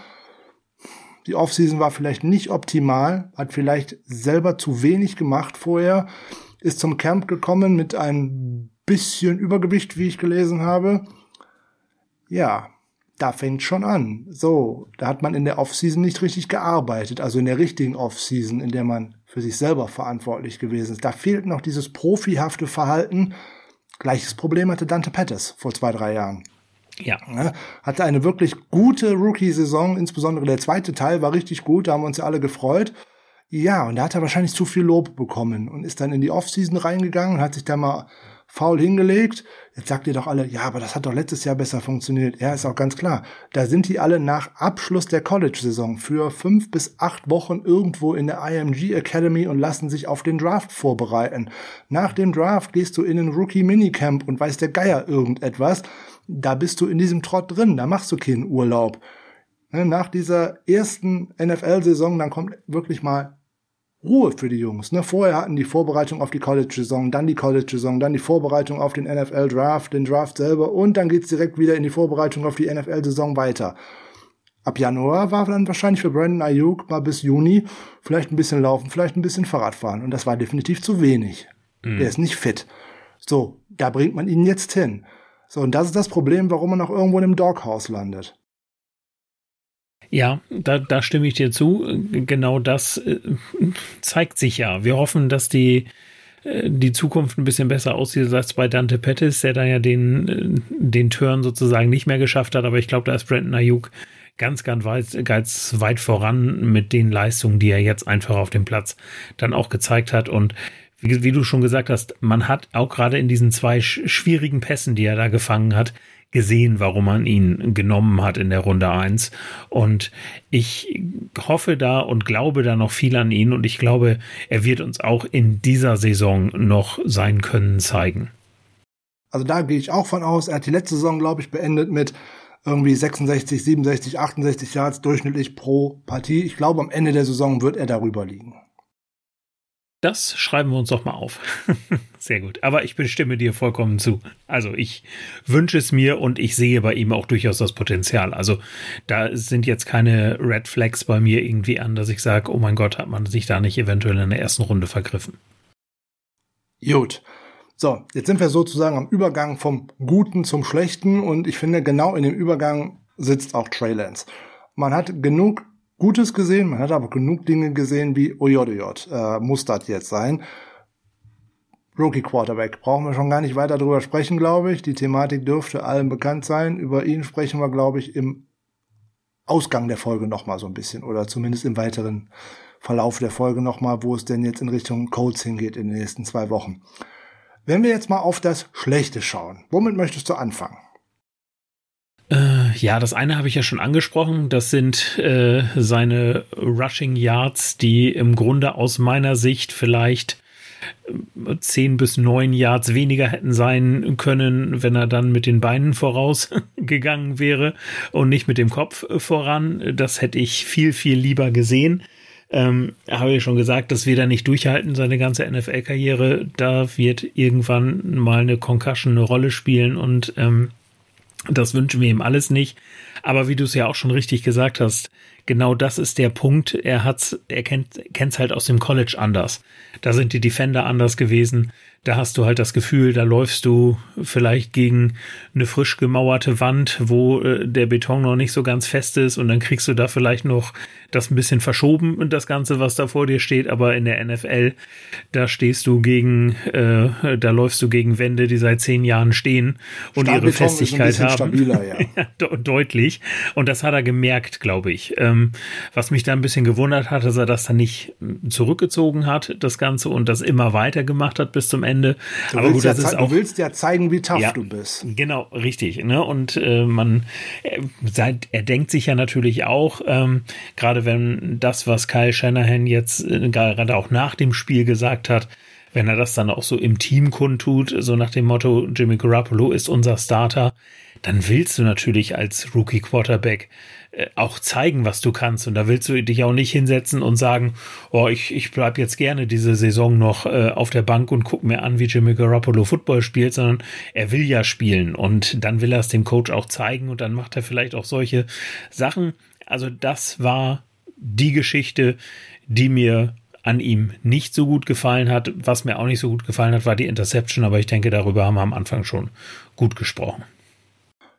Die Offseason war vielleicht nicht optimal, hat vielleicht selber zu wenig gemacht vorher, ist zum Camp gekommen mit ein bisschen Übergewicht, wie ich gelesen habe. Ja, da fängt schon an. So, da hat man in der Offseason nicht richtig gearbeitet, also in der richtigen Offseason, in der man für sich selber verantwortlich gewesen ist. Da fehlt noch dieses profihafte Verhalten. Gleiches Problem hatte Dante Pettis vor zwei, drei Jahren. Ja. ja. Hatte eine wirklich gute Rookie-Saison, insbesondere der zweite Teil war richtig gut, da haben wir uns ja alle gefreut. Ja, und da hat er wahrscheinlich zu viel Lob bekommen und ist dann in die Offseason reingegangen, hat sich da mal faul hingelegt. Jetzt sagt ihr doch alle, ja, aber das hat doch letztes Jahr besser funktioniert. Ja, ist auch ganz klar. Da sind die alle nach Abschluss der College-Saison für fünf bis acht Wochen irgendwo in der IMG Academy und lassen sich auf den Draft vorbereiten. Nach dem Draft gehst du in ein Rookie-Minicamp und weiß der Geier irgendetwas. Da bist du in diesem Trott drin, da machst du keinen Urlaub. Ne, nach dieser ersten NFL-Saison, dann kommt wirklich mal Ruhe für die Jungs. Ne? Vorher hatten die Vorbereitung auf die College-Saison, dann die College-Saison, dann die Vorbereitung auf den NFL-Draft, den Draft selber und dann geht's direkt wieder in die Vorbereitung auf die NFL-Saison weiter. Ab Januar war dann wahrscheinlich für Brandon Ayuk mal bis Juni vielleicht ein bisschen laufen, vielleicht ein bisschen Fahrrad fahren. Und das war definitiv zu wenig. Mhm. Der ist nicht fit. So, da bringt man ihn jetzt hin. So, und das ist das Problem, warum er noch irgendwo in einem Doghouse landet. Ja, da, da stimme ich dir zu. Genau das äh, zeigt sich ja. Wir hoffen, dass die, äh, die Zukunft ein bisschen besser aussieht als bei Dante Pettis, der da ja den, äh, den Turn sozusagen nicht mehr geschafft hat. Aber ich glaube, da ist Brandon Ayuk ganz, ganz weit, ganz weit voran mit den Leistungen, die er jetzt einfach auf dem Platz dann auch gezeigt hat. Und wie, wie du schon gesagt hast, man hat auch gerade in diesen zwei schwierigen Pässen, die er da gefangen hat, gesehen, warum man ihn genommen hat in der Runde eins Und ich hoffe da und glaube da noch viel an ihn und ich glaube, er wird uns auch in dieser Saison noch sein Können zeigen. Also da gehe ich auch von aus. Er hat die letzte Saison, glaube ich, beendet mit irgendwie 66, 67, 68 Yards durchschnittlich pro Partie. Ich glaube, am Ende der Saison wird er darüber liegen. Das schreiben wir uns doch mal auf. Sehr gut. Aber ich bestimme dir vollkommen zu. Also ich wünsche es mir und ich sehe bei ihm auch durchaus das Potenzial. Also da sind jetzt keine Red Flags bei mir irgendwie an, dass ich sage, oh mein Gott, hat man sich da nicht eventuell in der ersten Runde vergriffen. Gut. So, jetzt sind wir sozusagen am Übergang vom Guten zum Schlechten und ich finde, genau in dem Übergang sitzt auch Trey Lance. Man hat genug Gutes gesehen, man hat aber genug Dinge gesehen wie OJJ, äh, muss das jetzt sein. Rookie Quarterback, brauchen wir schon gar nicht weiter drüber sprechen, glaube ich. Die Thematik dürfte allen bekannt sein. Über ihn sprechen wir, glaube ich, im Ausgang der Folge nochmal so ein bisschen oder zumindest im weiteren Verlauf der Folge nochmal, wo es denn jetzt in Richtung Codes hingeht in den nächsten zwei Wochen. Wenn wir jetzt mal auf das Schlechte schauen, womit möchtest du anfangen? Äh, ja, das eine habe ich ja schon angesprochen. Das sind äh, seine Rushing Yards, die im Grunde aus meiner Sicht vielleicht äh, zehn bis neun Yards weniger hätten sein können, wenn er dann mit den Beinen vorausgegangen wäre und nicht mit dem Kopf voran. Das hätte ich viel, viel lieber gesehen. Ähm, habe ich schon gesagt, das wird er nicht durchhalten, seine ganze NFL-Karriere. Da wird irgendwann mal eine Concussion eine Rolle spielen und ähm, das wünschen wir ihm alles nicht. Aber wie du es ja auch schon richtig gesagt hast, genau das ist der Punkt. Er hat's, er kennt, kennt's halt aus dem College anders. Da sind die Defender anders gewesen da hast du halt das Gefühl, da läufst du vielleicht gegen eine frisch gemauerte Wand, wo äh, der Beton noch nicht so ganz fest ist und dann kriegst du da vielleicht noch das ein bisschen verschoben und das Ganze, was da vor dir steht, aber in der NFL, da stehst du gegen, äh, da läufst du gegen Wände, die seit zehn Jahren stehen und ihre Festigkeit haben. Stabiler, ja. ja, deutlich. Und das hat er gemerkt, glaube ich. Ähm, was mich da ein bisschen gewundert hat, dass er das dann nicht zurückgezogen hat, das Ganze, und das immer weiter gemacht hat bis zum Ende. Du Aber gut, das ja ist auch. Du willst ja zeigen, wie tough ja, du bist. Genau, richtig. Ne? Und äh, man, er, seit, er denkt sich ja natürlich auch, ähm, gerade wenn das, was Kyle Shanahan jetzt äh, gerade auch nach dem Spiel gesagt hat, wenn er das dann auch so im Team kundtut, so nach dem Motto, Jimmy Garoppolo ist unser Starter, dann willst du natürlich als Rookie Quarterback äh, auch zeigen, was du kannst. Und da willst du dich auch nicht hinsetzen und sagen, oh, ich, ich bleib jetzt gerne diese Saison noch äh, auf der Bank und guck mir an, wie Jimmy Garoppolo Football spielt, sondern er will ja spielen und dann will er es dem Coach auch zeigen und dann macht er vielleicht auch solche Sachen. Also das war die Geschichte, die mir an ihm nicht so gut gefallen hat. Was mir auch nicht so gut gefallen hat, war die Interception, aber ich denke, darüber haben wir am Anfang schon gut gesprochen.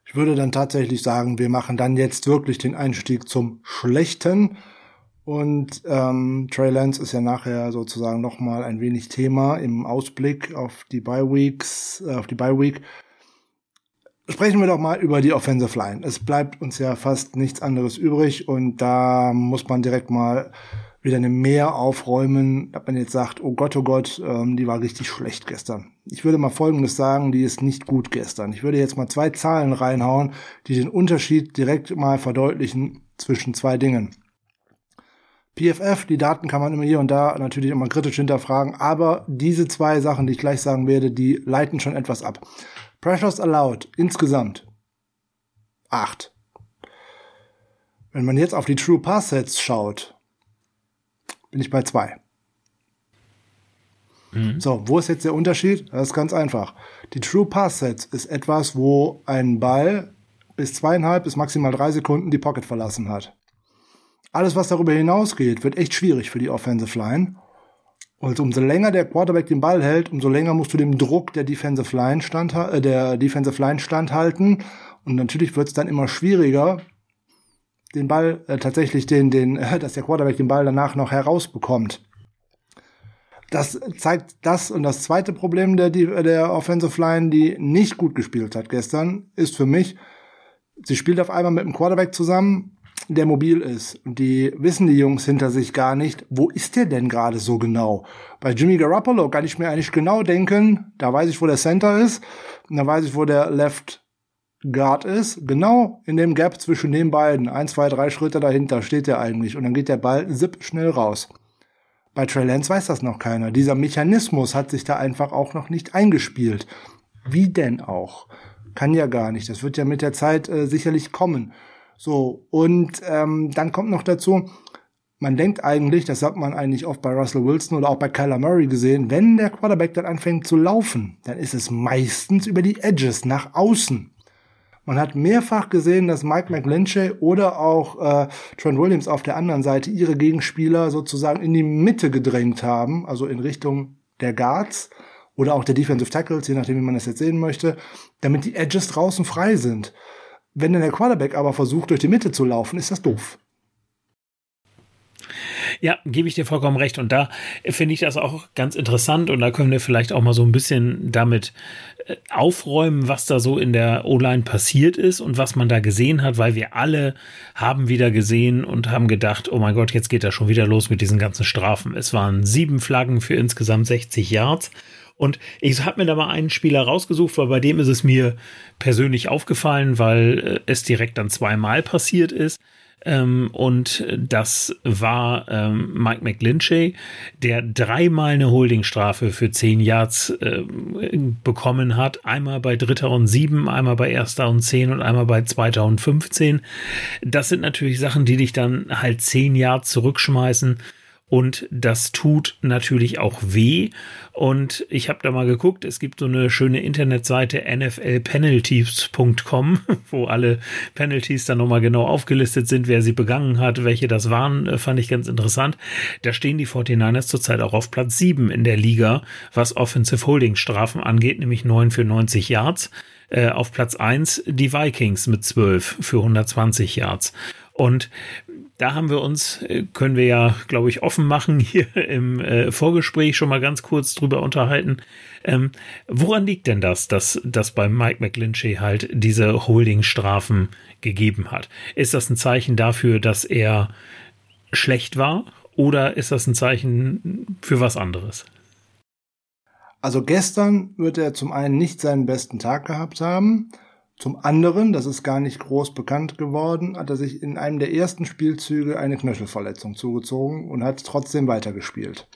Ich würde dann tatsächlich sagen, wir machen dann jetzt wirklich den Einstieg zum Schlechten. Und ähm, Trey Lance ist ja nachher sozusagen nochmal ein wenig Thema im Ausblick auf die Bye Weeks, äh, auf die Bye Week. Sprechen wir doch mal über die Offensive Line. Es bleibt uns ja fast nichts anderes übrig und da muss man direkt mal wieder eine Mehr aufräumen, dass man jetzt sagt, oh Gott, oh Gott, ähm, die war richtig schlecht gestern. Ich würde mal Folgendes sagen, die ist nicht gut gestern. Ich würde jetzt mal zwei Zahlen reinhauen, die den Unterschied direkt mal verdeutlichen zwischen zwei Dingen. PFF, die Daten kann man immer hier und da natürlich immer kritisch hinterfragen, aber diese zwei Sachen, die ich gleich sagen werde, die leiten schon etwas ab. Pressures allowed insgesamt acht. Wenn man jetzt auf die True Pass Sets schaut, bin ich bei zwei. Mhm. So, wo ist jetzt der Unterschied? Das ist ganz einfach. Die True Pass Sets ist etwas, wo ein Ball bis zweieinhalb bis maximal drei Sekunden die Pocket verlassen hat. Alles, was darüber hinausgeht, wird echt schwierig für die Offensive Line. Und umso länger der Quarterback den Ball hält, umso länger musst du dem Druck der Defensive Line, stand, äh, der Defensive Line standhalten. Und natürlich wird es dann immer schwieriger, den Ball äh, tatsächlich den, den, äh, dass der Quarterback den Ball danach noch herausbekommt. Das zeigt das und das zweite Problem der, der Offensive Line, die nicht gut gespielt hat gestern, ist für mich, sie spielt auf einmal mit dem Quarterback zusammen der mobil ist. Die wissen die Jungs hinter sich gar nicht, wo ist der denn gerade so genau? Bei Jimmy Garoppolo kann ich mir eigentlich genau denken, da weiß ich, wo der Center ist, und da weiß ich, wo der Left Guard ist. Genau in dem Gap zwischen den beiden, ein, zwei, drei Schritte dahinter steht der eigentlich. Und dann geht der Ball zip schnell raus. Bei Trey Lance weiß das noch keiner. Dieser Mechanismus hat sich da einfach auch noch nicht eingespielt. Wie denn auch? Kann ja gar nicht. Das wird ja mit der Zeit äh, sicherlich kommen. So, und ähm, dann kommt noch dazu, man denkt eigentlich, das sagt man eigentlich oft bei Russell Wilson oder auch bei Kyler Murray gesehen, wenn der Quarterback dann anfängt zu laufen, dann ist es meistens über die Edges nach außen. Man hat mehrfach gesehen, dass Mike McGlinchey oder auch äh, Trent Williams auf der anderen Seite ihre Gegenspieler sozusagen in die Mitte gedrängt haben, also in Richtung der Guards oder auch der Defensive Tackles, je nachdem, wie man das jetzt sehen möchte, damit die Edges draußen frei sind. Wenn dann der Quarterback aber versucht, durch die Mitte zu laufen, ist das doof. Ja, gebe ich dir vollkommen recht. Und da finde ich das auch ganz interessant. Und da können wir vielleicht auch mal so ein bisschen damit äh, aufräumen, was da so in der O-Line passiert ist und was man da gesehen hat, weil wir alle haben wieder gesehen und haben gedacht, oh mein Gott, jetzt geht das schon wieder los mit diesen ganzen Strafen. Es waren sieben Flaggen für insgesamt 60 Yards. Und ich habe mir da mal einen Spieler rausgesucht, weil bei dem ist es mir persönlich aufgefallen, weil äh, es direkt dann zweimal passiert ist. Ähm, und das war ähm, Mike McGlinchey, der dreimal eine Holdingstrafe für zehn Yards äh, bekommen hat. Einmal bei dritter und sieben, einmal bei erster und zehn und einmal bei zweiter und 15. Das sind natürlich Sachen, die dich dann halt zehn Yards zurückschmeißen und das tut natürlich auch weh. Und ich habe da mal geguckt, es gibt so eine schöne Internetseite nflpenalties.com, wo alle Penalties dann nochmal genau aufgelistet sind, wer sie begangen hat, welche das waren, äh, fand ich ganz interessant. Da stehen die 49ers zurzeit auch auf Platz 7 in der Liga, was Offensive Holding Strafen angeht, nämlich 9 für 90 Yards. Äh, auf Platz 1 die Vikings mit 12 für 120 Yards. Und da haben wir uns, äh, können wir ja, glaube ich, offen machen, hier im äh, Vorgespräch schon mal ganz kurz drüber unterhalten. Ähm, woran liegt denn das, dass, dass bei Mike McGlinchey halt diese Holding-Strafen gegeben hat? Ist das ein Zeichen dafür, dass er schlecht war oder ist das ein Zeichen für was anderes? Also gestern wird er zum einen nicht seinen besten Tag gehabt haben. Zum anderen, das ist gar nicht groß bekannt geworden, hat er sich in einem der ersten Spielzüge eine Knöchelverletzung zugezogen und hat trotzdem weitergespielt.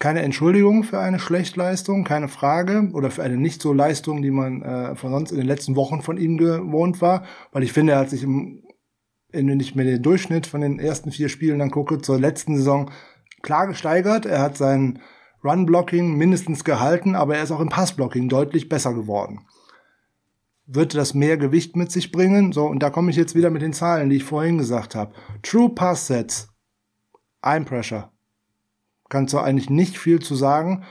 Keine Entschuldigung für eine Schlechtleistung, keine Frage, oder für eine nicht so Leistung, die man äh, von sonst in den letzten Wochen von ihm gewohnt war, weil ich finde, er hat sich im, wenn ich mir den Durchschnitt von den ersten vier Spielen dann gucke, zur letzten Saison klar gesteigert. Er hat sein Run-Blocking mindestens gehalten, aber er ist auch im Pass-Blocking deutlich besser geworden wird das mehr Gewicht mit sich bringen. So, und da komme ich jetzt wieder mit den Zahlen, die ich vorhin gesagt habe. True Pass Sets, ein Pressure. Kannst du eigentlich nicht viel zu sagen.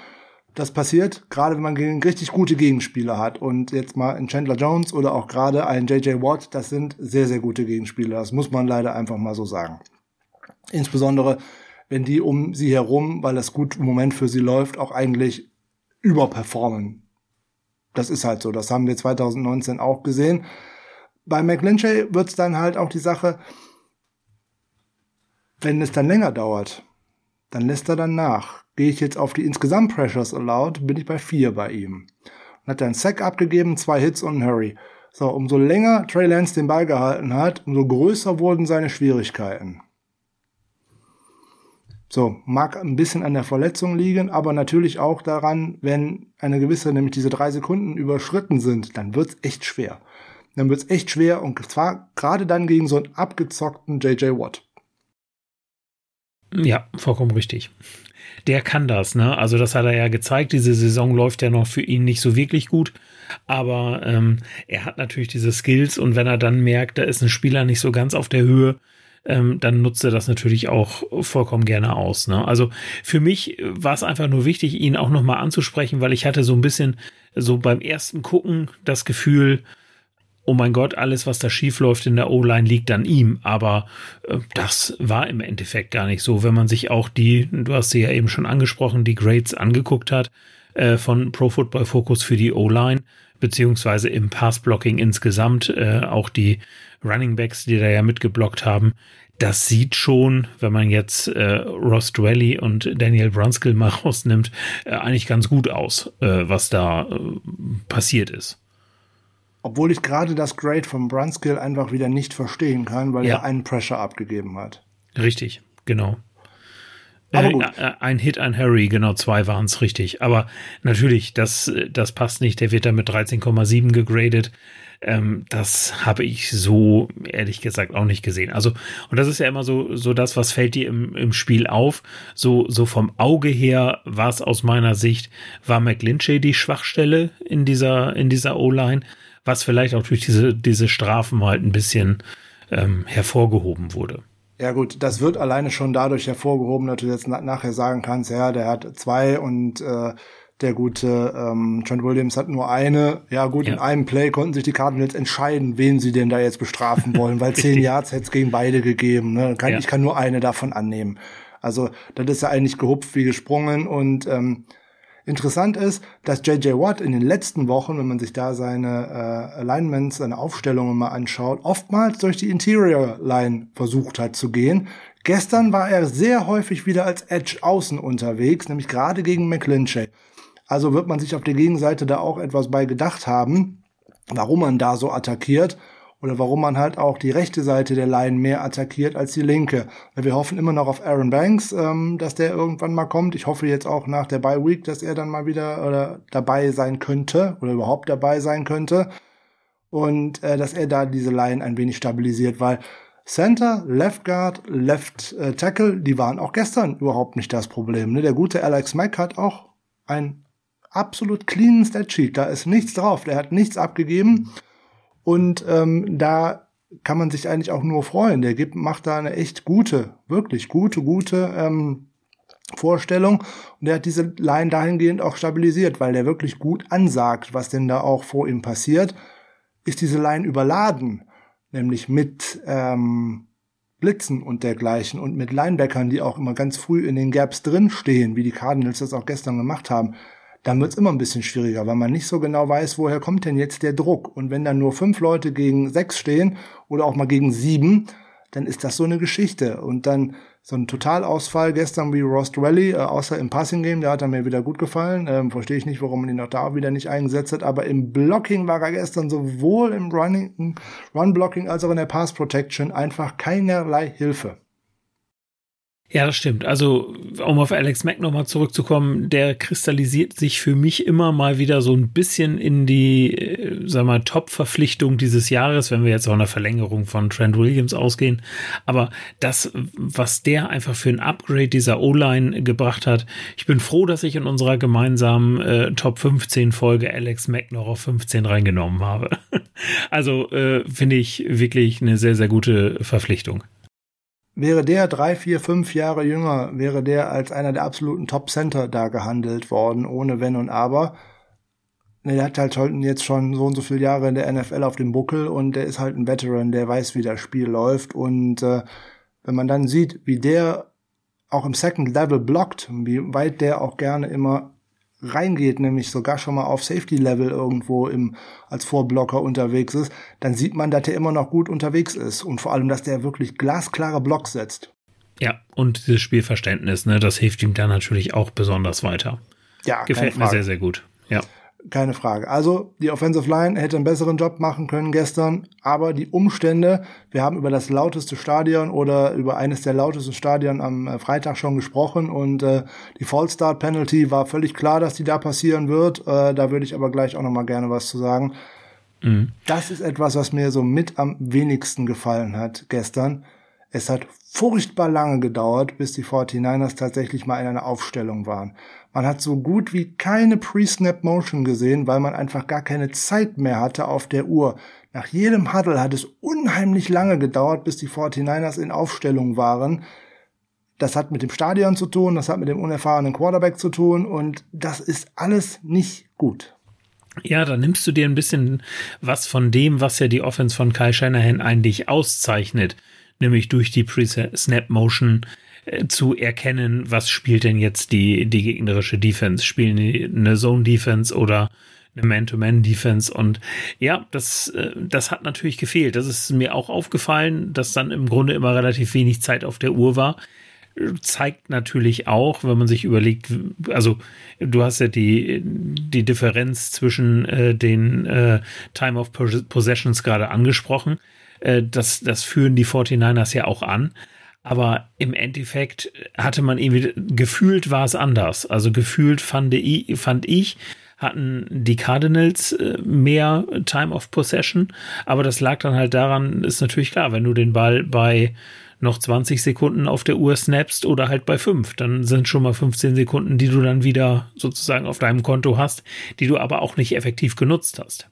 Das passiert, gerade wenn man gegen richtig gute Gegenspieler hat. Und jetzt mal ein Chandler Jones oder auch gerade ein JJ Watt, das sind sehr, sehr gute Gegenspieler. Das muss man leider einfach mal so sagen. Insbesondere, wenn die um sie herum, weil das gut im Moment für sie läuft, auch eigentlich überperformen das ist halt so. Das haben wir 2019 auch gesehen. Bei McLinchay wird es dann halt auch die Sache, wenn es dann länger dauert, dann lässt er dann nach. Gehe ich jetzt auf die insgesamt Pressures allowed, bin ich bei vier bei ihm. Und hat dann Sack abgegeben, zwei Hits und ein Hurry. So, umso länger Trey Lance den Ball gehalten hat, umso größer wurden seine Schwierigkeiten. So, mag ein bisschen an der Verletzung liegen, aber natürlich auch daran, wenn eine gewisse, nämlich diese drei Sekunden überschritten sind, dann wird's echt schwer. Dann wird's echt schwer und zwar gerade dann gegen so einen abgezockten JJ Watt. Ja, vollkommen richtig. Der kann das, ne? Also das hat er ja gezeigt. Diese Saison läuft ja noch für ihn nicht so wirklich gut, aber ähm, er hat natürlich diese Skills und wenn er dann merkt, da ist ein Spieler nicht so ganz auf der Höhe, ähm, dann nutzt er das natürlich auch vollkommen gerne aus. Ne? Also für mich war es einfach nur wichtig, ihn auch nochmal anzusprechen, weil ich hatte so ein bisschen so beim ersten Gucken das Gefühl, oh mein Gott, alles, was da schief läuft in der O-Line, liegt an ihm. Aber äh, das war im Endeffekt gar nicht so. Wenn man sich auch die, du hast sie ja eben schon angesprochen, die Grades angeguckt hat äh, von Pro Football Focus für die O-Line, beziehungsweise im Pass-Blocking insgesamt, äh, auch die Running Backs, die da ja mitgeblockt haben, das sieht schon, wenn man jetzt äh, Ross Dwelly und Daniel Brunskill mal rausnimmt, äh, eigentlich ganz gut aus, äh, was da äh, passiert ist. Obwohl ich gerade das Grade von Brunskill einfach wieder nicht verstehen kann, weil ja. er einen Pressure abgegeben hat. Richtig, genau. Aber gut. Äh, ein Hit, ein Harry, genau, zwei waren es richtig. Aber natürlich, das, das passt nicht. Der wird da mit 13,7 gegradet. Ähm, das habe ich so ehrlich gesagt auch nicht gesehen. Also, und das ist ja immer so, so das, was fällt dir im, im Spiel auf. So, so vom Auge her war es aus meiner Sicht, war McLinchay die Schwachstelle in dieser, in dieser O-Line was vielleicht auch durch diese, diese Strafen halt ein bisschen ähm, hervorgehoben wurde. Ja gut, das wird alleine schon dadurch hervorgehoben, dass du jetzt na nachher sagen kannst, ja, der hat zwei und äh, der gute ähm, Trent Williams hat nur eine. Ja gut, ja. in einem Play konnten sich die Karten jetzt entscheiden, wen sie denn da jetzt bestrafen wollen, weil zehn Yards hätte es gegen beide gegeben. Ne? Kann, ja. Ich kann nur eine davon annehmen. Also das ist ja eigentlich gehupft wie gesprungen und ähm, Interessant ist, dass JJ Watt in den letzten Wochen, wenn man sich da seine äh, Alignments, seine Aufstellungen mal anschaut, oftmals durch die Interior Line versucht hat zu gehen. Gestern war er sehr häufig wieder als Edge außen unterwegs, nämlich gerade gegen McClinchay. Also wird man sich auf der Gegenseite da auch etwas bei gedacht haben, warum man da so attackiert oder warum man halt auch die rechte Seite der Line mehr attackiert als die linke. Wir hoffen immer noch auf Aaron Banks, ähm, dass der irgendwann mal kommt. Ich hoffe jetzt auch nach der Bye Week, dass er dann mal wieder oder dabei sein könnte oder überhaupt dabei sein könnte und äh, dass er da diese Line ein wenig stabilisiert, weil Center, Left Guard, Left äh, Tackle, die waren auch gestern überhaupt nicht das Problem. Ne? Der gute Alex Mack hat auch ein absolut clean Statsheet. Da ist nichts drauf. Der hat nichts abgegeben. Und ähm, da kann man sich eigentlich auch nur freuen. Der gibt, macht da eine echt gute, wirklich gute, gute ähm, Vorstellung. Und der hat diese Line dahingehend auch stabilisiert, weil der wirklich gut ansagt, was denn da auch vor ihm passiert. Ist diese Line überladen, nämlich mit ähm, Blitzen und dergleichen und mit Linebackern, die auch immer ganz früh in den Gaps drinstehen, wie die Cardinals das auch gestern gemacht haben, dann wird es immer ein bisschen schwieriger, weil man nicht so genau weiß, woher kommt denn jetzt der Druck. Und wenn dann nur fünf Leute gegen sechs stehen oder auch mal gegen sieben, dann ist das so eine Geschichte. Und dann so ein Totalausfall gestern wie Ross Rally, äh, außer im Passing Game, der hat er mir wieder gut gefallen. Ähm, Verstehe ich nicht, warum man ihn auch da wieder nicht eingesetzt hat. Aber im Blocking war er gestern sowohl im Running, Run Blocking als auch in der Pass Protection einfach keinerlei Hilfe. Ja, das stimmt. Also, um auf Alex Mack nochmal zurückzukommen, der kristallisiert sich für mich immer mal wieder so ein bisschen in die, äh, sag mal, Top-Verpflichtung dieses Jahres, wenn wir jetzt auch eine Verlängerung von Trent Williams ausgehen. Aber das, was der einfach für ein Upgrade dieser O-Line gebracht hat, ich bin froh, dass ich in unserer gemeinsamen äh, Top 15 Folge Alex Mack noch auf 15 reingenommen habe. also, äh, finde ich wirklich eine sehr, sehr gute Verpflichtung. Wäre der drei, vier, fünf Jahre jünger, wäre der als einer der absoluten Top-Center da gehandelt worden, ohne Wenn und Aber. Der hat halt jetzt schon so und so viele Jahre in der NFL auf dem Buckel und der ist halt ein Veteran, der weiß, wie das Spiel läuft. Und äh, wenn man dann sieht, wie der auch im Second Level blockt, wie weit der auch gerne immer reingeht, nämlich sogar schon mal auf Safety Level irgendwo im, als Vorblocker unterwegs ist, dann sieht man, dass er immer noch gut unterwegs ist und vor allem, dass der wirklich glasklare Blocks setzt. Ja, und dieses Spielverständnis, ne, das hilft ihm dann natürlich auch besonders weiter. Ja, gefällt mir sehr, sehr gut. Ja keine Frage. Also die Offensive Line hätte einen besseren Job machen können gestern, aber die Umstände, wir haben über das lauteste Stadion oder über eines der lautesten Stadien am äh, Freitag schon gesprochen und äh, die False Start Penalty war völlig klar, dass die da passieren wird. Äh, da würde ich aber gleich auch noch mal gerne was zu sagen. Mhm. Das ist etwas, was mir so mit am wenigsten gefallen hat gestern. Es hat furchtbar lange gedauert, bis die 49ers tatsächlich mal in einer Aufstellung waren. Man hat so gut wie keine Pre-Snap Motion gesehen, weil man einfach gar keine Zeit mehr hatte auf der Uhr. Nach jedem Huddle hat es unheimlich lange gedauert, bis die 49ers in Aufstellung waren. Das hat mit dem Stadion zu tun, das hat mit dem unerfahrenen Quarterback zu tun und das ist alles nicht gut. Ja, da nimmst du dir ein bisschen was von dem, was ja die Offense von Kai Shanahan eigentlich auszeichnet, nämlich durch die Pre-Snap-Motion zu erkennen, was spielt denn jetzt die, die gegnerische Defense? Spielen die eine Zone-Defense oder eine Man-to-Man-Defense? Und ja, das, äh, das hat natürlich gefehlt. Das ist mir auch aufgefallen, dass dann im Grunde immer relativ wenig Zeit auf der Uhr war zeigt natürlich auch, wenn man sich überlegt, also du hast ja die, die Differenz zwischen äh, den äh, Time of Possessions gerade angesprochen. Äh, das, das führen die 49ers ja auch an. Aber im Endeffekt hatte man irgendwie gefühlt war es anders. Also gefühlt fand ich, fand ich hatten die Cardinals äh, mehr Time of Possession. Aber das lag dann halt daran, ist natürlich klar, wenn du den Ball bei noch 20 Sekunden auf der Uhr snappst oder halt bei 5. Dann sind schon mal 15 Sekunden, die du dann wieder sozusagen auf deinem Konto hast, die du aber auch nicht effektiv genutzt hast.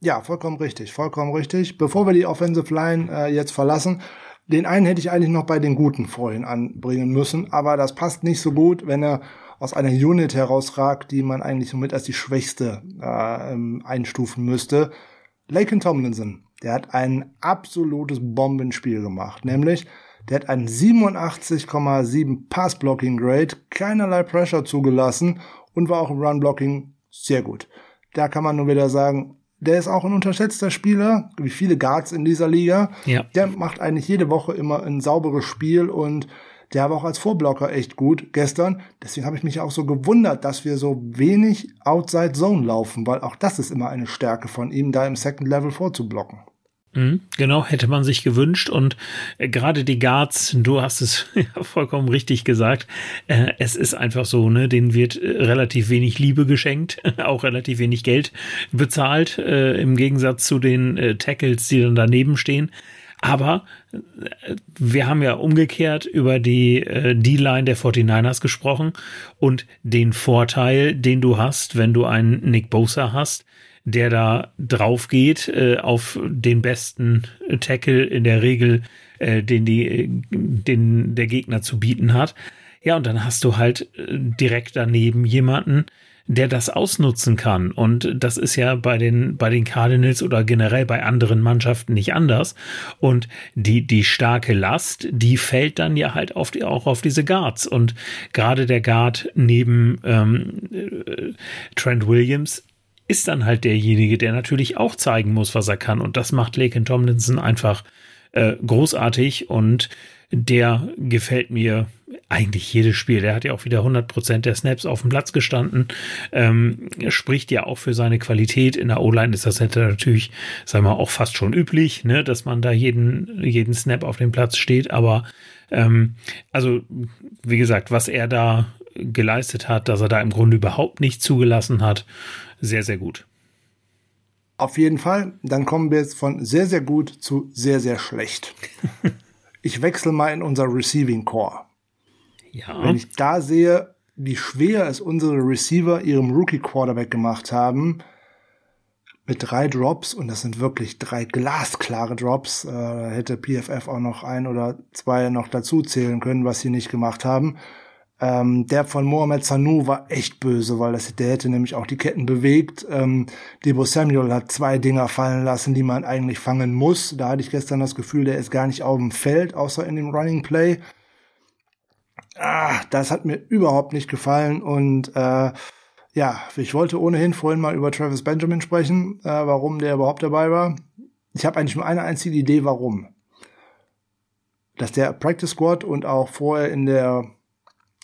Ja, vollkommen richtig, vollkommen richtig. Bevor wir die Offensive Line äh, jetzt verlassen, den einen hätte ich eigentlich noch bei den Guten vorhin anbringen müssen, aber das passt nicht so gut, wenn er aus einer Unit herausragt, die man eigentlich somit als die schwächste äh, ähm, einstufen müsste. Laken Tomlinson, der hat ein absolutes Bombenspiel gemacht. Nämlich, der hat einen 87,7 Pass-Blocking-Grade, keinerlei Pressure zugelassen und war auch im Run-Blocking sehr gut. Da kann man nur wieder sagen, der ist auch ein unterschätzter Spieler, wie viele Guards in dieser Liga. Ja. Der macht eigentlich jede Woche immer ein sauberes Spiel und der war auch als Vorblocker echt gut gestern. Deswegen habe ich mich auch so gewundert, dass wir so wenig Outside Zone laufen, weil auch das ist immer eine Stärke von ihm, da im Second Level vorzublocken. Mhm, genau, hätte man sich gewünscht. Und äh, gerade die Guards, du hast es ja vollkommen richtig gesagt, äh, es ist einfach so, ne, denen wird äh, relativ wenig Liebe geschenkt, auch relativ wenig Geld bezahlt, im Gegensatz zu den Tackles, die dann daneben stehen. Aber wir haben ja umgekehrt über die D-Line der 49ers gesprochen und den Vorteil, den du hast, wenn du einen Nick Bosa hast, der da drauf geht äh, auf den besten Tackle in der Regel, äh, den die, den der Gegner zu bieten hat. Ja, und dann hast du halt äh, direkt daneben jemanden, der das ausnutzen kann. Und das ist ja bei den, bei den Cardinals oder generell bei anderen Mannschaften nicht anders. Und die, die starke Last, die fällt dann ja halt auf die, auch auf diese Guards. Und gerade der Guard neben ähm, äh, Trent Williams ist dann halt derjenige, der natürlich auch zeigen muss, was er kann. Und das macht Laken Tomlinson einfach äh, großartig und der gefällt mir eigentlich jedes Spiel. Der hat ja auch wieder 100% der Snaps auf dem Platz gestanden. Ähm, spricht ja auch für seine Qualität. In der O-Line ist das natürlich, sagen wir, auch fast schon üblich, ne, dass man da jeden, jeden Snap auf dem Platz steht. Aber ähm, also, wie gesagt, was er da geleistet hat, dass er da im Grunde überhaupt nicht zugelassen hat, sehr, sehr gut. Auf jeden Fall. Dann kommen wir jetzt von sehr, sehr gut zu sehr, sehr schlecht. ich wechsle mal in unser Receiving Core. Ja. Wenn ich da sehe, wie schwer es unsere Receiver ihrem Rookie Quarterback gemacht haben, mit drei Drops, und das sind wirklich drei glasklare Drops, äh, hätte PFF auch noch ein oder zwei noch dazu zählen können, was sie nicht gemacht haben. Ähm, der von Mohamed Sanu war echt böse, weil das, der hätte nämlich auch die Ketten bewegt. Ähm, Debo Samuel hat zwei Dinger fallen lassen, die man eigentlich fangen muss. Da hatte ich gestern das Gefühl, der ist gar nicht auf dem Feld, außer in dem Running Play. Ah, das hat mir überhaupt nicht gefallen und äh, ja, ich wollte ohnehin vorhin mal über Travis Benjamin sprechen, äh, warum der überhaupt dabei war. Ich habe eigentlich nur eine einzige Idee, warum. Dass der Practice Squad und auch vorher in der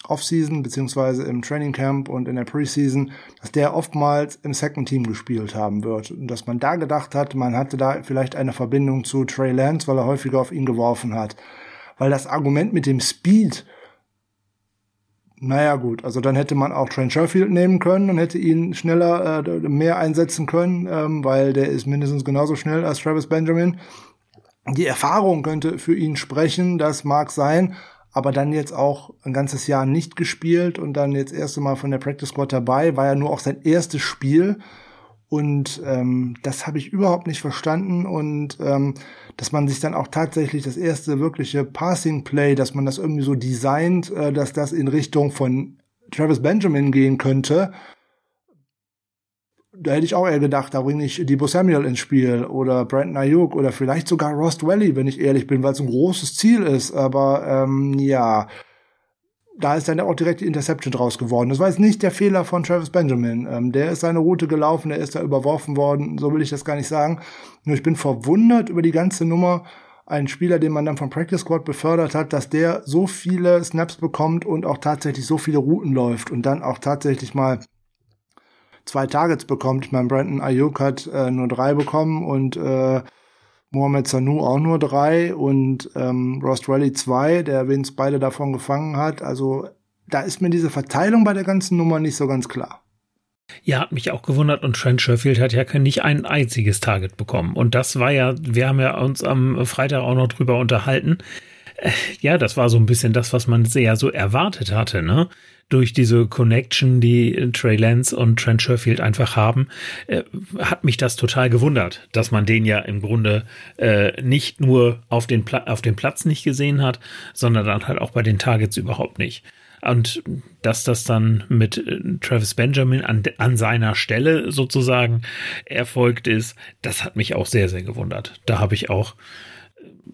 Offseason beziehungsweise im Training Camp und in der Preseason, dass der oftmals im Second Team gespielt haben wird und dass man da gedacht hat, man hatte da vielleicht eine Verbindung zu Trey Lance, weil er häufiger auf ihn geworfen hat, weil das Argument mit dem Speed naja, gut, also dann hätte man auch Trent Sherfield nehmen können und hätte ihn schneller äh, mehr einsetzen können, ähm, weil der ist mindestens genauso schnell als Travis Benjamin. Die Erfahrung könnte für ihn sprechen, das mag sein, aber dann jetzt auch ein ganzes Jahr nicht gespielt und dann jetzt erste Mal von der Practice Squad dabei, war ja nur auch sein erstes Spiel. Und ähm, das habe ich überhaupt nicht verstanden. Und ähm, dass man sich dann auch tatsächlich das erste wirkliche Passing Play, dass man das irgendwie so designt, äh, dass das in Richtung von Travis Benjamin gehen könnte, da hätte ich auch eher gedacht, da bringe ich Debo Samuel ins Spiel oder Brandon Ayuk oder vielleicht sogar Rost Valley, wenn ich ehrlich bin, weil es ein großes Ziel ist. Aber ähm, ja, da ist dann auch direkt die Interception draus geworden. Das war jetzt nicht der Fehler von Travis Benjamin. Ähm, der ist seine Route gelaufen, der ist da überworfen worden, so will ich das gar nicht sagen. Nur ich bin verwundert über die ganze Nummer. Ein Spieler, den man dann vom Practice Squad befördert hat, dass der so viele Snaps bekommt und auch tatsächlich so viele Routen läuft und dann auch tatsächlich mal zwei Targets bekommt. Ich meine, Brandon Ayuk hat äh, nur drei bekommen und äh, Mohamed Sanu auch nur drei und ähm, Ross Rally zwei, der wenigstens beide davon gefangen hat. Also da ist mir diese Verteilung bei der ganzen Nummer nicht so ganz klar. Ja, hat mich auch gewundert und Trent Sherfield hat ja nicht ein einziges Target bekommen. Und das war ja, wir haben ja uns am Freitag auch noch drüber unterhalten. Äh, ja, das war so ein bisschen das, was man sehr so erwartet hatte, ne? durch diese Connection, die Trey Lance und Trent Sherfield einfach haben, äh, hat mich das total gewundert, dass man den ja im Grunde äh, nicht nur auf den, auf dem Platz nicht gesehen hat, sondern dann halt auch bei den Targets überhaupt nicht. Und dass das dann mit äh, Travis Benjamin an, an seiner Stelle sozusagen erfolgt ist, das hat mich auch sehr, sehr gewundert. Da habe ich auch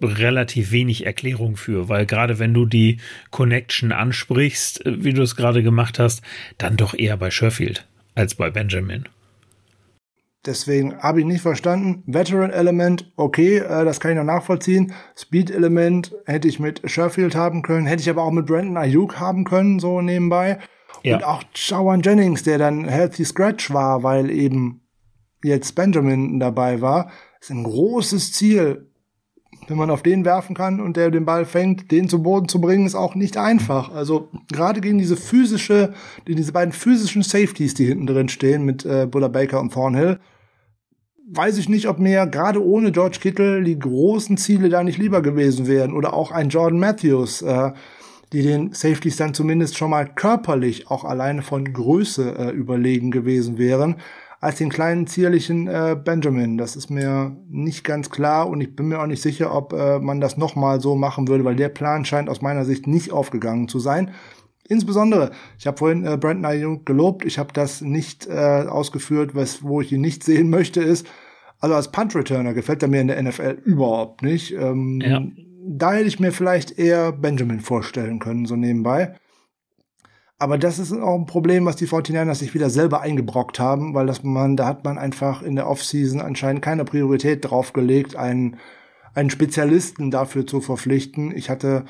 relativ wenig Erklärung für, weil gerade wenn du die Connection ansprichst, äh, wie du es gerade gemacht hast, dann doch eher bei Sherfield als bei Benjamin. Deswegen habe ich nicht verstanden. Veteran-Element, okay, äh, das kann ich noch nachvollziehen. Speed-Element hätte ich mit Sherfield haben können, hätte ich aber auch mit Brandon Ayuk haben können, so nebenbei. Ja. Und auch Shawan Jennings, der dann Healthy Scratch war, weil eben jetzt Benjamin dabei war, ist ein großes Ziel wenn man auf den werfen kann und der den Ball fängt, den zum Boden zu bringen, ist auch nicht einfach. Also gerade gegen diese physische, diese beiden physischen Safeties, die hinten drin stehen mit äh, Buller Baker und Thornhill, weiß ich nicht, ob mir gerade ohne George Kittle die großen Ziele da nicht lieber gewesen wären oder auch ein Jordan Matthews, äh, die den Safeties dann zumindest schon mal körperlich auch alleine von Größe äh, überlegen gewesen wären als den kleinen zierlichen äh, Benjamin. Das ist mir nicht ganz klar und ich bin mir auch nicht sicher, ob äh, man das nochmal so machen würde, weil der Plan scheint aus meiner Sicht nicht aufgegangen zu sein. Insbesondere, ich habe vorhin äh, Brandon Ayuk gelobt, ich habe das nicht äh, ausgeführt, was, wo ich ihn nicht sehen möchte, ist, also als Punt-Returner gefällt er mir in der NFL überhaupt nicht. Ähm, ja. Da hätte ich mir vielleicht eher Benjamin vorstellen können, so nebenbei. Aber das ist auch ein Problem, was die 49ers sich wieder selber eingebrockt haben, weil das man, da hat man einfach in der Offseason anscheinend keine Priorität draufgelegt, einen, einen Spezialisten dafür zu verpflichten. Ich hatte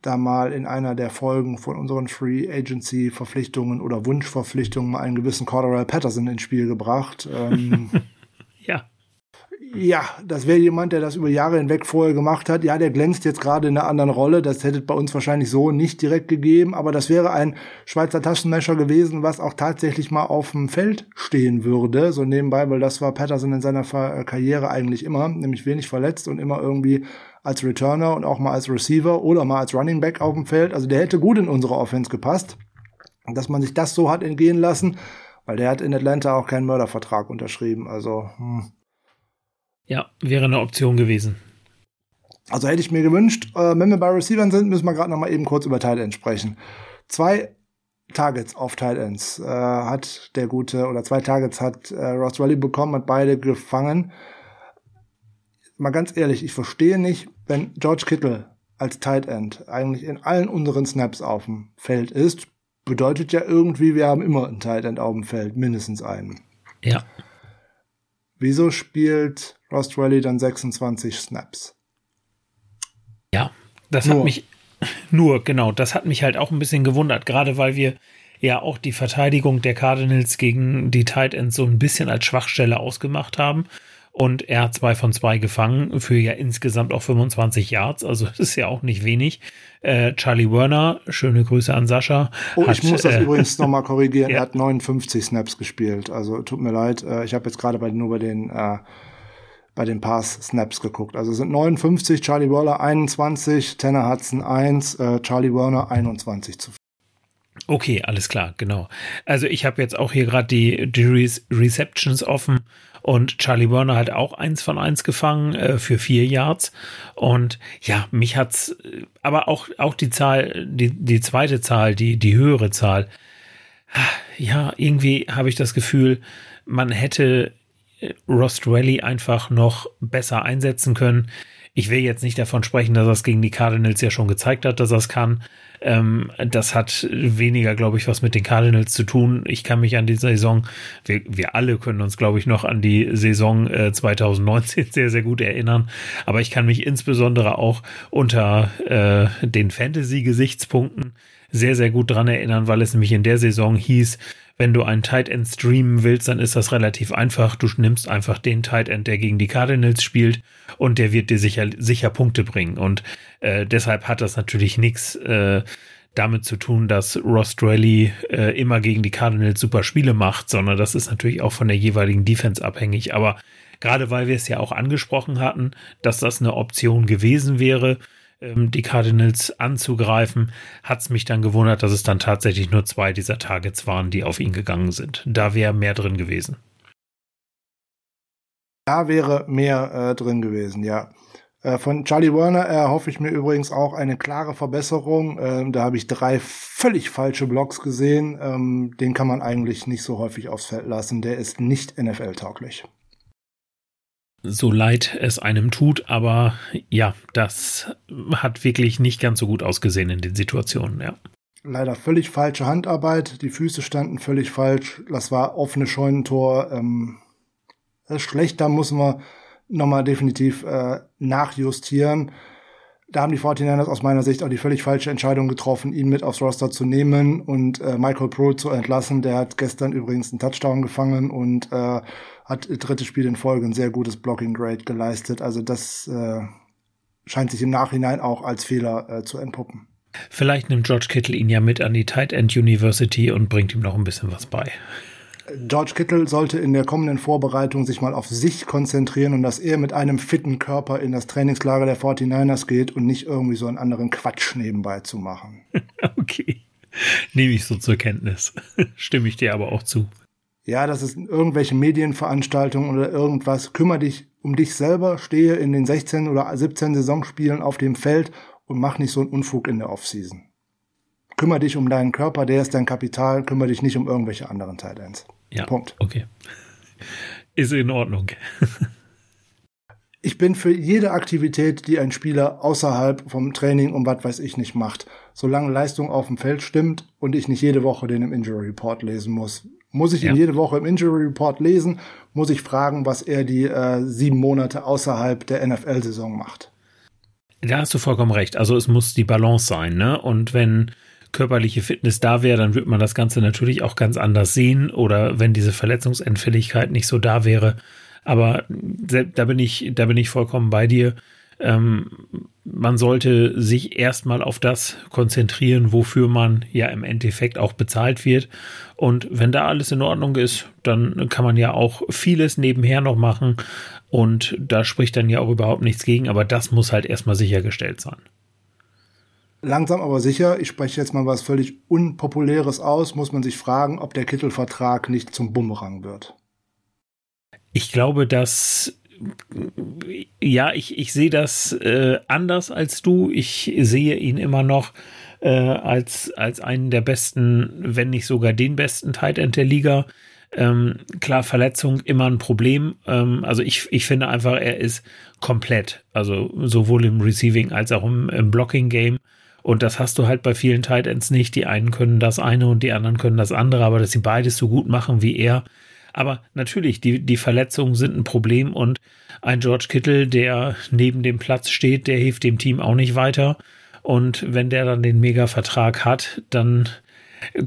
da mal in einer der Folgen von unseren Free Agency Verpflichtungen oder Wunschverpflichtungen mal einen gewissen Corderell Patterson ins Spiel gebracht. Ähm, ja, das wäre jemand, der das über Jahre hinweg vorher gemacht hat. Ja, der glänzt jetzt gerade in einer anderen Rolle. Das hätte bei uns wahrscheinlich so nicht direkt gegeben. Aber das wäre ein Schweizer Taschenmesser gewesen, was auch tatsächlich mal auf dem Feld stehen würde. So nebenbei, weil das war Patterson in seiner Karriere eigentlich immer, nämlich wenig verletzt und immer irgendwie als Returner und auch mal als Receiver oder mal als Running Back auf dem Feld. Also der hätte gut in unsere Offense gepasst. Dass man sich das so hat entgehen lassen, weil der hat in Atlanta auch keinen Mördervertrag unterschrieben. Also, hm. Ja, wäre eine Option gewesen. Also hätte ich mir gewünscht, äh, wenn wir bei Receivern sind, müssen wir gerade noch mal eben kurz über Tight Ends sprechen. Zwei Targets auf Tight Ends äh, hat der gute, oder zwei Targets hat äh, Ross Rally bekommen, hat beide gefangen. Mal ganz ehrlich, ich verstehe nicht, wenn George Kittle als Tight End eigentlich in allen unseren Snaps auf dem Feld ist, bedeutet ja irgendwie, wir haben immer einen Tight End auf dem Feld, mindestens einen. Ja. Wieso spielt Ross Rally dann 26 Snaps? Ja, das nur. hat mich nur, genau, das hat mich halt auch ein bisschen gewundert, gerade weil wir ja auch die Verteidigung der Cardinals gegen die Tight Ends so ein bisschen als Schwachstelle ausgemacht haben. Und er hat zwei von zwei gefangen für ja insgesamt auch 25 Yards. Also das ist ja auch nicht wenig. Äh, Charlie Werner, schöne Grüße an Sascha. Oh, hat, ich muss das äh, übrigens nochmal korrigieren. Ja. Er hat 59 Snaps gespielt. Also tut mir leid. Äh, ich habe jetzt gerade bei, nur bei den äh, bei den Pass-Snaps geguckt. Also sind 59, Charlie Werner 21, Tanner Hudson 1, äh, Charlie Werner 21 zu Okay, alles klar, genau. Also ich habe jetzt auch hier gerade die, die Receptions offen und Charlie Werner hat auch eins von eins gefangen äh, für vier Yards. Und ja, mich hat's, aber auch, auch die Zahl, die, die zweite Zahl, die, die höhere Zahl. Ja, irgendwie habe ich das Gefühl, man hätte Ross Rally einfach noch besser einsetzen können. Ich will jetzt nicht davon sprechen, dass er es gegen die Cardinals ja schon gezeigt hat, dass er es kann. Ähm, das hat weniger, glaube ich, was mit den Cardinals zu tun. Ich kann mich an die Saison, wir, wir alle können uns, glaube ich, noch an die Saison äh, 2019 sehr, sehr gut erinnern. Aber ich kann mich insbesondere auch unter äh, den Fantasy-Gesichtspunkten sehr, sehr gut dran erinnern, weil es nämlich in der Saison hieß, wenn du einen Tight End streamen willst, dann ist das relativ einfach. Du nimmst einfach den Tight End, der gegen die Cardinals spielt und der wird dir sicher, sicher Punkte bringen. Und äh, deshalb hat das natürlich nichts äh, damit zu tun, dass Ross Drelly äh, immer gegen die Cardinals super Spiele macht, sondern das ist natürlich auch von der jeweiligen Defense abhängig. Aber gerade weil wir es ja auch angesprochen hatten, dass das eine Option gewesen wäre, ähm, die Cardinals anzugreifen, hat es mich dann gewundert, dass es dann tatsächlich nur zwei dieser Targets waren, die auf ihn gegangen sind. Da wäre mehr drin gewesen. Da wäre mehr äh, drin gewesen, ja. Äh, von Charlie Werner erhoffe ich mir übrigens auch eine klare Verbesserung. Ähm, da habe ich drei völlig falsche Blocks gesehen. Ähm, den kann man eigentlich nicht so häufig aufs Feld lassen. Der ist nicht NFL-tauglich so leid es einem tut, aber ja, das hat wirklich nicht ganz so gut ausgesehen in den Situationen, ja. Leider völlig falsche Handarbeit, die Füße standen völlig falsch, das war offene Scheunentor. Ähm, ist schlecht, da muss man nochmal definitiv äh, nachjustieren. Da haben die 49ers aus meiner Sicht auch die völlig falsche Entscheidung getroffen, ihn mit aufs Roster zu nehmen und äh, Michael Pro zu entlassen. Der hat gestern übrigens einen Touchdown gefangen und äh, hat drittes Spiel in Folge ein sehr gutes Blocking Grade geleistet. Also das äh, scheint sich im Nachhinein auch als Fehler äh, zu entpuppen. Vielleicht nimmt George Kittle ihn ja mit an die Tight End University und bringt ihm noch ein bisschen was bei. George Kittle sollte in der kommenden Vorbereitung sich mal auf sich konzentrieren und dass er mit einem fitten Körper in das Trainingslager der 49ers geht und nicht irgendwie so einen anderen Quatsch nebenbei zu machen. okay. Nehme ich so zur Kenntnis. Stimme ich dir aber auch zu ja, das ist irgendwelche Medienveranstaltungen oder irgendwas. Kümmer dich um dich selber, stehe in den 16 oder 17 Saisonspielen auf dem Feld und mach nicht so einen Unfug in der Offseason. Kümmer dich um deinen Körper, der ist dein Kapital, kümmer dich nicht um irgendwelche anderen Titans. Ja. Punkt. Okay. Ist in Ordnung. ich bin für jede Aktivität, die ein Spieler außerhalb vom Training und was weiß ich nicht macht, solange Leistung auf dem Feld stimmt und ich nicht jede Woche den im Injury Report lesen muss, muss ich ihn jede Woche im Injury Report lesen? Muss ich fragen, was er die äh, sieben Monate außerhalb der NFL-Saison macht? Da hast du vollkommen recht. Also es muss die Balance sein, ne? Und wenn körperliche Fitness da wäre, dann würde man das Ganze natürlich auch ganz anders sehen. Oder wenn diese Verletzungsentfälligkeit nicht so da wäre. Aber da bin ich, da bin ich vollkommen bei dir. Ähm, man sollte sich erstmal auf das konzentrieren, wofür man ja im Endeffekt auch bezahlt wird. Und wenn da alles in Ordnung ist, dann kann man ja auch vieles nebenher noch machen. Und da spricht dann ja auch überhaupt nichts gegen, aber das muss halt erstmal sichergestellt sein. Langsam aber sicher, ich spreche jetzt mal was völlig Unpopuläres aus, muss man sich fragen, ob der Kittelvertrag nicht zum Bumerang wird. Ich glaube, dass ja, ich, ich sehe das äh, anders als du. Ich sehe ihn immer noch äh, als, als einen der besten, wenn nicht sogar den besten Tight End der Liga. Ähm, klar, Verletzung immer ein Problem. Ähm, also ich, ich finde einfach, er ist komplett. Also sowohl im Receiving als auch im, im Blocking-Game. Und das hast du halt bei vielen Tight Ends nicht. Die einen können das eine und die anderen können das andere, aber dass sie beides so gut machen wie er, aber natürlich, die, die Verletzungen sind ein Problem und ein George Kittle, der neben dem Platz steht, der hilft dem Team auch nicht weiter. Und wenn der dann den Mega-Vertrag hat, dann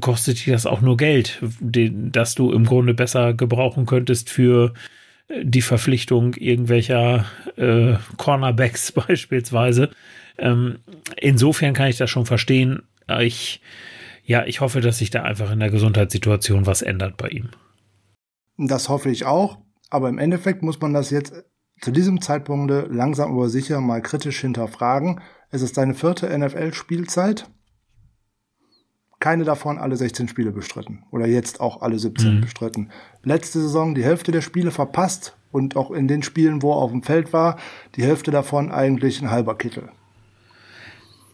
kostet dir das auch nur Geld, den, das du im Grunde besser gebrauchen könntest für die Verpflichtung irgendwelcher äh, Cornerbacks beispielsweise. Ähm, insofern kann ich das schon verstehen. Ich, ja, ich hoffe, dass sich da einfach in der Gesundheitssituation was ändert bei ihm. Das hoffe ich auch. Aber im Endeffekt muss man das jetzt zu diesem Zeitpunkt langsam aber sicher mal kritisch hinterfragen. Es ist seine vierte NFL-Spielzeit. Keine davon alle 16 Spiele bestritten. Oder jetzt auch alle 17 mhm. bestritten. Letzte Saison die Hälfte der Spiele verpasst und auch in den Spielen, wo er auf dem Feld war, die Hälfte davon eigentlich ein halber Kittel.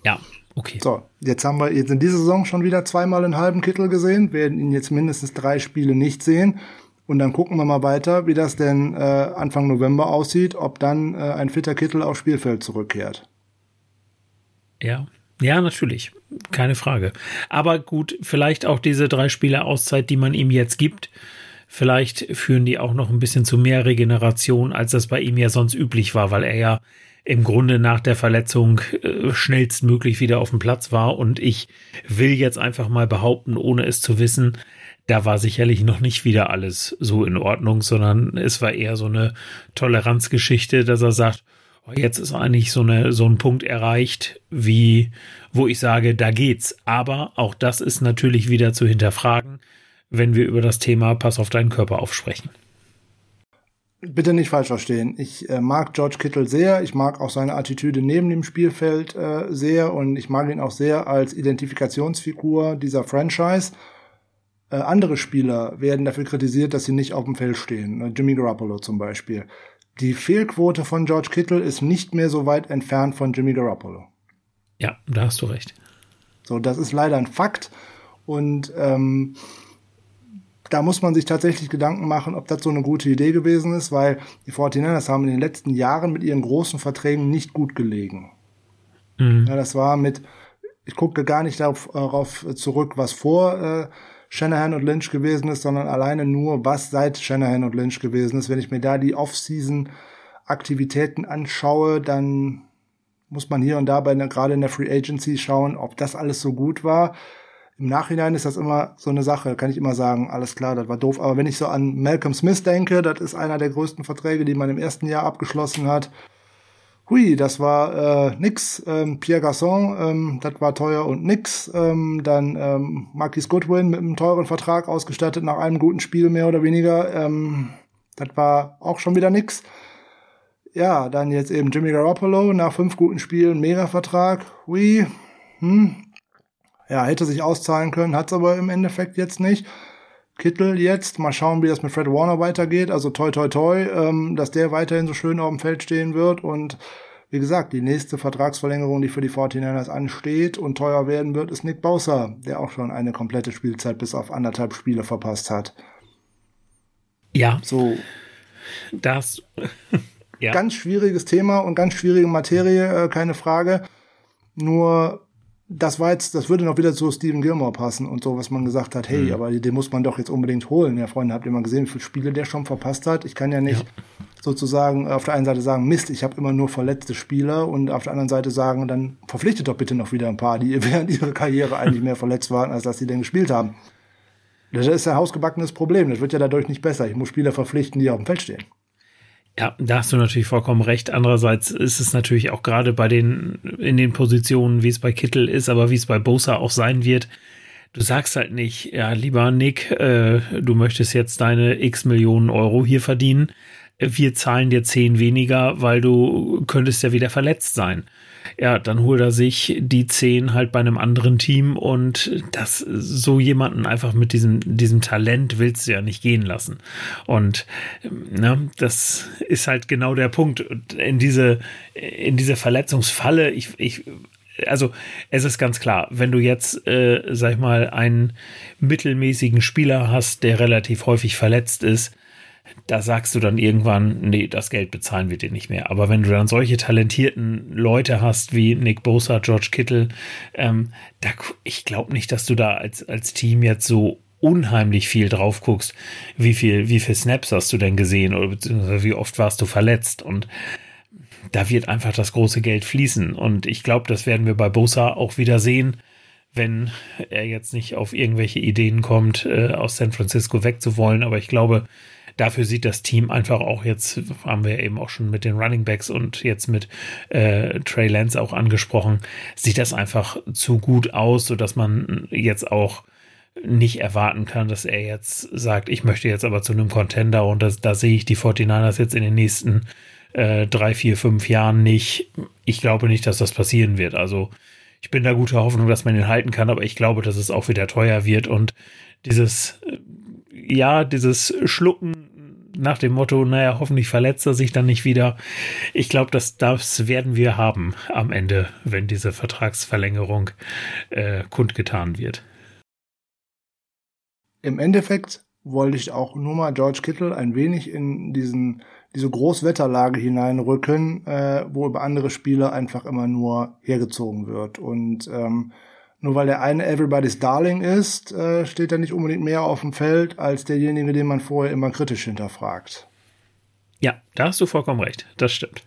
Ja, okay. So, jetzt haben wir jetzt in dieser Saison schon wieder zweimal einen halben Kittel gesehen, werden ihn jetzt mindestens drei Spiele nicht sehen. Und dann gucken wir mal weiter, wie das denn äh, Anfang November aussieht, ob dann äh, ein fitter Kittel aufs Spielfeld zurückkehrt. Ja, ja, natürlich. Keine Frage. Aber gut, vielleicht auch diese drei Spiele Auszeit, die man ihm jetzt gibt, vielleicht führen die auch noch ein bisschen zu mehr Regeneration, als das bei ihm ja sonst üblich war, weil er ja im Grunde nach der Verletzung äh, schnellstmöglich wieder auf dem Platz war. Und ich will jetzt einfach mal behaupten, ohne es zu wissen, da war sicherlich noch nicht wieder alles so in Ordnung, sondern es war eher so eine Toleranzgeschichte, dass er sagt, Jetzt ist eigentlich so, eine, so ein Punkt erreicht, wie, wo ich sage, da geht's. Aber auch das ist natürlich wieder zu hinterfragen, wenn wir über das Thema Pass auf deinen Körper aufsprechen. Bitte nicht falsch verstehen. Ich äh, mag George Kittle sehr. Ich mag auch seine Attitüde neben dem Spielfeld äh, sehr und ich mag ihn auch sehr als Identifikationsfigur dieser Franchise. Äh, andere Spieler werden dafür kritisiert, dass sie nicht auf dem Feld stehen. Jimmy Garoppolo zum Beispiel die Fehlquote von George Kittle ist nicht mehr so weit entfernt von Jimmy Garoppolo. Ja, da hast du recht. So, das ist leider ein Fakt. Und ähm, da muss man sich tatsächlich Gedanken machen, ob das so eine gute Idee gewesen ist, weil die 49ers haben in den letzten Jahren mit ihren großen Verträgen nicht gut gelegen. Mhm. Ja, das war mit, ich gucke gar nicht darauf, darauf zurück, was vor äh, Shanahan und Lynch gewesen ist, sondern alleine nur, was seit Shanahan und Lynch gewesen ist. Wenn ich mir da die Off-Season-Aktivitäten anschaue, dann muss man hier und da bei gerade in der Free Agency schauen, ob das alles so gut war. Im Nachhinein ist das immer so eine Sache, kann ich immer sagen, alles klar, das war doof. Aber wenn ich so an Malcolm Smith denke, das ist einer der größten Verträge, die man im ersten Jahr abgeschlossen hat. Hui, das war äh, nix. Ähm, Pierre Gasson, ähm, das war teuer und nix. Ähm, dann ähm, Marquis Goodwin mit einem teuren Vertrag ausgestattet nach einem guten Spiel mehr oder weniger. Ähm, das war auch schon wieder nix. Ja, dann jetzt eben Jimmy Garoppolo nach fünf guten Spielen, Mega-Vertrag. Hui, hm. Ja, hätte sich auszahlen können, hat's aber im Endeffekt jetzt nicht. Kittel jetzt. Mal schauen, wie das mit Fred Warner weitergeht. Also toi toi toi, ähm, dass der weiterhin so schön auf dem Feld stehen wird. Und wie gesagt, die nächste Vertragsverlängerung, die für die 49ers ansteht und teuer werden wird, ist Nick Bowser, der auch schon eine komplette Spielzeit bis auf anderthalb Spiele verpasst hat. Ja. So. Das. ja. Ganz schwieriges Thema und ganz schwierige Materie, äh, keine Frage. Nur das war jetzt, das würde noch wieder zu Stephen Gilmore passen und so, was man gesagt hat, hey, mhm. aber den muss man doch jetzt unbedingt holen. Ja, Freunde, habt ihr mal gesehen, wie viele Spiele der schon verpasst hat? Ich kann ja nicht ja. sozusagen auf der einen Seite sagen, Mist, ich habe immer nur verletzte Spieler und auf der anderen Seite sagen, dann verpflichtet doch bitte noch wieder ein paar, die während ihrer Karriere eigentlich mehr verletzt waren, als dass sie denn gespielt haben. Das ist ein hausgebackenes Problem. Das wird ja dadurch nicht besser. Ich muss Spieler verpflichten, die auf dem Feld stehen. Ja, da hast du natürlich vollkommen recht. Andererseits ist es natürlich auch gerade bei den, in den Positionen, wie es bei Kittel ist, aber wie es bei Bosa auch sein wird. Du sagst halt nicht, ja, lieber Nick, äh, du möchtest jetzt deine x Millionen Euro hier verdienen. Wir zahlen dir zehn weniger, weil du könntest ja wieder verletzt sein ja, dann holt er sich die zehn halt bei einem anderen Team und das so jemanden einfach mit diesem, diesem Talent willst du ja nicht gehen lassen. Und ne, das ist halt genau der Punkt. In diese, in diese Verletzungsfalle, ich, ich also es ist ganz klar, wenn du jetzt, äh, sag ich mal, einen mittelmäßigen Spieler hast, der relativ häufig verletzt ist, da sagst du dann irgendwann, nee, das Geld bezahlen wir dir nicht mehr. Aber wenn du dann solche talentierten Leute hast wie Nick Bosa, George Kittle, ähm, da, ich glaube nicht, dass du da als, als Team jetzt so unheimlich viel drauf guckst, wie viel, wie viel Snaps hast du denn gesehen oder beziehungsweise wie oft warst du verletzt? Und da wird einfach das große Geld fließen. Und ich glaube, das werden wir bei Bosa auch wieder sehen, wenn er jetzt nicht auf irgendwelche Ideen kommt, äh, aus San Francisco wegzuwollen, aber ich glaube, dafür sieht das Team einfach auch jetzt, haben wir eben auch schon mit den Running Backs und jetzt mit äh, Trey Lance auch angesprochen, sieht das einfach zu gut aus, sodass man jetzt auch nicht erwarten kann, dass er jetzt sagt, ich möchte jetzt aber zu einem Contender und das, da sehe ich die 49ers jetzt in den nächsten äh, drei, vier, fünf Jahren nicht. Ich glaube nicht, dass das passieren wird. Also ich bin da guter Hoffnung, dass man ihn halten kann, aber ich glaube, dass es auch wieder teuer wird und dieses, äh, ja, dieses Schlucken nach dem Motto, naja, hoffentlich verletzt er sich dann nicht wieder. Ich glaube, das, das werden wir haben am Ende, wenn diese Vertragsverlängerung äh, kundgetan wird. Im Endeffekt wollte ich auch nur mal George Kittle ein wenig in diesen diese Großwetterlage hineinrücken, äh, wo über andere Spieler einfach immer nur hergezogen wird. Und ähm, nur weil der eine Everybody's Darling ist, äh, steht er nicht unbedingt mehr auf dem Feld als derjenige, den man vorher immer kritisch hinterfragt. Ja, da hast du vollkommen recht. Das stimmt.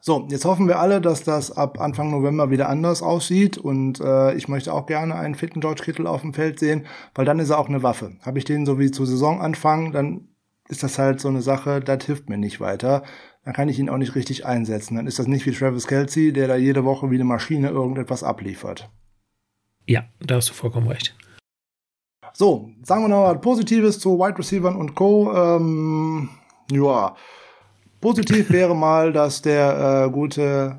So, jetzt hoffen wir alle, dass das ab Anfang November wieder anders aussieht und äh, ich möchte auch gerne einen fitten George Kittle auf dem Feld sehen, weil dann ist er auch eine Waffe. Habe ich den so wie zu Saisonanfang, dann ist das halt so eine Sache, das hilft mir nicht weiter. Dann kann ich ihn auch nicht richtig einsetzen. Dann ist das nicht wie Travis Kelsey, der da jede Woche wie eine Maschine irgendetwas abliefert. Ja, da hast du vollkommen recht. So, sagen wir noch was Positives zu Wide Receivers und Co. Ähm, ja, positiv wäre mal, dass der äh, gute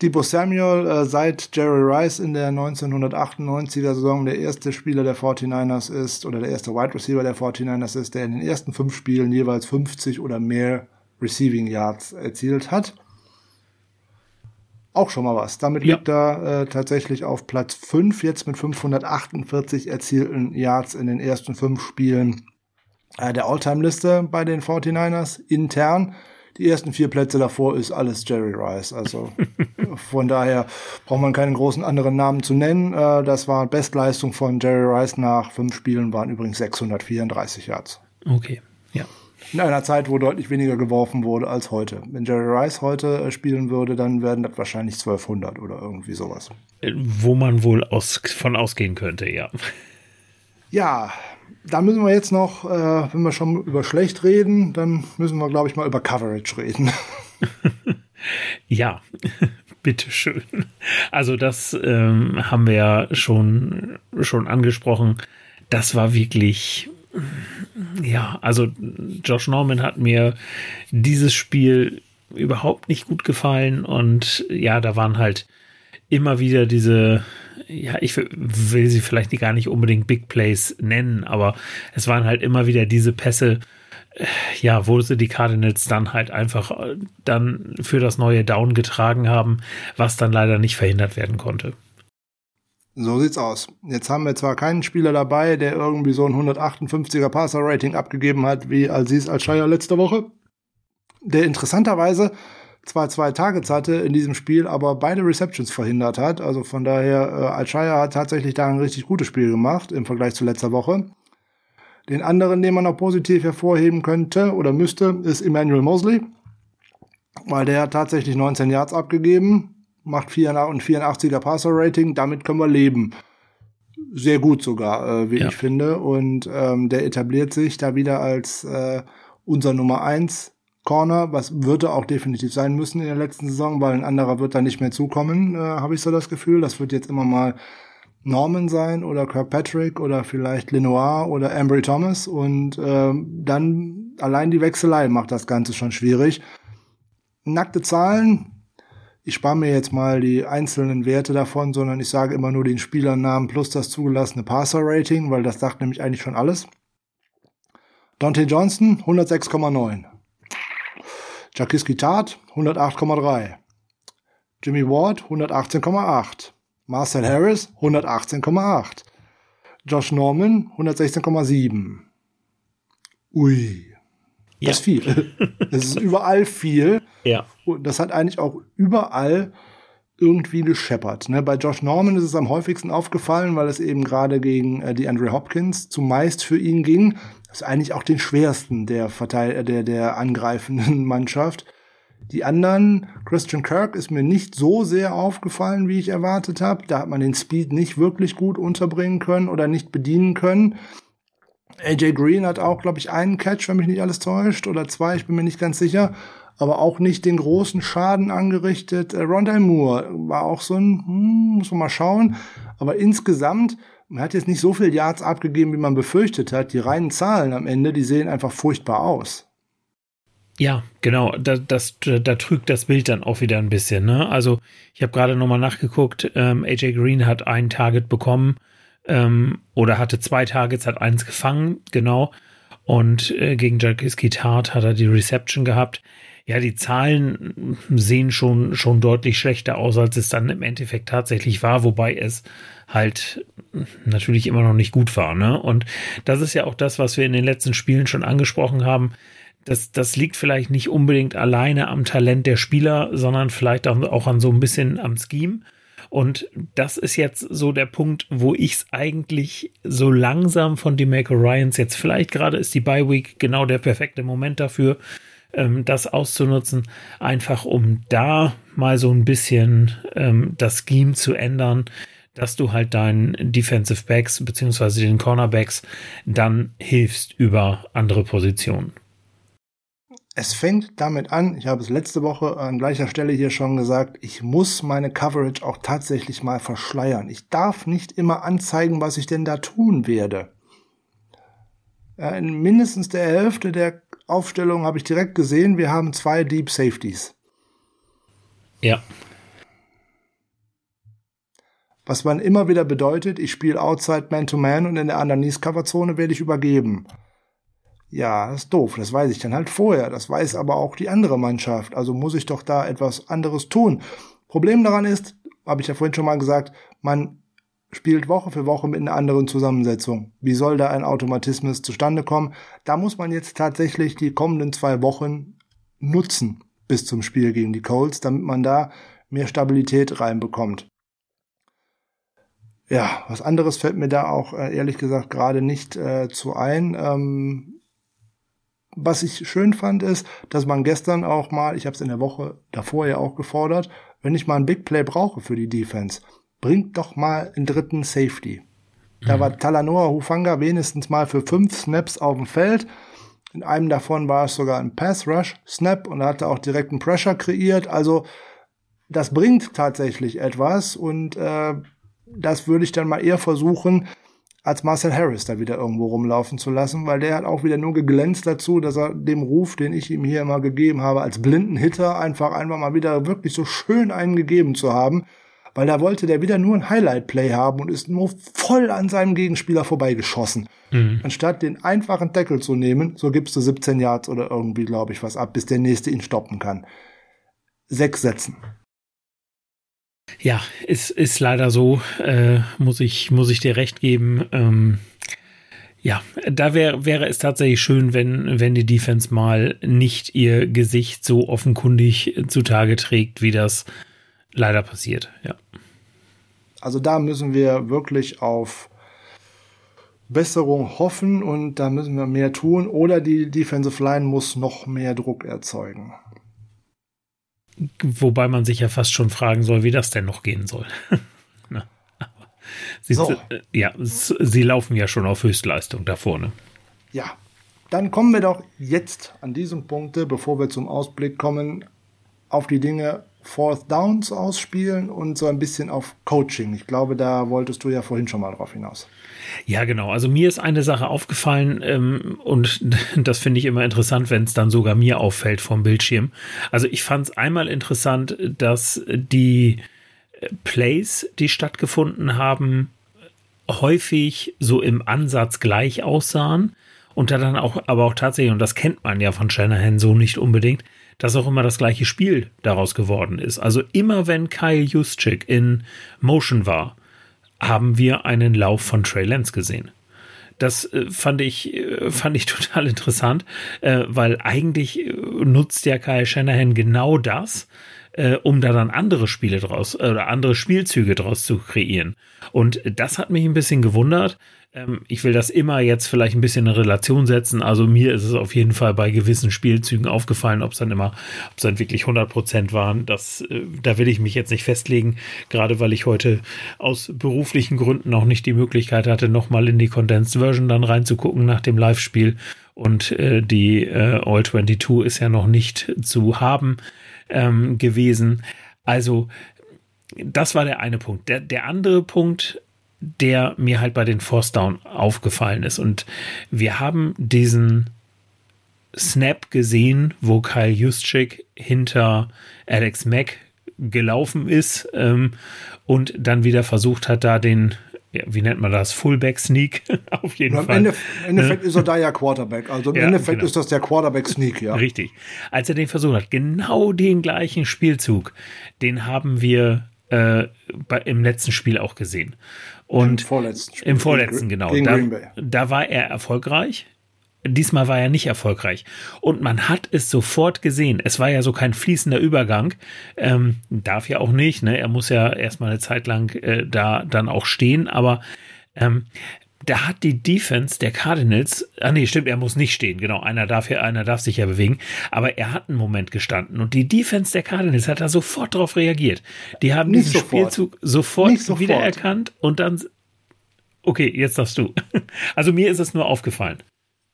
Debo Samuel äh, seit Jerry Rice in der 1998er Saison der erste Spieler der 49ers ist oder der erste Wide Receiver der 49ers ist, der in den ersten fünf Spielen jeweils 50 oder mehr Receiving Yards erzielt hat auch schon mal was. Damit ja. liegt er äh, tatsächlich auf Platz 5, jetzt mit 548 erzielten Yards in den ersten fünf Spielen äh, der All-Time-Liste bei den 49ers intern. Die ersten vier Plätze davor ist alles Jerry Rice. Also von daher braucht man keinen großen anderen Namen zu nennen. Äh, das war Bestleistung von Jerry Rice nach fünf Spielen, waren übrigens 634 Yards. Okay, ja in einer Zeit, wo deutlich weniger geworfen wurde als heute. Wenn Jerry Rice heute äh, spielen würde, dann werden das wahrscheinlich 1200 oder irgendwie sowas. Äh, wo man wohl aus, von ausgehen könnte, ja. Ja, da müssen wir jetzt noch, äh, wenn wir schon über schlecht reden, dann müssen wir, glaube ich, mal über Coverage reden. ja, bitteschön. Also das ähm, haben wir ja schon, schon angesprochen. Das war wirklich ja, also Josh Norman hat mir dieses Spiel überhaupt nicht gut gefallen und ja, da waren halt immer wieder diese, ja, ich will sie vielleicht gar nicht unbedingt Big Plays nennen, aber es waren halt immer wieder diese Pässe, äh, ja, wo sie die Cardinals dann halt einfach äh, dann für das neue Down getragen haben, was dann leider nicht verhindert werden konnte. So sieht's aus. Jetzt haben wir zwar keinen Spieler dabei, der irgendwie so ein 158er Passer-Rating abgegeben hat, wie Aziz Al-Shaya letzte Woche, der interessanterweise zwar zwei Targets hatte in diesem Spiel, aber beide Receptions verhindert hat. Also von daher, äh, Al-Shaya hat tatsächlich da ein richtig gutes Spiel gemacht im Vergleich zu letzter Woche. Den anderen, den man noch positiv hervorheben könnte oder müsste, ist Emmanuel Mosley, weil der hat tatsächlich 19 Yards abgegeben, macht 84er Passer-Rating, damit können wir leben. Sehr gut sogar, äh, wie ja. ich finde. Und ähm, der etabliert sich da wieder als äh, unser Nummer eins Corner, was würde auch definitiv sein müssen in der letzten Saison, weil ein anderer wird da nicht mehr zukommen, äh, habe ich so das Gefühl. Das wird jetzt immer mal Norman sein oder Kirkpatrick oder vielleicht Lenoir oder Ambry Thomas und äh, dann allein die Wechselei macht das Ganze schon schwierig. Nackte Zahlen, ich spare mir jetzt mal die einzelnen Werte davon, sondern ich sage immer nur den Spielernamen plus das zugelassene Passer-Rating, weil das sagt nämlich eigentlich schon alles. Dante Johnson 106,9. Jakiski Tat 108,3. Jimmy Ward 118,8. Marcel Harris 118,8. Josh Norman 116,7. Ui. Ja. Das ist viel. Das ist überall viel. Ja. Und das hat eigentlich auch überall irgendwie gescheppert. Ne? Bei Josh Norman ist es am häufigsten aufgefallen, weil es eben gerade gegen äh, die Andre Hopkins zumeist für ihn ging. Das ist eigentlich auch den schwersten der Verteil der, der angreifenden Mannschaft. Die anderen, Christian Kirk ist mir nicht so sehr aufgefallen, wie ich erwartet habe. Da hat man den Speed nicht wirklich gut unterbringen können oder nicht bedienen können. AJ Green hat auch, glaube ich, einen Catch, wenn mich nicht alles täuscht, oder zwei, ich bin mir nicht ganz sicher, aber auch nicht den großen Schaden angerichtet. Äh, Rondell Moore war auch so ein, hm, muss man mal schauen, aber insgesamt, man hat jetzt nicht so viel Yards abgegeben, wie man befürchtet hat. Die reinen Zahlen am Ende, die sehen einfach furchtbar aus. Ja, genau. Da, das, da trügt das Bild dann auch wieder ein bisschen. Ne? Also ich habe gerade nochmal nachgeguckt. Ähm, AJ Green hat ein Target bekommen ähm, oder hatte zwei Targets, hat eins gefangen, genau. und äh, gegen Jakiski Tart hat er die Reception gehabt. Ja, die Zahlen sehen schon, schon deutlich schlechter aus, als es dann im Endeffekt tatsächlich war, wobei es halt natürlich immer noch nicht gut war. Ne? Und das ist ja auch das, was wir in den letzten Spielen schon angesprochen haben. Das, das liegt vielleicht nicht unbedingt alleine am Talent der Spieler, sondern vielleicht auch an so ein bisschen am Scheme. Und das ist jetzt so der Punkt, wo ich es eigentlich so langsam von DeMarco Ryans jetzt vielleicht gerade ist die Bye Week genau der perfekte Moment dafür, ähm, das auszunutzen, einfach um da mal so ein bisschen ähm, das Scheme zu ändern, dass du halt deinen Defensive Backs beziehungsweise den Cornerbacks dann hilfst über andere Positionen. Es fängt damit an, ich habe es letzte Woche an gleicher Stelle hier schon gesagt, ich muss meine Coverage auch tatsächlich mal verschleiern. Ich darf nicht immer anzeigen, was ich denn da tun werde. In mindestens der Hälfte der Aufstellung habe ich direkt gesehen, wir haben zwei Deep Safeties. Ja. Was man immer wieder bedeutet, ich spiele Outside Man-to-Man -Man und in der Underneath-Cover-Zone werde ich übergeben. Ja, das ist doof, das weiß ich dann halt vorher. Das weiß aber auch die andere Mannschaft. Also muss ich doch da etwas anderes tun. Problem daran ist, habe ich ja vorhin schon mal gesagt, man spielt Woche für Woche mit einer anderen Zusammensetzung. Wie soll da ein Automatismus zustande kommen? Da muss man jetzt tatsächlich die kommenden zwei Wochen nutzen bis zum Spiel gegen die Colts, damit man da mehr Stabilität reinbekommt. Ja, was anderes fällt mir da auch äh, ehrlich gesagt gerade nicht äh, zu ein. Ähm, was ich schön fand, ist, dass man gestern auch mal, ich habe es in der Woche davor ja auch gefordert, wenn ich mal ein Big Play brauche für die Defense, bringt doch mal einen dritten Safety. Da mhm. war Talanoa Hufanga wenigstens mal für fünf Snaps auf dem Feld. In einem davon war es sogar ein Pass Rush Snap und er hatte auch direkt einen Pressure kreiert. Also das bringt tatsächlich etwas und äh, das würde ich dann mal eher versuchen, als Marcel Harris da wieder irgendwo rumlaufen zu lassen, weil der hat auch wieder nur geglänzt dazu, dass er dem Ruf, den ich ihm hier immer gegeben habe, als blinden Hitter einfach einfach mal wieder wirklich so schön einen gegeben zu haben, weil da wollte der wieder nur ein Highlight-Play haben und ist nur voll an seinem Gegenspieler vorbeigeschossen. Mhm. Anstatt den einfachen Tackle zu nehmen, so gibst du 17 Yards oder irgendwie, glaube ich, was ab, bis der nächste ihn stoppen kann. Sechs Sätzen. Ja, ist, ist leider so, äh, muss, ich, muss ich dir recht geben. Ähm, ja, da wär, wäre es tatsächlich schön, wenn, wenn die Defense mal nicht ihr Gesicht so offenkundig zutage trägt, wie das leider passiert, ja. Also da müssen wir wirklich auf Besserung hoffen und da müssen wir mehr tun oder die Defensive Line muss noch mehr Druck erzeugen. Wobei man sich ja fast schon fragen soll, wie das denn noch gehen soll. sie, so. Äh, ja, sie laufen ja schon auf Höchstleistung da vorne. Ja, dann kommen wir doch jetzt an diesem Punkt, bevor wir zum Ausblick kommen, auf die Dinge Fourth Downs ausspielen und so ein bisschen auf Coaching. Ich glaube, da wolltest du ja vorhin schon mal drauf hinaus. Ja, genau. Also mir ist eine Sache aufgefallen ähm, und das finde ich immer interessant, wenn es dann sogar mir auffällt vom Bildschirm. Also ich fand es einmal interessant, dass die äh, Plays, die stattgefunden haben, häufig so im Ansatz gleich aussahen und da dann auch, aber auch tatsächlich, und das kennt man ja von Shanahan so nicht unbedingt, dass auch immer das gleiche Spiel daraus geworden ist. Also immer wenn Kyle Juszczyk in Motion war, haben wir einen Lauf von Trey Lance gesehen. Das äh, fand ich äh, fand ich total interessant, äh, weil eigentlich nutzt ja Kyle Shanahan genau das, um da dann andere Spiele draus oder andere Spielzüge draus zu kreieren. Und das hat mich ein bisschen gewundert. Ähm, ich will das immer jetzt vielleicht ein bisschen in Relation setzen. Also mir ist es auf jeden Fall bei gewissen Spielzügen aufgefallen, ob es dann immer, ob es dann wirklich 100 Prozent waren. Das, äh, da will ich mich jetzt nicht festlegen, gerade weil ich heute aus beruflichen Gründen auch nicht die Möglichkeit hatte, nochmal in die Condensed Version dann reinzugucken nach dem Live-Spiel. Und äh, die äh, All 22 ist ja noch nicht zu haben ähm, gewesen. Also das war der eine Punkt. Der, der andere Punkt, der mir halt bei den Force Down aufgefallen ist. Und wir haben diesen Snap gesehen, wo Kyle Juszczyk hinter Alex Mack gelaufen ist ähm, und dann wieder versucht hat, da den ja, wie nennt man das? Fullback Sneak auf jeden Im Fall. Ende, Im Endeffekt ist er da ja Quarterback. Also im Ja, Endeffekt genau. ist das der Quarterback Sneak, ja. Richtig. Als er den versucht hat, genau den gleichen Spielzug, den haben wir äh, bei, im letzten Spiel auch gesehen. Und Im vorletzten Spiel. Im vorletzten, genau. Da, da war er erfolgreich. Diesmal war er nicht erfolgreich. Und man hat es sofort gesehen. Es war ja so kein fließender Übergang. Ähm, darf ja auch nicht. Ne? Er muss ja erstmal eine Zeit lang äh, da dann auch stehen. Aber ähm, da hat die Defense der Cardinals, ah nee, stimmt, er muss nicht stehen, genau, einer darf ja, einer darf sich ja bewegen, aber er hat einen Moment gestanden und die Defense der Cardinals hat da sofort darauf reagiert. Die haben Nicht diesen sofort. Spielzug sofort, sofort. wiedererkannt und dann, okay, jetzt darfst du. Also mir ist es nur aufgefallen.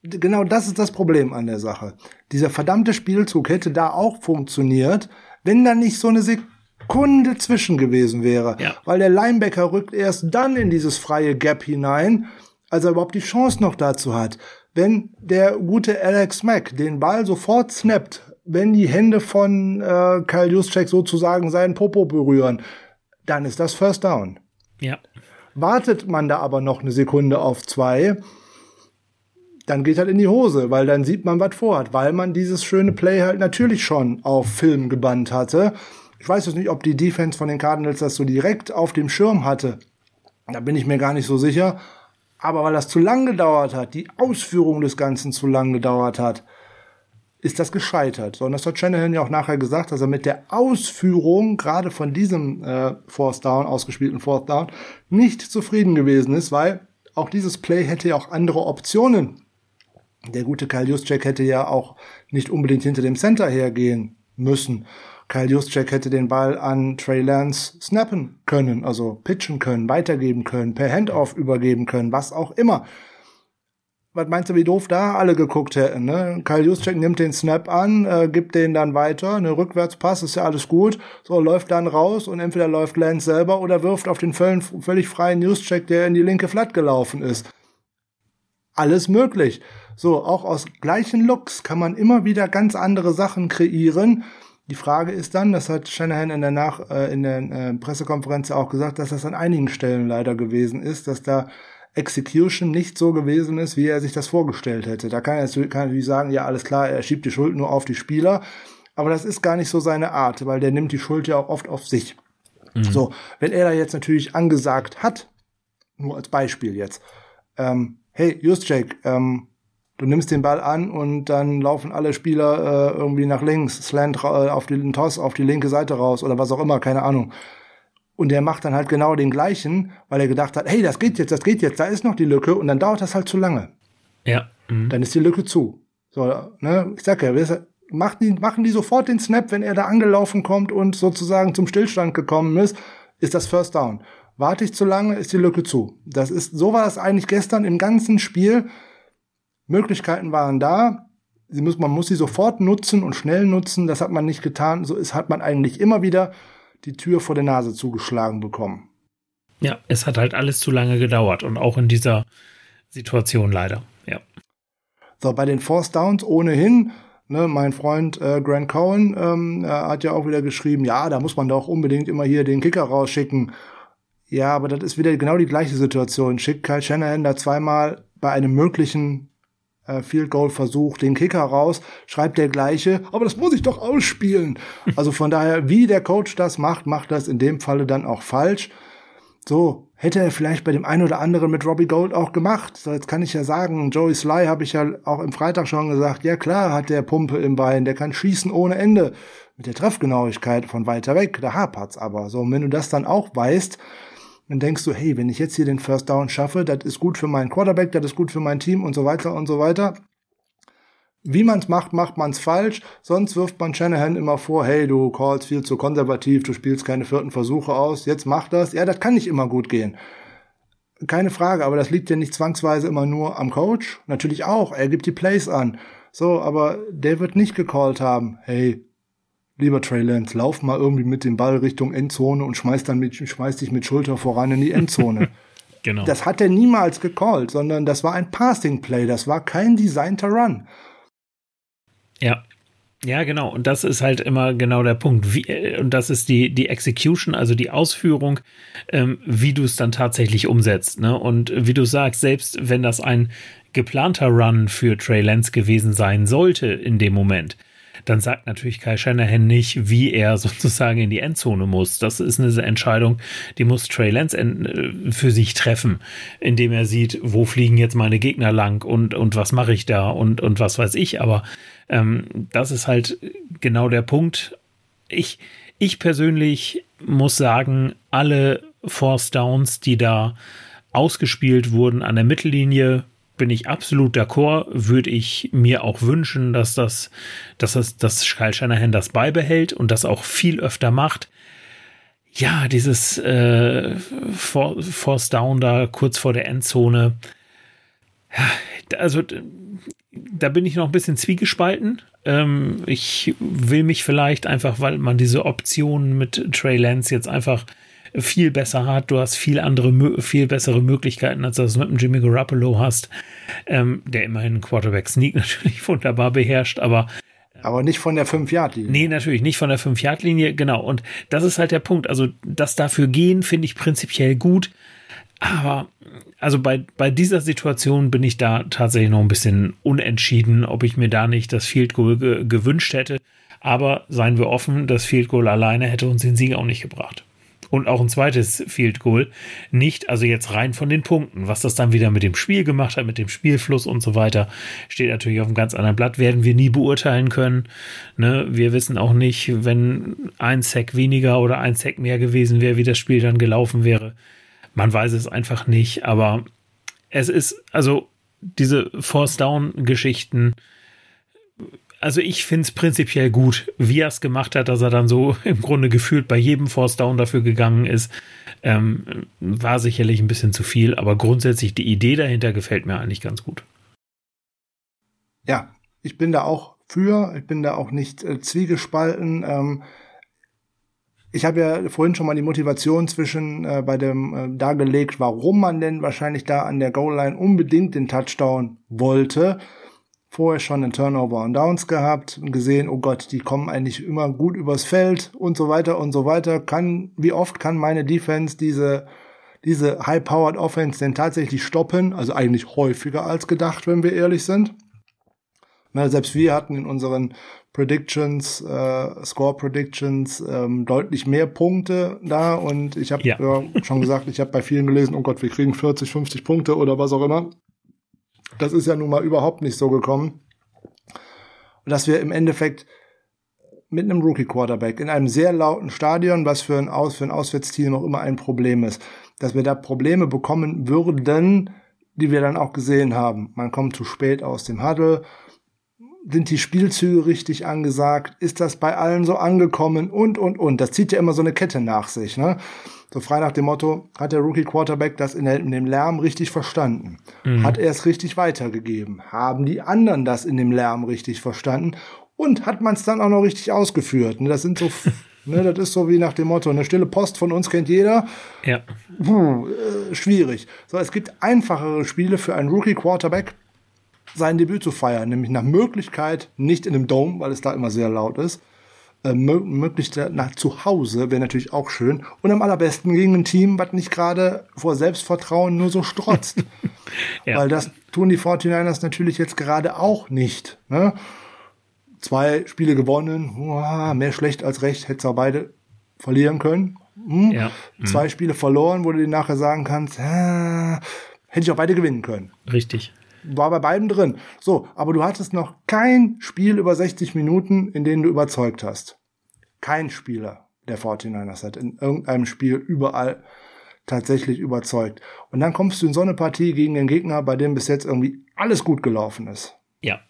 Genau das ist das Problem an der Sache. Dieser verdammte Spielzug hätte da auch funktioniert, wenn da nicht so eine Sekunde zwischen gewesen wäre. Ja. Weil der Linebacker rückt erst dann in dieses freie Gap hinein, als er überhaupt die Chance noch dazu hat. Wenn der gute Alex Mack den Ball sofort snappt, wenn die Hände von äh, Kyle Juszczyk sozusagen seinen Popo berühren, dann ist das First Down. Ja. Wartet man da aber noch eine Sekunde auf zwei, dann geht halt in die Hose, weil dann sieht man, was vorhat, weil man dieses schöne Play halt natürlich schon auf Film gebannt hatte. Ich weiß jetzt nicht, ob die Defense von den Cardinals das so direkt auf dem Schirm hatte. Da bin ich mir gar nicht so sicher. Aber weil das zu lang gedauert hat, die Ausführung des Ganzen zu lang gedauert hat, ist das gescheitert. So, und das hat Shanahan ja auch nachher gesagt, dass er mit der Ausführung gerade von diesem äh, Fourth Down, ausgespielten Fourth Down, nicht zufrieden gewesen ist, weil auch dieses Play hätte ja auch andere Optionen. Der gute Kyle Juszczyk hätte ja auch nicht unbedingt hinter dem Center hergehen müssen. Kyle Juszczyk hätte den Ball an Trey Lance snappen können, also pitchen können, weitergeben können, per Handoff übergeben können, was auch immer was meinst du, wie doof da alle geguckt hätten? Ne? Kyle Juszczyk nimmt den Snap an, äh, gibt den dann weiter, eine Rückwärtspass, ist ja alles gut. So, läuft dann raus und entweder läuft Lance selber oder wirft auf den völlig, völlig freien Juszczyk, der in die linke Flat gelaufen ist. Alles möglich. So, auch aus gleichen Looks kann man immer wieder ganz andere Sachen kreieren. Die Frage ist dann, das hat Shanahan in der, Nach äh, in der äh, Pressekonferenz auch gesagt, dass das an einigen Stellen leider gewesen ist, dass da Execution nicht so gewesen ist, wie er sich das vorgestellt hätte. Da kann er natürlich sagen, ja, alles klar, er schiebt die Schuld nur auf die Spieler. Aber das ist gar nicht so seine Art, weil der nimmt die Schuld ja auch oft auf sich. So, wenn er da jetzt natürlich angesagt hat, nur als Beispiel jetzt, ähm, hey, Juszczyk, ähm, du nimmst den Ball an und dann laufen alle Spieler äh, irgendwie nach links, Slant äh, auf den Toss auf die linke Seite raus oder was auch immer, keine Ahnung. Und der macht dann halt genau den gleichen, weil er gedacht hat, hey, das geht jetzt, das geht jetzt, da ist noch die Lücke und dann dauert das halt zu lange. Ja. Mhm. Dann ist die Lücke zu. So, ne, ich sag ja, machen die, machen die sofort den Snap, wenn er da angelaufen kommt und sozusagen zum Stillstand gekommen ist, ist das First Down. Warte ich zu lange, ist die Lücke zu. Das ist, so war das eigentlich gestern im ganzen Spiel. Möglichkeiten waren da. Sie muss, man muss sie sofort nutzen und schnell nutzen. Das hat man nicht getan. So ist, hat man eigentlich immer wieder die Tür vor der Nase zugeschlagen bekommen. Ja, es hat halt alles zu lange gedauert und auch in dieser Situation leider. Ja. So, bei den Force Downs ohnehin, ne, mein Freund äh, Grant Cohen ähm, äh, hat ja auch wieder geschrieben, ja, da muss man doch unbedingt immer hier den Kicker rausschicken. Ja, aber das ist wieder genau die gleiche Situation. Schickt Kyle Shanahan da zweimal bei einem möglichen äh, Field Goal Versuch den Kicker raus, schreibt der gleiche, aber das muss ich doch ausspielen. Also von daher, wie der Coach das macht, macht das in dem Falle dann auch falsch. So, hätte er vielleicht bei dem einen oder anderen mit Robbie Gold auch gemacht. So, jetzt kann ich ja sagen, Joey Sly habe ich ja auch im Freitag schon gesagt, ja klar hat der Pumpe im Bein, der kann schießen ohne Ende. Mit der Treffgenauigkeit von weiter weg, da hapert's aber. So, und wenn du das dann auch weißt, dann denkst du, hey, wenn ich jetzt hier den First Down schaffe, das ist gut für meinen Quarterback, das ist gut für mein Team und so weiter und so weiter. Wie man's macht, macht man's falsch. Sonst wirft man Shanahan immer vor, hey, du callst viel zu konservativ, du spielst keine vierten Versuche aus, jetzt mach das. Ja, das kann nicht immer gut gehen. Keine Frage, aber das liegt ja nicht zwangsweise immer nur am Coach. Natürlich auch, er gibt die Plays an. So, aber der wird nicht gecallt haben, hey, lieber Trey Lance, lauf mal irgendwie mit dem Ball Richtung Endzone und schmeiß dann mit, schmeiß dich mit Schulter voran in die Endzone. Genau. Das hat er niemals gecallt, sondern das war ein Passing Play, das war kein designter Run. Ja. Ja, genau. Und das ist halt immer genau der Punkt. Wie, äh, und das ist die, die Execution, also die Ausführung, ähm, wie du es dann tatsächlich umsetzt. Ne? Und wie du sagst, selbst wenn das ein geplanter Run für Trey Lance gewesen sein sollte in dem Moment, dann sagt natürlich Kai Shanahan nicht, wie er sozusagen in die Endzone muss. Das ist eine Entscheidung, die muss Trey Lance äh, für sich treffen, indem er sieht, wo fliegen jetzt meine Gegner lang und, und was mache ich da und, und was weiß ich. Aber ähm, das ist halt genau der Punkt. Ich, ich persönlich muss sagen, alle Force Downs, die da ausgespielt wurden an der Mittellinie, bin ich absolut d'accord, würde ich mir auch wünschen, dass das, dass das, dass Kyle Shanahan das beibehält und das auch viel öfter macht. Ja, dieses äh, Force Down da kurz vor der Endzone. Also da bin ich noch ein bisschen zwiegespalten. Ähm, ich will mich vielleicht einfach, weil man diese Option mit Trey Lance jetzt einfach viel besser hat. Du hast viel andere, viel bessere Möglichkeiten, als du das mit dem Jimmy Garoppolo hast, ähm, der immerhin Quarterback Sneak natürlich wunderbar beherrscht, aber aber nicht von der 5-Yard-Linie. Nee, natürlich nicht von der 5-Yard-Linie, genau. Und das ist halt der Punkt. Also, das dafür gehen, finde ich prinzipiell gut. Aber, also bei, bei dieser Situation bin ich da tatsächlich noch ein bisschen unentschieden, ob ich mir da nicht das Field Goal ge gewünscht hätte. Aber seien wir offen, das Field Goal alleine hätte uns den Sieg auch nicht gebracht und auch ein zweites Field Goal nicht, also jetzt rein von den Punkten. Was das dann wieder mit dem Spiel gemacht hat, mit dem Spielfluss und so weiter, steht natürlich auf einem ganz anderen Blatt, werden wir nie beurteilen können. Ne? Wir wissen auch nicht, wenn ein Sack weniger oder ein Sack mehr gewesen wäre, wie das Spiel dann gelaufen wäre. Man weiß es einfach nicht, aber es ist, also diese Force Down Geschichten, also ich finde es prinzipiell gut, wie er es gemacht hat, dass er dann so im Grunde gefühlt bei jedem Force Down dafür gegangen ist. Ähm, war sicherlich ein bisschen zu viel, aber grundsätzlich die Idee dahinter gefällt mir eigentlich ganz gut. Ja, ich bin da auch für, ich bin da auch nicht äh, zwiegespalten. Ähm, ich habe ja vorhin schon mal die Motivation zwischen äh, bei dem äh, dargelegt, warum man denn wahrscheinlich da an der Goal Line unbedingt den Touchdown wollte vorher schon einen Turnover und Downs gehabt und gesehen, oh Gott, die kommen eigentlich immer gut übers Feld und so weiter und so weiter. Kann, wie oft kann meine Defense diese, diese high-powered Offense denn tatsächlich stoppen? Also eigentlich häufiger als gedacht, wenn wir ehrlich sind. Na, selbst wir hatten in unseren Predictions, äh, Score Predictions ähm, deutlich mehr Punkte da und ich habe ja. ja. schon gesagt, ich habe bei vielen gelesen, oh Gott, wir kriegen 40, 50 Punkte oder was auch immer. Das ist ja nun mal überhaupt nicht so gekommen. Dass wir im Endeffekt mit einem Rookie-Quarterback in einem sehr lauten Stadion, was für ein, Aus, für ein Auswärtsteam auch immer ein Problem ist, dass wir da Probleme bekommen würden, die wir dann auch gesehen haben. Man kommt zu spät aus dem Huddle, sind die Spielzüge richtig angesagt, ist das bei allen so angekommen und, und, und. Das zieht ja immer so eine Kette nach sich. Ne? So frei nach dem Motto, hat der Rookie Quarterback das in, dem Lärm richtig verstanden? Mhm. Hat er es richtig weitergegeben? Haben die anderen das in dem Lärm richtig verstanden? Und hat man es dann auch noch richtig ausgeführt? Ne, das sind so, ne, das ist so wie nach dem Motto, eine stille Post von uns kennt jeder. Ja. Puh, äh, schwierig. So, es gibt einfachere Spiele für einen Rookie Quarterback, sein Debüt zu feiern, nämlich nach Möglichkeit nicht in einem Dome, weil es da immer sehr laut ist, äh, möglichst nach zu Hause wäre natürlich auch schön. Und am allerbesten gegen ein Team, was nicht gerade vor Selbstvertrauen nur so strotzt. ja. Weil das tun die 49ers natürlich jetzt gerade auch nicht. Ne? Zwei Spiele gewonnen, uah, mehr schlecht als recht, hätte auch beide verlieren können. Hm? Ja. Mhm. Zwei Spiele verloren, wo du dir nachher sagen kannst, äh, hätte ich auch beide gewinnen können. Richtig war bei beiden drin. So, aber du hattest noch kein Spiel über 60 Minuten, in denen du überzeugt hast. Kein Spieler der 49ers hat in irgendeinem Spiel überall tatsächlich überzeugt. Und dann kommst du in so eine Partie gegen den Gegner, bei dem bis jetzt irgendwie alles gut gelaufen ist. Ja,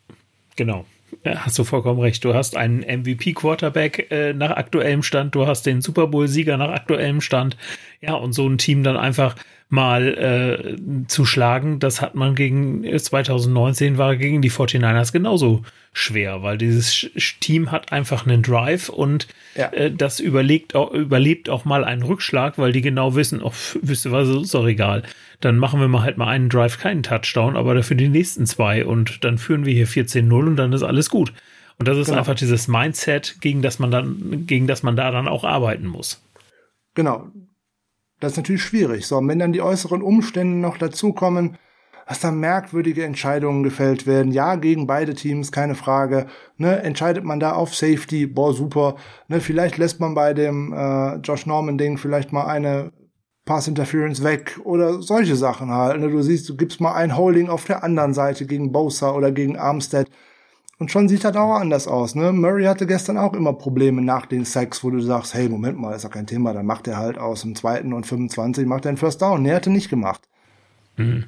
genau. Hast du vollkommen recht. Du hast einen MVP-Quarterback äh, nach aktuellem Stand, du hast den Super Bowl-Sieger nach aktuellem Stand. Ja, und so ein Team dann einfach mal äh, zu schlagen, das hat man gegen 2019 war gegen die 49ers genauso schwer, weil dieses Team hat einfach einen Drive und ja. äh, das überlegt auch, überlebt auch mal einen Rückschlag, weil die genau wissen, oh, wisst ihr was, ist doch egal. Dann machen wir mal halt mal einen Drive, keinen Touchdown, aber dafür die nächsten zwei und dann führen wir hier 14-0 und dann ist alles gut. Und das ist genau. einfach dieses Mindset, gegen das man dann, gegen das man da dann auch arbeiten muss. Genau. Das ist natürlich schwierig. So, und wenn dann die äußeren Umstände noch dazukommen, dass da merkwürdige Entscheidungen gefällt werden. Ja, gegen beide Teams, keine Frage. Ne, entscheidet man da auf Safety, boah, super. Ne, vielleicht lässt man bei dem äh, Josh Norman-Ding vielleicht mal eine Pass Interference weg oder solche Sachen halt. Ne? Du siehst, du gibst mal ein Holding auf der anderen Seite gegen Bosa oder gegen Armstead. Und schon sieht das auch anders aus. Ne? Murray hatte gestern auch immer Probleme nach den Sacks, wo du sagst, hey, Moment mal, ist ja kein Thema, dann macht er halt aus dem zweiten und 25, macht er einen First Down. Nee, hatte nicht gemacht. Mhm.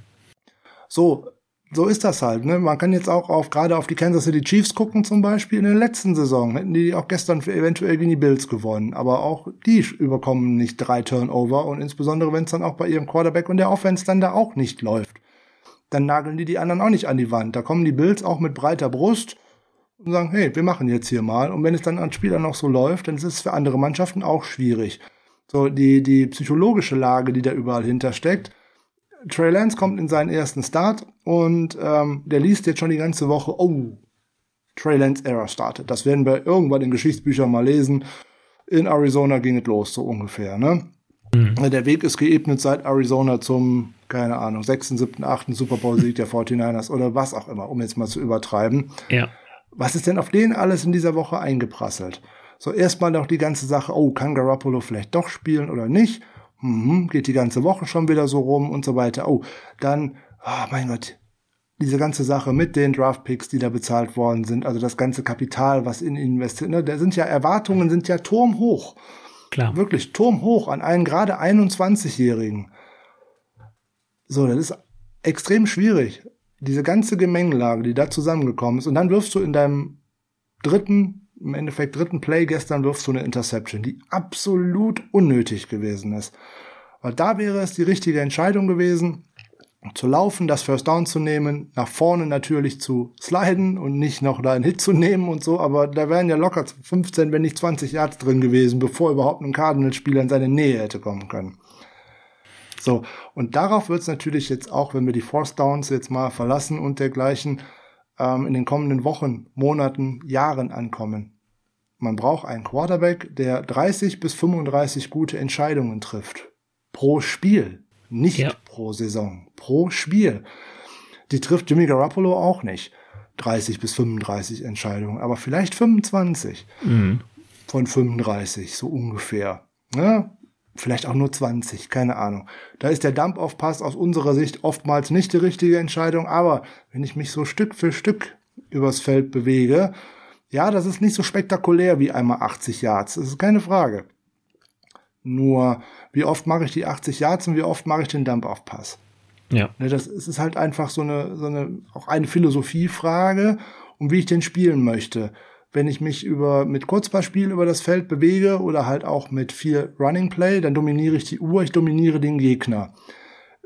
So, so ist das halt. Ne? Man kann jetzt auch auf gerade auf die Kansas City Chiefs gucken zum Beispiel. In der letzten Saison hätten die auch gestern für eventuell gegen die Bills gewonnen. Aber auch die überkommen nicht drei Turnover und insbesondere wenn es dann auch bei ihrem Quarterback und der Offense dann da auch nicht läuft, dann nageln die die anderen auch nicht an die Wand. Da kommen die Bills auch mit breiter Brust und sagen, hey, wir machen jetzt hier mal. Und wenn es dann an Spielern noch so läuft, dann ist es für andere Mannschaften auch schwierig. So, die, die psychologische Lage, die da überall hintersteckt. Trey Lance kommt in seinen ersten Start und ähm, der liest jetzt schon die ganze Woche, oh, Trey Lance Error startet. Das werden wir irgendwann in Geschichtsbüchern mal lesen. In Arizona ging es los, so ungefähr, ne? Mhm. Der Weg ist geebnet seit Arizona zum, keine Ahnung, 6., 7., 8. Super Bowl-Sieg der 49ers oder was auch immer, um jetzt mal zu übertreiben. Ja. Was ist denn auf denen alles in dieser Woche eingeprasselt? So erstmal noch die ganze Sache, oh, kann Garoppolo vielleicht doch spielen oder nicht? Mhm, geht die ganze Woche schon wieder so rum und so weiter. Oh, dann, oh mein Gott, diese ganze Sache mit den Draftpicks, die da bezahlt worden sind, also das ganze Kapital, was in investiert, ne, da sind ja Erwartungen, sind ja turmhoch. Klar. Wirklich turmhoch an einen gerade 21-Jährigen. So, das ist extrem schwierig diese ganze Gemengelage, die da zusammengekommen ist, und dann wirfst du in deinem dritten, im Endeffekt dritten Play gestern wirfst du eine Interception, die absolut unnötig gewesen ist. Weil da wäre es die richtige Entscheidung gewesen, zu laufen, das First Down zu nehmen, nach vorne natürlich zu sliden und nicht noch da einen Hit zu nehmen und so, aber da wären ja locker 15, wenn nicht 20 Yards drin gewesen, bevor überhaupt ein Cardinals-Spieler in seine Nähe hätte kommen können. So, und darauf wird es natürlich jetzt auch, wenn wir die Force Downs jetzt mal verlassen und dergleichen, ähm, in den kommenden Wochen, Monaten, Jahren ankommen. Man braucht einen Quarterback, der 30 bis 35 gute Entscheidungen trifft. Pro Spiel. Nicht ja. pro Saison. Pro Spiel. Die trifft Jimmy Garoppolo auch nicht. 30 bis 35 Entscheidungen, aber vielleicht 25 mhm. von 35, so ungefähr. Ja, vielleicht auch nur 20, keine Ahnung. Da ist der Dump-Off-Pass aus unserer Sicht oftmals nicht die richtige Entscheidung, aber wenn ich mich so Stück für Stück übers Feld bewege, ja, das ist nicht so spektakulär wie einmal 80 Yards, das ist keine Frage. Nur, wie oft mache ich die 80 Yards und wie oft mache ich den Dump-Off-Pass? Ja. Ne, das ist halt einfach so eine, so eine, auch eine Philosophiefrage, um wie ich den spielen möchte wenn ich mich über mit Kurzballspiel über das Feld bewege oder halt auch mit viel Running Play, dann dominiere ich die Uhr, ich dominiere den Gegner.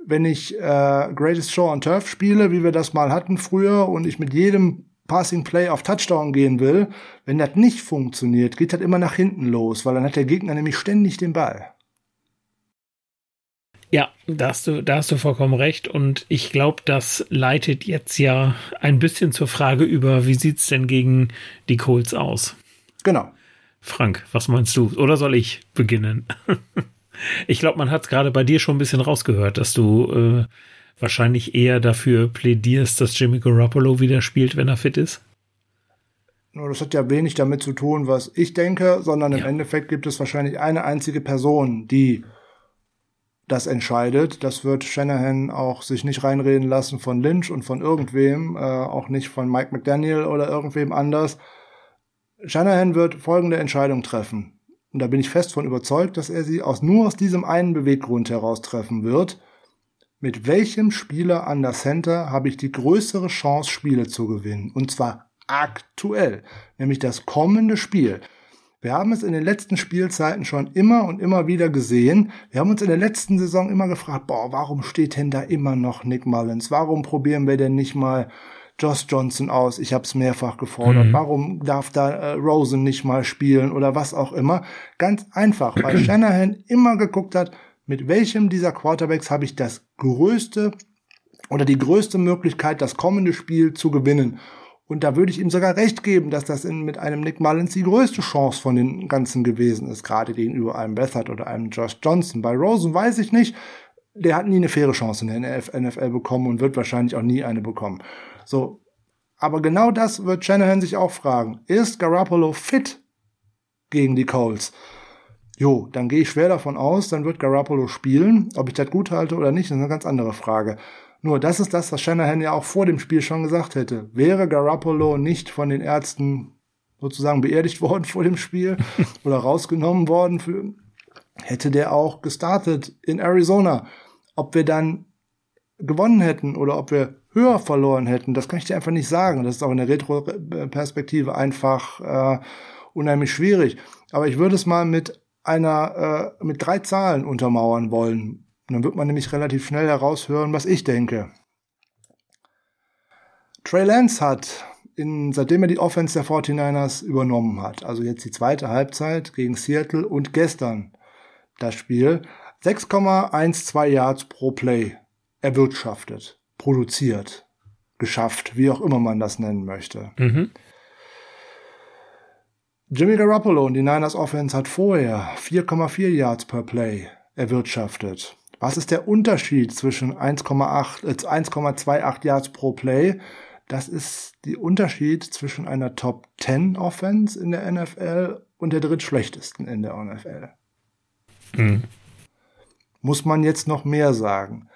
Wenn ich äh, Greatest Show on Turf spiele, wie wir das mal hatten früher, und ich mit jedem Passing Play auf Touchdown gehen will, wenn das nicht funktioniert, geht das immer nach hinten los, weil dann hat der Gegner nämlich ständig den Ball. Ja, da hast du, da hast du vollkommen recht. Und ich glaube, das leitet jetzt ja ein bisschen zur Frage über, wie sieht's denn gegen die Colts aus? Genau. Frank, was meinst du? Oder soll ich beginnen? ich glaube, man hat es gerade bei dir schon ein bisschen rausgehört, dass du äh, wahrscheinlich eher dafür plädierst, dass Jimmy Garoppolo wieder spielt, wenn er fit ist. Nur das hat ja wenig damit zu tun, was ich denke, sondern im ja. Endeffekt gibt es wahrscheinlich eine einzige Person, die das entscheidet. Das wird Shanahan auch sich nicht reinreden lassen von Lynch und von irgendwem, äh, auch nicht von Mike McDaniel oder irgendwem anders. Shanahan wird folgende Entscheidung treffen. Und da bin ich fest von überzeugt, dass er sie aus, nur aus diesem einen Beweggrund heraus treffen wird. Mit welchem Spieler an der Center habe ich die größere Chance, Spiele zu gewinnen? Und zwar aktuell, nämlich das kommende Spiel. Wir haben es in den letzten Spielzeiten schon immer und immer wieder gesehen. Wir haben uns in der letzten Saison immer gefragt, boah, warum steht denn da immer noch Nick Mullins? Warum probieren wir denn nicht mal Josh Johnson aus? Ich habe es mehrfach gefordert. Mhm. Warum darf da äh, Rosen nicht mal spielen oder was auch immer? Ganz einfach, weil Shanahan immer geguckt hat, mit welchem dieser Quarterbacks habe ich das größte oder die größte Möglichkeit, das kommende Spiel zu gewinnen. Und da würde ich ihm sogar recht geben, dass das in, mit einem Nick Mullins die größte Chance von den Ganzen gewesen ist, gerade gegenüber einem Bethard oder einem Josh Johnson. Bei Rosen weiß ich nicht. Der hat nie eine faire Chance in der NFL bekommen und wird wahrscheinlich auch nie eine bekommen. So. Aber genau das wird Shanahan sich auch fragen. Ist Garoppolo fit gegen die Colts? Jo, dann gehe ich schwer davon aus, dann wird Garoppolo spielen. Ob ich das gut halte oder nicht, ist eine ganz andere Frage. Nur das ist das, was Shanahan ja auch vor dem Spiel schon gesagt hätte. Wäre Garoppolo nicht von den Ärzten sozusagen beerdigt worden vor dem Spiel oder rausgenommen worden, für, hätte der auch gestartet in Arizona. Ob wir dann gewonnen hätten oder ob wir höher verloren hätten, das kann ich dir einfach nicht sagen. Das ist auch in der Retro-Perspektive einfach äh, unheimlich schwierig. Aber ich würde es mal mit einer äh, mit drei Zahlen untermauern wollen. Und dann wird man nämlich relativ schnell heraushören, was ich denke. Trey Lance hat, in, seitdem er die Offense der 49ers übernommen hat, also jetzt die zweite Halbzeit gegen Seattle und gestern das Spiel, 6,12 Yards pro Play erwirtschaftet, produziert, geschafft, wie auch immer man das nennen möchte. Mhm. Jimmy Garoppolo und die Niners Offense hat vorher 4,4 Yards per Play erwirtschaftet. Was ist der Unterschied zwischen 1,8, äh, 1,28 Yards pro Play? Das ist der Unterschied zwischen einer Top 10 Offense in der NFL und der drittschlechtesten in der NFL. Mhm. Muss man jetzt noch mehr sagen?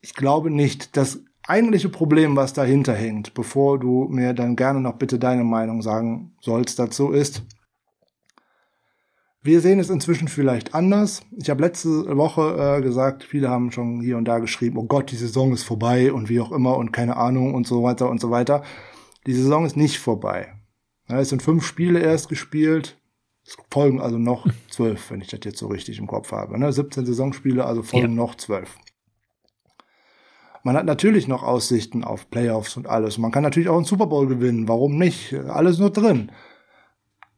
Ich glaube nicht. dass eigentliche Problem, was dahinter hängt, bevor du mir dann gerne noch bitte deine Meinung sagen sollst dazu, ist, wir sehen es inzwischen vielleicht anders. Ich habe letzte Woche äh, gesagt, viele haben schon hier und da geschrieben, oh Gott, die Saison ist vorbei und wie auch immer und keine Ahnung und so weiter und so weiter. Die Saison ist nicht vorbei. Ja, es sind fünf Spiele erst gespielt. Es folgen also noch zwölf, wenn ich das jetzt so richtig im Kopf habe. Ne? 17 Saisonspiele, also folgen ja. noch zwölf. Man hat natürlich noch Aussichten auf Playoffs und alles. Man kann natürlich auch einen Super Bowl gewinnen. Warum nicht? Alles nur drin.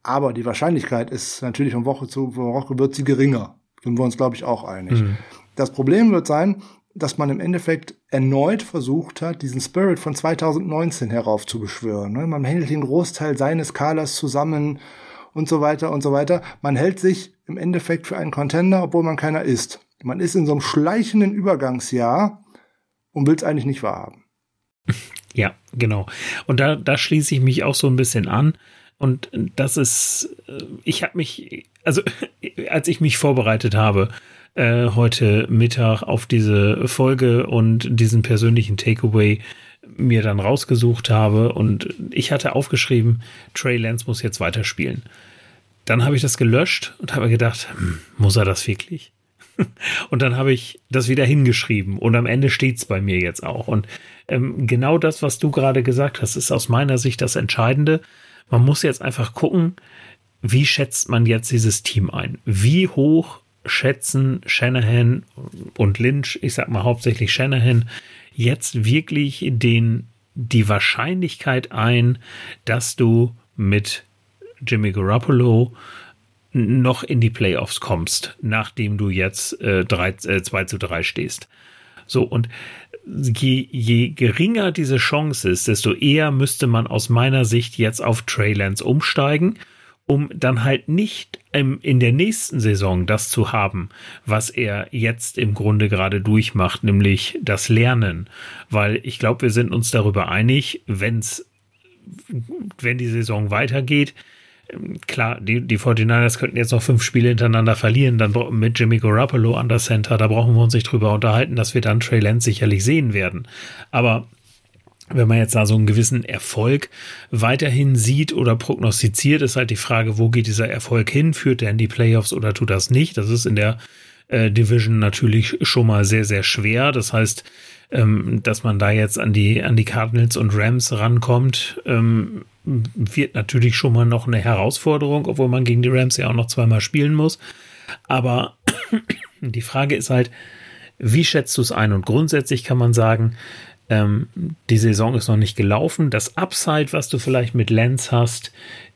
Aber die Wahrscheinlichkeit ist natürlich von Woche zu Woche wird sie geringer. Sind wir uns, glaube ich, auch einig. Mhm. Das Problem wird sein, dass man im Endeffekt erneut versucht hat, diesen Spirit von 2019 heraufzubeschwören. Ne? Man hält den Großteil seines Kaders zusammen und so weiter und so weiter. Man hält sich im Endeffekt für einen Contender, obwohl man keiner ist. Man ist in so einem schleichenden Übergangsjahr und will es eigentlich nicht wahrhaben. Ja, genau. Und da, da schließe ich mich auch so ein bisschen an. Und das ist, äh, ich habe mich, also als ich mich vorbereitet habe, äh, heute Mittag auf diese Folge und diesen persönlichen Takeaway mir dann rausgesucht habe und ich hatte aufgeschrieben, Trey Lance muss jetzt weiterspielen. Dann habe ich das gelöscht und habe gedacht, hm, muss er das wirklich? Und dann habe ich das wieder hingeschrieben und am Ende steht es bei mir jetzt auch. Und ähm, genau das, was du gerade gesagt hast, ist aus meiner Sicht das Entscheidende. Man muss jetzt einfach gucken, wie schätzt man jetzt dieses Team ein? Wie hoch schätzen Shanahan und Lynch, ich sag mal hauptsächlich Shanahan, jetzt wirklich den, die Wahrscheinlichkeit ein, dass du mit Jimmy Garoppolo noch in die Playoffs kommst, nachdem du jetzt äh, 3, äh, 2 zu 3 stehst. So, und je, je geringer diese Chance ist, desto eher müsste man aus meiner Sicht jetzt auf Trey umsteigen, um dann halt nicht im, in der nächsten Saison das zu haben, was er jetzt im Grunde gerade durchmacht, nämlich das Lernen. Weil ich glaube, wir sind uns darüber einig, wenn's, wenn die Saison weitergeht, klar, die, die 49ers könnten jetzt noch fünf Spiele hintereinander verlieren, dann mit Jimmy Garoppolo an der Center, da brauchen wir uns nicht drüber unterhalten, dass wir dann Trey Lance sicherlich sehen werden. Aber wenn man jetzt da so einen gewissen Erfolg weiterhin sieht oder prognostiziert, ist halt die Frage, wo geht dieser Erfolg hin? Führt er in die Playoffs oder tut das nicht? Das ist in der äh, Division natürlich schon mal sehr, sehr schwer. Das heißt, ähm, dass man da jetzt an die, an die Cardinals und Rams rankommt, ähm, wird natürlich schon mal noch eine Herausforderung, obwohl man gegen die Rams ja auch noch zweimal spielen muss. Aber die Frage ist halt, wie schätzt du es ein? Und grundsätzlich kann man sagen, ähm, die Saison ist noch nicht gelaufen. Das Upside, was du vielleicht mit Lens hast,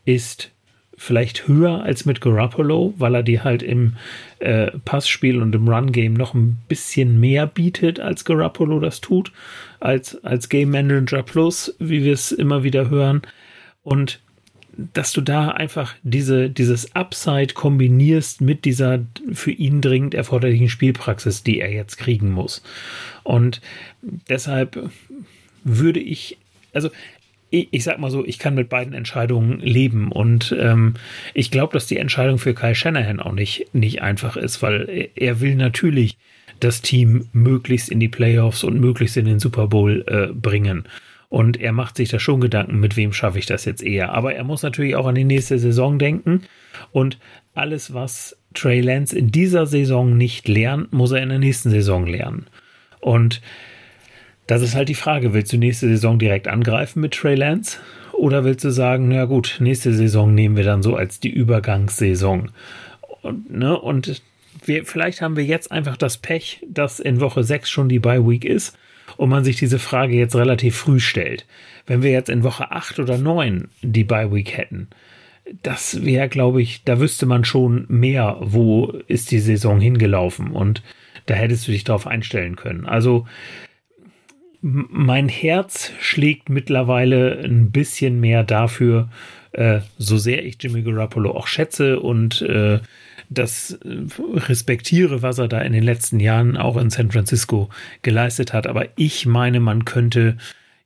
ist vielleicht höher als mit Garoppolo, weil er die halt im äh, Passspiel und im Run-Game noch ein bisschen mehr bietet, als Garoppolo das tut, als, als Game Manager Plus, wie wir es immer wieder hören. Und dass du da einfach diese, dieses Upside kombinierst mit dieser für ihn dringend erforderlichen Spielpraxis, die er jetzt kriegen muss. Und deshalb würde ich, also ich, ich sag mal so, ich kann mit beiden Entscheidungen leben und ähm, ich glaube, dass die Entscheidung für Kyle Shanahan auch nicht, nicht einfach ist, weil er will natürlich das Team möglichst in die Playoffs und möglichst in den Super Bowl äh, bringen. Und er macht sich da schon Gedanken, mit wem schaffe ich das jetzt eher. Aber er muss natürlich auch an die nächste Saison denken. Und alles, was Trey Lance in dieser Saison nicht lernt, muss er in der nächsten Saison lernen. Und das ist halt die Frage, willst du nächste Saison direkt angreifen mit Trey Lance? Oder willst du sagen, na gut, nächste Saison nehmen wir dann so als die Übergangssaison? Und, ne, und wir, vielleicht haben wir jetzt einfach das Pech, dass in Woche 6 schon die Bye Week ist und man sich diese Frage jetzt relativ früh stellt. Wenn wir jetzt in Woche 8 oder 9 die Bye Week hätten, das wäre, glaube ich, da wüsste man schon mehr, wo ist die Saison hingelaufen und da hättest du dich darauf einstellen können. Also mein Herz schlägt mittlerweile ein bisschen mehr dafür, äh, so sehr ich Jimmy Garoppolo auch schätze und äh, das äh, respektiere, was er da in den letzten Jahren auch in San Francisco geleistet hat. Aber ich meine, man könnte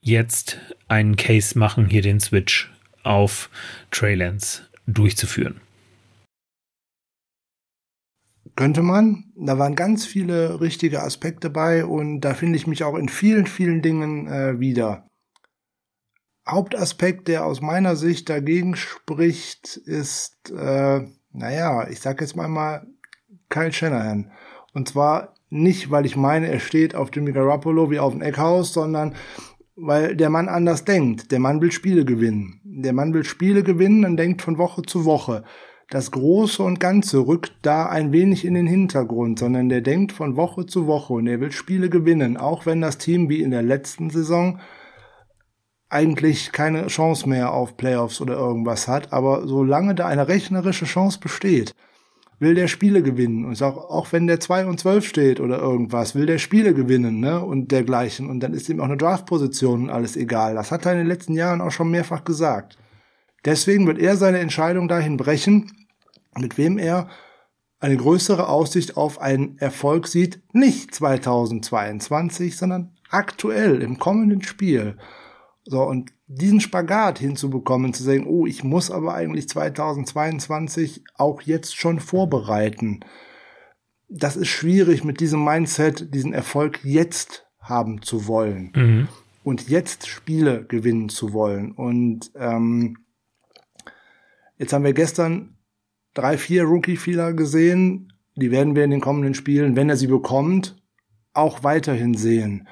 jetzt einen Case machen, hier den Switch auf Trey Lance durchzuführen. Könnte man. Da waren ganz viele richtige Aspekte bei und da finde ich mich auch in vielen, vielen Dingen äh, wieder. Hauptaspekt, der aus meiner Sicht dagegen spricht, ist äh, naja, ich sag jetzt mal mal Kyle Shanahan. Und zwar nicht, weil ich meine, er steht auf Jimmy Garoppolo wie auf dem Eckhaus, sondern weil der Mann anders denkt. Der Mann will Spiele gewinnen. Der Mann will Spiele gewinnen und denkt von Woche zu Woche. Das Große und Ganze rückt da ein wenig in den Hintergrund, sondern der denkt von Woche zu Woche und er will Spiele gewinnen, auch wenn das Team wie in der letzten Saison eigentlich keine Chance mehr auf Playoffs oder irgendwas hat. Aber solange da eine rechnerische Chance besteht, will der Spiele gewinnen. Und auch, auch wenn der 2 und 12 steht oder irgendwas, will der Spiele gewinnen, ne? Und dergleichen. Und dann ist ihm auch eine Draftposition alles egal. Das hat er in den letzten Jahren auch schon mehrfach gesagt. Deswegen wird er seine Entscheidung dahin brechen, mit wem er eine größere Aussicht auf einen Erfolg sieht, nicht 2022, sondern aktuell im kommenden Spiel. So, und diesen Spagat hinzubekommen, zu sagen, oh, ich muss aber eigentlich 2022 auch jetzt schon vorbereiten. Das ist schwierig mit diesem Mindset, diesen Erfolg jetzt haben zu wollen. Mhm. Und jetzt Spiele gewinnen zu wollen. Und ähm, jetzt haben wir gestern drei, vier Rookie-Fehler gesehen. Die werden wir in den kommenden Spielen, wenn er sie bekommt, auch weiterhin sehen.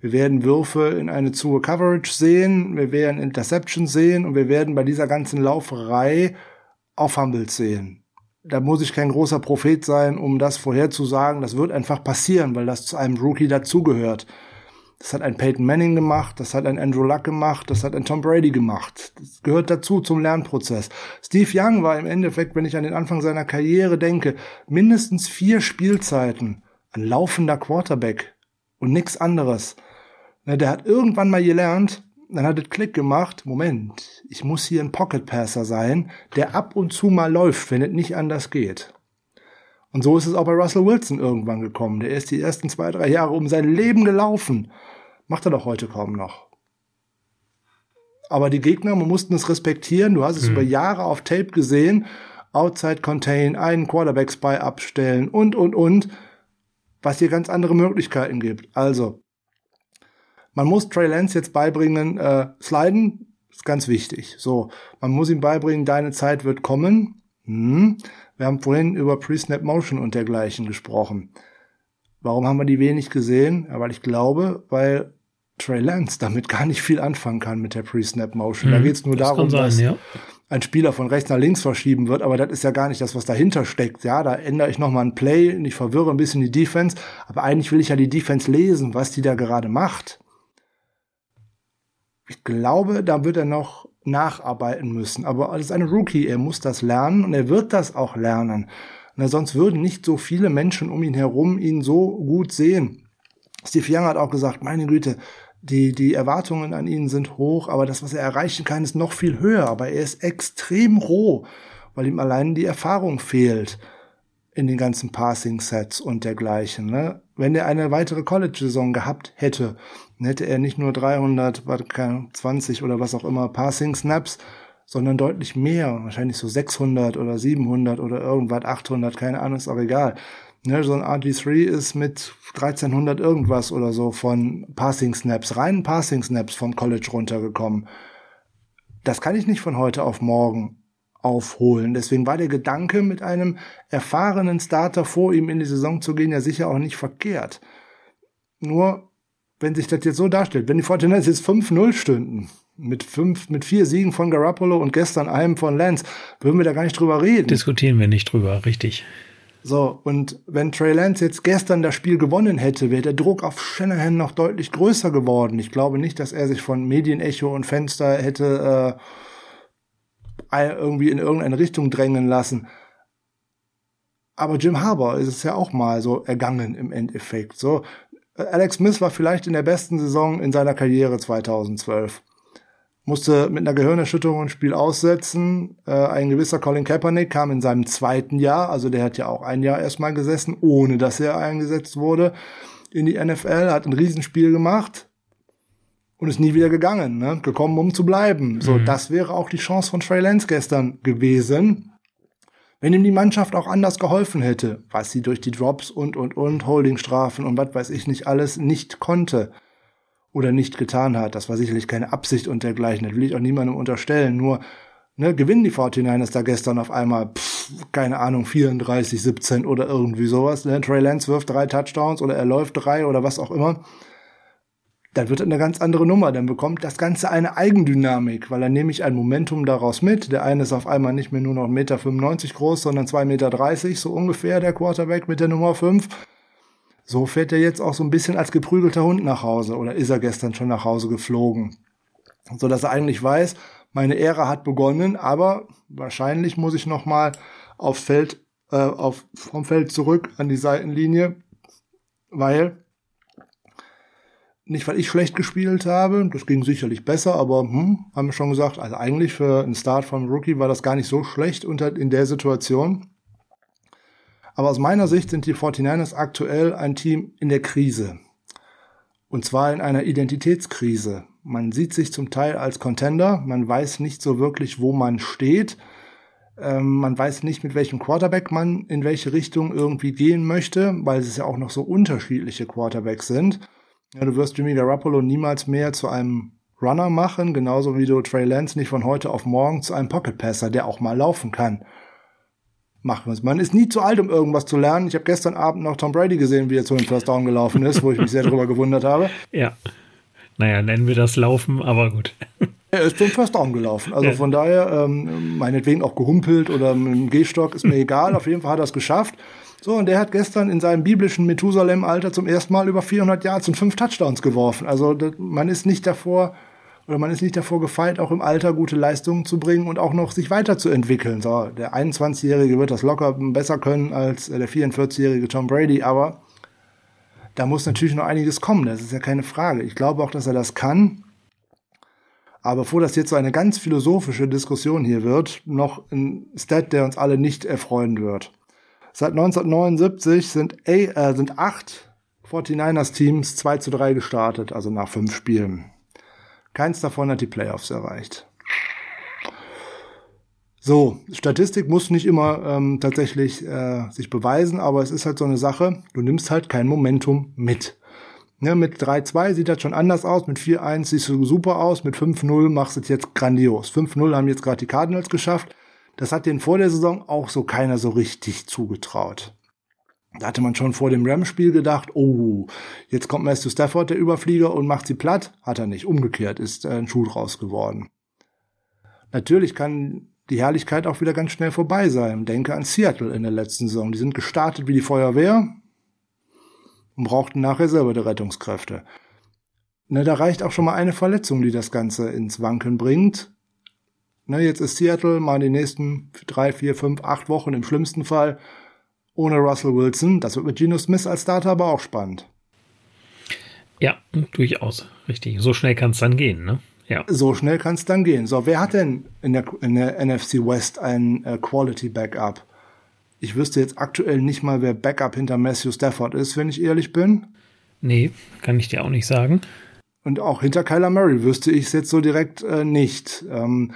Wir werden Würfe in eine zu Coverage sehen, wir werden Interceptions sehen und wir werden bei dieser ganzen Lauferei auch Fumbles sehen. Da muss ich kein großer Prophet sein, um das vorherzusagen. Das wird einfach passieren, weil das zu einem Rookie dazugehört. Das hat ein Peyton Manning gemacht, das hat ein Andrew Luck gemacht, das hat ein Tom Brady gemacht. Das gehört dazu zum Lernprozess. Steve Young war im Endeffekt, wenn ich an den Anfang seiner Karriere denke, mindestens vier Spielzeiten ein laufender Quarterback und nichts anderes. Der hat irgendwann mal gelernt, dann hat es Klick gemacht, Moment, ich muss hier ein Pocket Passer sein, der ab und zu mal läuft, wenn es nicht anders geht. Und so ist es auch bei Russell Wilson irgendwann gekommen. Der ist die ersten zwei, drei Jahre um sein Leben gelaufen. Macht er doch heute kaum noch. Aber die Gegner, man mussten es respektieren. Du hast es mhm. über Jahre auf Tape gesehen. Outside Contain, einen Quarterback Spy abstellen und, und, und. Was dir ganz andere Möglichkeiten gibt. Also, man muss Trey Lance jetzt beibringen, äh, sliden ist ganz wichtig. So, man muss ihm beibringen, deine Zeit wird kommen. Hm. Wir haben vorhin über Pre-Snap Motion und dergleichen gesprochen. Warum haben wir die wenig gesehen? Ja, weil ich glaube, weil Trey Lance damit gar nicht viel anfangen kann mit der Pre-Snap Motion. Mhm, da geht es nur das darum, sein, dass ja. ein Spieler von rechts nach links verschieben wird, aber das ist ja gar nicht das, was dahinter steckt. Ja, da ändere ich nochmal ein Play und ich verwirre ein bisschen die Defense, aber eigentlich will ich ja die Defense lesen, was die da gerade macht. Ich glaube, da wird er noch nacharbeiten müssen. Aber als ein Rookie, er muss das lernen und er wird das auch lernen. Na, sonst würden nicht so viele Menschen um ihn herum ihn so gut sehen. Steve Young hat auch gesagt, meine Güte, die, die Erwartungen an ihn sind hoch, aber das, was er erreichen kann, ist noch viel höher. Aber er ist extrem roh, weil ihm allein die Erfahrung fehlt in den ganzen Passing-Sets und dergleichen. Ne? Wenn er eine weitere College-Saison gehabt hätte, dann hätte er nicht nur 320 oder was auch immer Passing-Snaps, sondern deutlich mehr, wahrscheinlich so 600 oder 700 oder irgendwas, 800, keine Ahnung, ist auch egal. Ne, so ein RG3 ist mit 1300 irgendwas oder so von Passing Snaps, reinen Passing Snaps vom College runtergekommen. Das kann ich nicht von heute auf morgen aufholen. Deswegen war der Gedanke, mit einem erfahrenen Starter vor ihm in die Saison zu gehen, ja sicher auch nicht verkehrt. Nur, wenn sich das jetzt so darstellt, wenn die Fortiners jetzt 5-0 stünden, mit fünf, mit vier Siegen von Garoppolo und gestern einem von Lance, würden wir da gar nicht drüber reden. Diskutieren wir nicht drüber, richtig. So, und wenn Trey Lance jetzt gestern das Spiel gewonnen hätte, wäre der Druck auf Shanahan noch deutlich größer geworden. Ich glaube nicht, dass er sich von Medienecho und Fenster hätte äh, irgendwie in irgendeine Richtung drängen lassen. Aber Jim Harbour ist es ja auch mal so ergangen im Endeffekt. So, Alex Smith war vielleicht in der besten Saison in seiner Karriere 2012 musste mit einer Gehirnerschütterung ein Spiel aussetzen. Äh, ein gewisser Colin Kaepernick kam in seinem zweiten Jahr, also der hat ja auch ein Jahr erstmal gesessen, ohne dass er eingesetzt wurde, in die NFL, hat ein Riesenspiel gemacht und ist nie wieder gegangen, ne? gekommen, um zu bleiben. So, mhm. das wäre auch die Chance von Trey Lance gestern gewesen, wenn ihm die Mannschaft auch anders geholfen hätte, was sie durch die Drops und und und Holdingstrafen und was weiß ich nicht alles nicht konnte oder nicht getan hat. Das war sicherlich keine Absicht und dergleichen. Das will ich auch niemandem unterstellen. Nur, ne, gewinnen die 49ers da gestern auf einmal, pff, keine Ahnung, 34, 17 oder irgendwie sowas. Ne? Trey Lance wirft drei Touchdowns oder er läuft drei oder was auch immer. Dann wird eine ganz andere Nummer. Dann bekommt das Ganze eine Eigendynamik, weil dann nehme ich ein Momentum daraus mit. Der eine ist auf einmal nicht mehr nur noch 1,95 Meter groß, sondern 2,30 Meter, so ungefähr der Quarterback mit der Nummer 5. So fährt er jetzt auch so ein bisschen als geprügelter Hund nach Hause oder ist er gestern schon nach Hause geflogen. So dass er eigentlich weiß, meine Ära hat begonnen, aber wahrscheinlich muss ich noch mal auf Feld, äh, auf, vom Feld zurück an die Seitenlinie, weil nicht, weil ich schlecht gespielt habe, das ging sicherlich besser, aber hm, haben wir schon gesagt, also eigentlich für einen Start vom Rookie war das gar nicht so schlecht unter, in der Situation. Aber aus meiner Sicht sind die 49ers aktuell ein Team in der Krise. Und zwar in einer Identitätskrise. Man sieht sich zum Teil als Contender, man weiß nicht so wirklich, wo man steht. Ähm, man weiß nicht, mit welchem Quarterback man in welche Richtung irgendwie gehen möchte, weil es ja auch noch so unterschiedliche Quarterbacks sind. Ja, du wirst Jimmy Garoppolo niemals mehr zu einem Runner machen, genauso wie du Trey Lance nicht von heute auf morgen zu einem Pocket Passer, der auch mal laufen kann machen wir es. Man ist nie zu alt, um irgendwas zu lernen. Ich habe gestern Abend noch Tom Brady gesehen, wie er zu dem First Down gelaufen ist, wo ich mich sehr darüber gewundert habe. Ja. Naja, nennen wir das Laufen, aber gut. Er ist zum First Down gelaufen. Also ja. von daher, ähm, meinetwegen auch gehumpelt oder mit dem Gehstock, ist mir egal. Auf jeden Fall hat er es geschafft. So, und der hat gestern in seinem biblischen Methusalem-Alter zum ersten Mal über 400 Yards und fünf Touchdowns geworfen. Also das, man ist nicht davor oder man ist nicht davor gefeit, auch im Alter gute Leistungen zu bringen und auch noch sich weiterzuentwickeln. So, der 21-Jährige wird das locker besser können als der 44-jährige Tom Brady, aber da muss natürlich noch einiges kommen, das ist ja keine Frage. Ich glaube auch, dass er das kann. Aber bevor das jetzt so eine ganz philosophische Diskussion hier wird, noch ein Stat, der uns alle nicht erfreuen wird. Seit 1979 sind, äh, sind acht 49ers Teams 2 zu 3 gestartet, also nach fünf Spielen. Keins davon hat die Playoffs erreicht. So, Statistik muss nicht immer ähm, tatsächlich äh, sich beweisen, aber es ist halt so eine Sache, du nimmst halt kein Momentum mit. Ne, mit 3-2 sieht das schon anders aus, mit 4-1 siehst du super aus, mit 5-0 machst du es jetzt grandios. 5-0 haben jetzt gerade die Cardinals geschafft. Das hat denen vor der Saison auch so keiner so richtig zugetraut. Da hatte man schon vor dem Rams-Spiel gedacht, oh, jetzt kommt Matthew Stafford, der Überflieger, und macht sie platt. Hat er nicht. Umgekehrt ist ein Schuh draus geworden. Natürlich kann die Herrlichkeit auch wieder ganz schnell vorbei sein. Denke an Seattle in der letzten Saison. Die sind gestartet wie die Feuerwehr und brauchten nachher selber die Rettungskräfte. Ne, da reicht auch schon mal eine Verletzung, die das Ganze ins Wanken bringt. Ne, jetzt ist Seattle mal die nächsten drei, vier, fünf, acht Wochen im schlimmsten Fall ohne Russell Wilson. Das wird mit Geno Smith als Starter aber auch spannend. Ja, durchaus. Richtig. So schnell kann es dann gehen, ne? Ja. So schnell kann es dann gehen. So, wer hat denn in der, in der NFC West ein äh, Quality Backup? Ich wüsste jetzt aktuell nicht mal, wer Backup hinter Matthew Stafford ist, wenn ich ehrlich bin. Nee, kann ich dir auch nicht sagen. Und auch hinter Kyler Murray wüsste ich es jetzt so direkt äh, nicht. Ähm,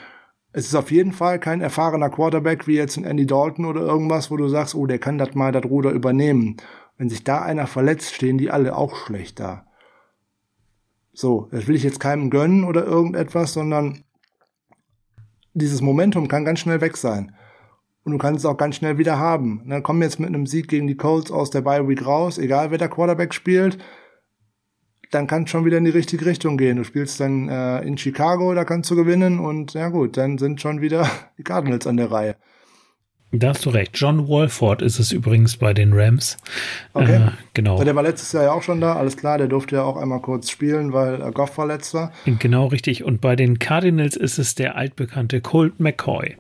es ist auf jeden Fall kein erfahrener Quarterback wie jetzt ein Andy Dalton oder irgendwas, wo du sagst, oh, der kann das mal das Ruder übernehmen. Wenn sich da einer verletzt, stehen die alle auch schlecht da. So, das will ich jetzt keinem gönnen oder irgendetwas, sondern dieses Momentum kann ganz schnell weg sein. Und du kannst es auch ganz schnell wieder haben. Dann kommen jetzt mit einem Sieg gegen die Colts aus der Bye Week raus, egal wer der Quarterback spielt dann kann es schon wieder in die richtige Richtung gehen. Du spielst dann äh, in Chicago, da kannst du gewinnen und ja gut, dann sind schon wieder die Cardinals an der Reihe. Da hast du recht. John Walford ist es übrigens bei den Rams. Okay. Äh, genau. Der war letztes Jahr ja auch schon da, alles klar, der durfte ja auch einmal kurz spielen, weil äh, Goff verletzt war. Genau, richtig. Und bei den Cardinals ist es der altbekannte Colt McCoy.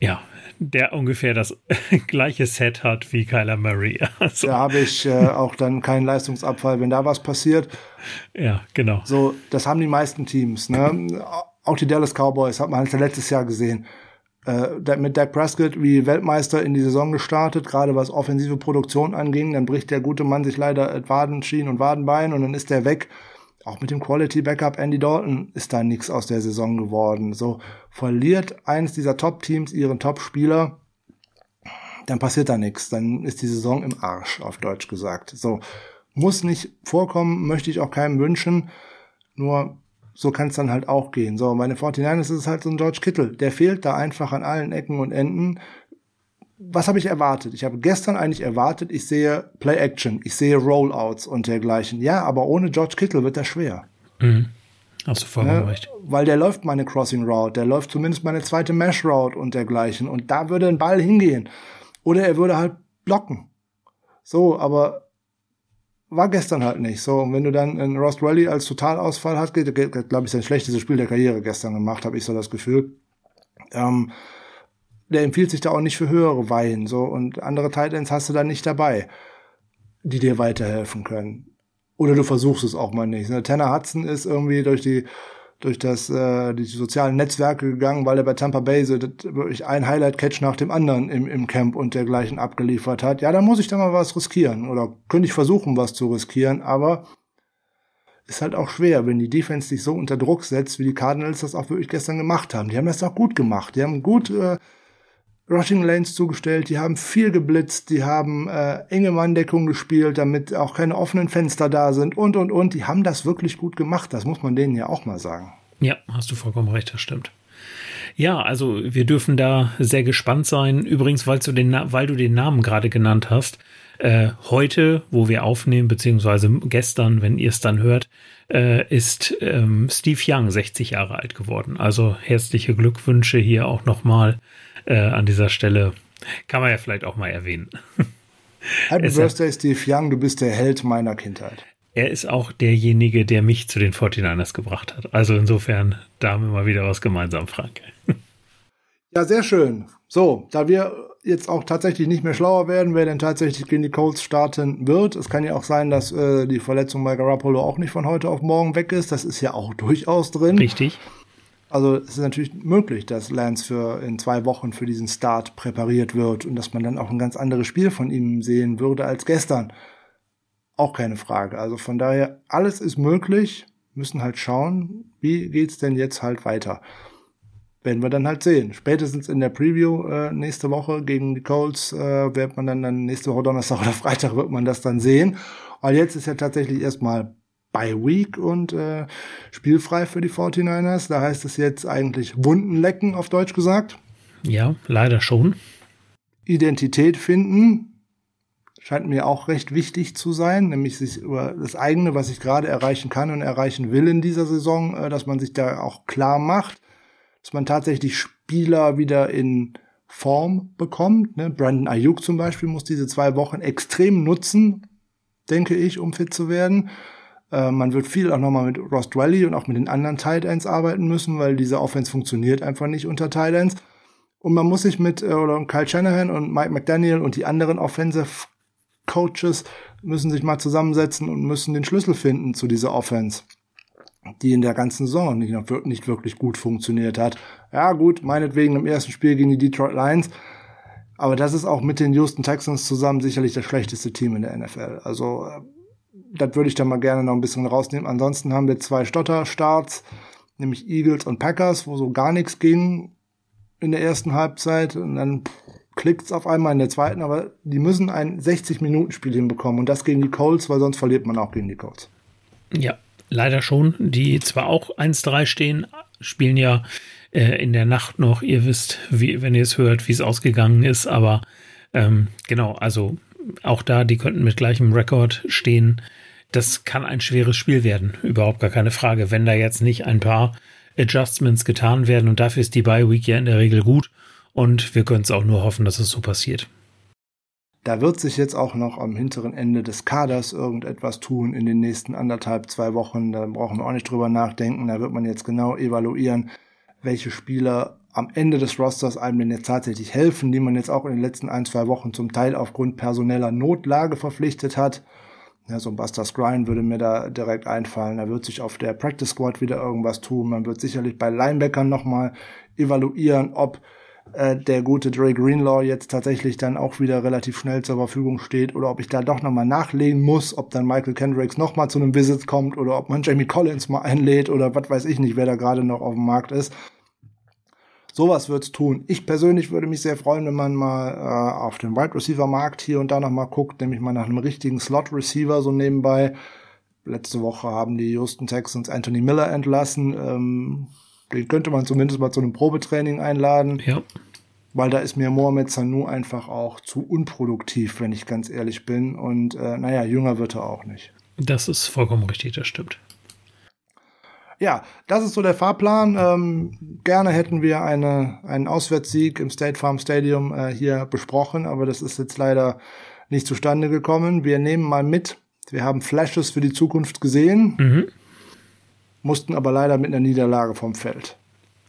Ja, der ungefähr das gleiche Set hat wie Kyler Murray. Also. Da habe ich äh, auch dann keinen Leistungsabfall, wenn da was passiert. Ja, genau. So, das haben die meisten Teams. Ne? Auch die Dallas Cowboys hat man halt letztes Jahr gesehen. Äh, mit Dak Prescott wie Weltmeister in die Saison gestartet, gerade was offensive Produktion anging. Dann bricht der gute Mann sich leider Wadenschienen und Wadenbein und dann ist der weg auch mit dem Quality Backup Andy Dalton ist da nichts aus der Saison geworden. So verliert eines dieser Top-Teams ihren Top-Spieler, dann passiert da nichts. Dann ist die Saison im Arsch, auf Deutsch gesagt. So muss nicht vorkommen, möchte ich auch keinem wünschen. Nur so kann es dann halt auch gehen. So, meine 49ers ist halt so ein George Kittle. Der fehlt da einfach an allen Ecken und Enden was habe ich erwartet? Ich habe gestern eigentlich erwartet, ich sehe Play Action, ich sehe Rollouts und dergleichen. Ja, aber ohne George Kittle wird das schwer. Mhm. Hast du vollkommen ja, recht. Weil der läuft meine Crossing Route, der läuft zumindest meine zweite Mesh Route und dergleichen. Und da würde ein Ball hingehen. Oder er würde halt blocken. So, aber war gestern halt nicht. So, und wenn du dann einen Ross Rally als Totalausfall hast, geht, glaube ich, sein schlechtestes Spiel der Karriere gestern gemacht, habe ich so das Gefühl. Ähm, der empfiehlt sich da auch nicht für höhere Weihen, so, und andere Titans hast du da nicht dabei, die dir weiterhelfen können. Oder du versuchst es auch mal nicht. Ne? Tanner Hudson ist irgendwie durch die, durch das, äh, die sozialen Netzwerke gegangen, weil er bei Tampa Bay so wirklich ein Highlight-Catch nach dem anderen im, im Camp und dergleichen abgeliefert hat. Ja, da muss ich da mal was riskieren. Oder könnte ich versuchen, was zu riskieren, aber ist halt auch schwer, wenn die Defense sich so unter Druck setzt, wie die Cardinals das auch wirklich gestern gemacht haben. Die haben das auch gut gemacht. Die haben gut äh, Rushing Lanes zugestellt, die haben viel geblitzt, die haben äh, enge Manndeckung gespielt, damit auch keine offenen Fenster da sind und und und. Die haben das wirklich gut gemacht, das muss man denen ja auch mal sagen. Ja, hast du vollkommen recht, das stimmt. Ja, also wir dürfen da sehr gespannt sein. Übrigens, weil du den, weil du den Namen gerade genannt hast, äh, heute, wo wir aufnehmen, beziehungsweise gestern, wenn ihr es dann hört, äh, ist ähm, Steve Young 60 Jahre alt geworden. Also herzliche Glückwünsche hier auch nochmal äh, an dieser Stelle. Kann man ja vielleicht auch mal erwähnen. Happy Birthday, Steve Young, du bist der Held meiner Kindheit. Er ist auch derjenige, der mich zu den 49ers gebracht hat. Also insofern, da haben wir mal wieder was gemeinsam, Frank. Ja, sehr schön. So, da wir jetzt auch tatsächlich nicht mehr schlauer werden, wer denn tatsächlich gegen die Colts starten wird. Es kann ja auch sein, dass äh, die Verletzung bei Garoppolo auch nicht von heute auf morgen weg ist. Das ist ja auch durchaus drin. Richtig. Also es ist natürlich möglich, dass Lance für in zwei Wochen für diesen Start präpariert wird und dass man dann auch ein ganz anderes Spiel von ihm sehen würde als gestern. Auch keine Frage. Also von daher, alles ist möglich, müssen halt schauen, wie geht's denn jetzt halt weiter. Werden wir dann halt sehen. Spätestens in der Preview äh, nächste Woche gegen die Colts äh, wird man dann, dann nächste Woche Donnerstag oder Freitag wird man das dann sehen. Aber jetzt ist ja tatsächlich erstmal Bye Week und äh, spielfrei für die 49ers. Da heißt es jetzt eigentlich Wunden lecken, auf Deutsch gesagt. Ja, leider schon. Identität finden scheint mir auch recht wichtig zu sein, nämlich sich über das eigene, was ich gerade erreichen kann und erreichen will in dieser Saison, äh, dass man sich da auch klar macht, dass man tatsächlich Spieler wieder in Form bekommt. Ne? Brandon Ayuk zum Beispiel muss diese zwei Wochen extrem nutzen, denke ich, um fit zu werden. Äh, man wird viel auch nochmal mit Ross Dwelly und auch mit den anderen Tight Ends arbeiten müssen, weil diese Offense funktioniert einfach nicht unter Tight Ends. Und man muss sich mit, äh, oder Kyle Shanahan und Mike McDaniel und die anderen Offensive Coaches müssen sich mal zusammensetzen und müssen den Schlüssel finden zu dieser Offense, die in der ganzen Saison nicht, nicht wirklich gut funktioniert hat. Ja, gut, meinetwegen im ersten Spiel gegen die Detroit Lions. Aber das ist auch mit den Houston Texans zusammen sicherlich das schlechteste Team in der NFL. Also, äh, das würde ich da mal gerne noch ein bisschen rausnehmen. Ansonsten haben wir zwei Stotterstarts, nämlich Eagles und Packers, wo so gar nichts ging in der ersten Halbzeit. Und dann klickt's auf einmal in der zweiten, aber die müssen ein 60-Minuten-Spiel hinbekommen und das gegen die Colts, weil sonst verliert man auch gegen die Colts. Ja, leider schon. Die zwar auch 1-3 stehen, spielen ja äh, in der Nacht noch. Ihr wisst, wie, wenn ihr es hört, wie es ausgegangen ist, aber ähm, genau, also auch da, die könnten mit gleichem Rekord stehen. Das kann ein schweres Spiel werden, überhaupt gar keine Frage, wenn da jetzt nicht ein paar Adjustments getan werden und dafür ist die Bye Week ja in der Regel gut und wir können es auch nur hoffen, dass es so passiert. Da wird sich jetzt auch noch am hinteren Ende des Kaders irgendetwas tun in den nächsten anderthalb, zwei Wochen. Da brauchen wir auch nicht drüber nachdenken. Da wird man jetzt genau evaluieren, welche Spieler am Ende des Rosters einem denn jetzt tatsächlich helfen, die man jetzt auch in den letzten ein, zwei Wochen zum Teil aufgrund personeller Notlage verpflichtet hat. Ja, so ein Buster Skrine würde mir da direkt einfallen. Da wird sich auf der Practice Squad wieder irgendwas tun. Man wird sicherlich bei Linebackern nochmal evaluieren, ob äh, der gute Dre Greenlaw jetzt tatsächlich dann auch wieder relativ schnell zur Verfügung steht oder ob ich da doch nochmal nachlegen muss, ob dann Michael Kendricks nochmal zu einem Visit kommt oder ob man Jamie Collins mal einlädt oder was weiß ich nicht, wer da gerade noch auf dem Markt ist. Sowas wird's tun. Ich persönlich würde mich sehr freuen, wenn man mal äh, auf den Wide Receiver Markt hier und da nochmal guckt, nämlich mal nach einem richtigen Slot Receiver so nebenbei. Letzte Woche haben die Houston Texans Anthony Miller entlassen. Ähm, den könnte man zumindest mal zu einem Probetraining einladen. Ja. Weil da ist mir Mohamed Sanu einfach auch zu unproduktiv, wenn ich ganz ehrlich bin. Und äh, naja, jünger wird er auch nicht. Das ist vollkommen richtig, das stimmt. Ja, das ist so der Fahrplan. Ähm, gerne hätten wir eine, einen Auswärtssieg im State Farm Stadium äh, hier besprochen, aber das ist jetzt leider nicht zustande gekommen. Wir nehmen mal mit. Wir haben Flashes für die Zukunft gesehen. Mhm mussten aber leider mit einer Niederlage vom Feld.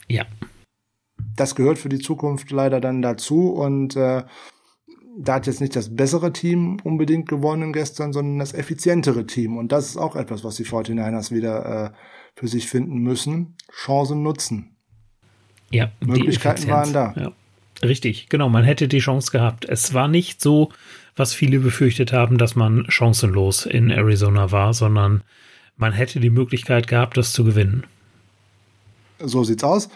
Ja. Das gehört für die Zukunft leider dann dazu und äh, da hat jetzt nicht das bessere Team unbedingt gewonnen gestern, sondern das effizientere Team. Und das ist auch etwas, was die 49ers wieder äh, für sich finden müssen. Chancen nutzen. Ja, Möglichkeiten waren da. Ja. Richtig, genau. Man hätte die Chance gehabt. Es war nicht so, was viele befürchtet haben, dass man chancenlos in Arizona war, sondern man hätte die Möglichkeit gehabt, das zu gewinnen. So sieht's aus.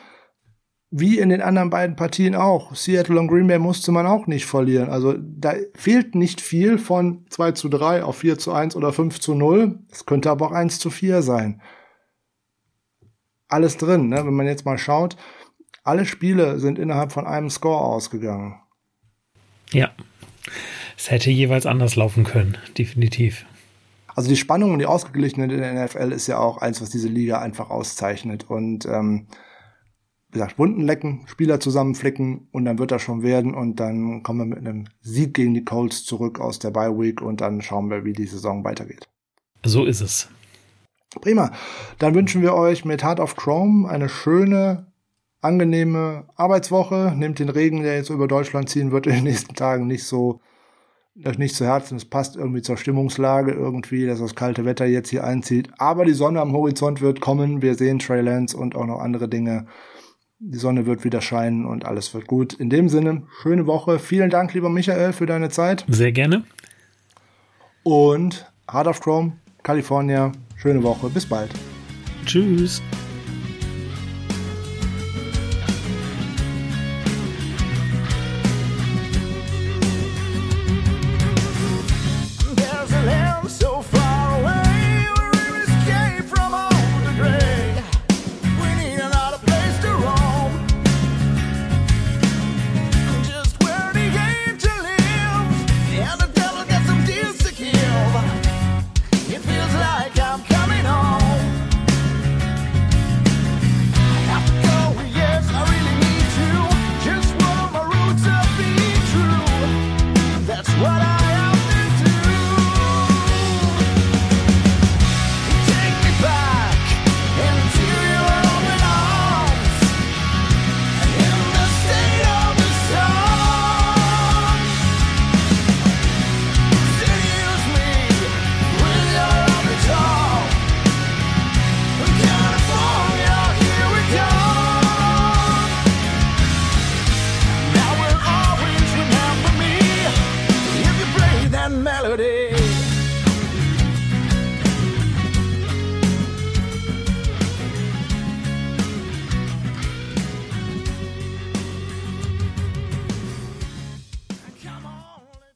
Wie in den anderen beiden Partien auch. Seattle und Green Bay musste man auch nicht verlieren. Also da fehlt nicht viel von 2 zu 3 auf 4 zu 1 oder 5 zu 0. Es könnte aber auch 1 zu 4 sein. Alles drin, ne? wenn man jetzt mal schaut. Alle Spiele sind innerhalb von einem Score ausgegangen. Ja. Es hätte jeweils anders laufen können, definitiv. Also die Spannung und die Ausgeglichenheit in der NFL ist ja auch eins, was diese Liga einfach auszeichnet. Und ähm, wie gesagt, Wunden lecken, Spieler zusammenflicken und dann wird das schon werden und dann kommen wir mit einem Sieg gegen die Colts zurück aus der Bye Week und dann schauen wir, wie die Saison weitergeht. So ist es. Prima. Dann wünschen wir euch mit Heart of Chrome eine schöne, angenehme Arbeitswoche. Nehmt den Regen, der jetzt über Deutschland ziehen wird, in den nächsten Tagen nicht so euch nicht zu Herzen. Es passt irgendwie zur Stimmungslage irgendwie, dass das kalte Wetter jetzt hier einzieht. Aber die Sonne am Horizont wird kommen. Wir sehen Trey Lance und auch noch andere Dinge. Die Sonne wird wieder scheinen und alles wird gut. In dem Sinne, schöne Woche. Vielen Dank, lieber Michael, für deine Zeit. Sehr gerne. Und Hard of Chrome, California. Schöne Woche. Bis bald. Tschüss.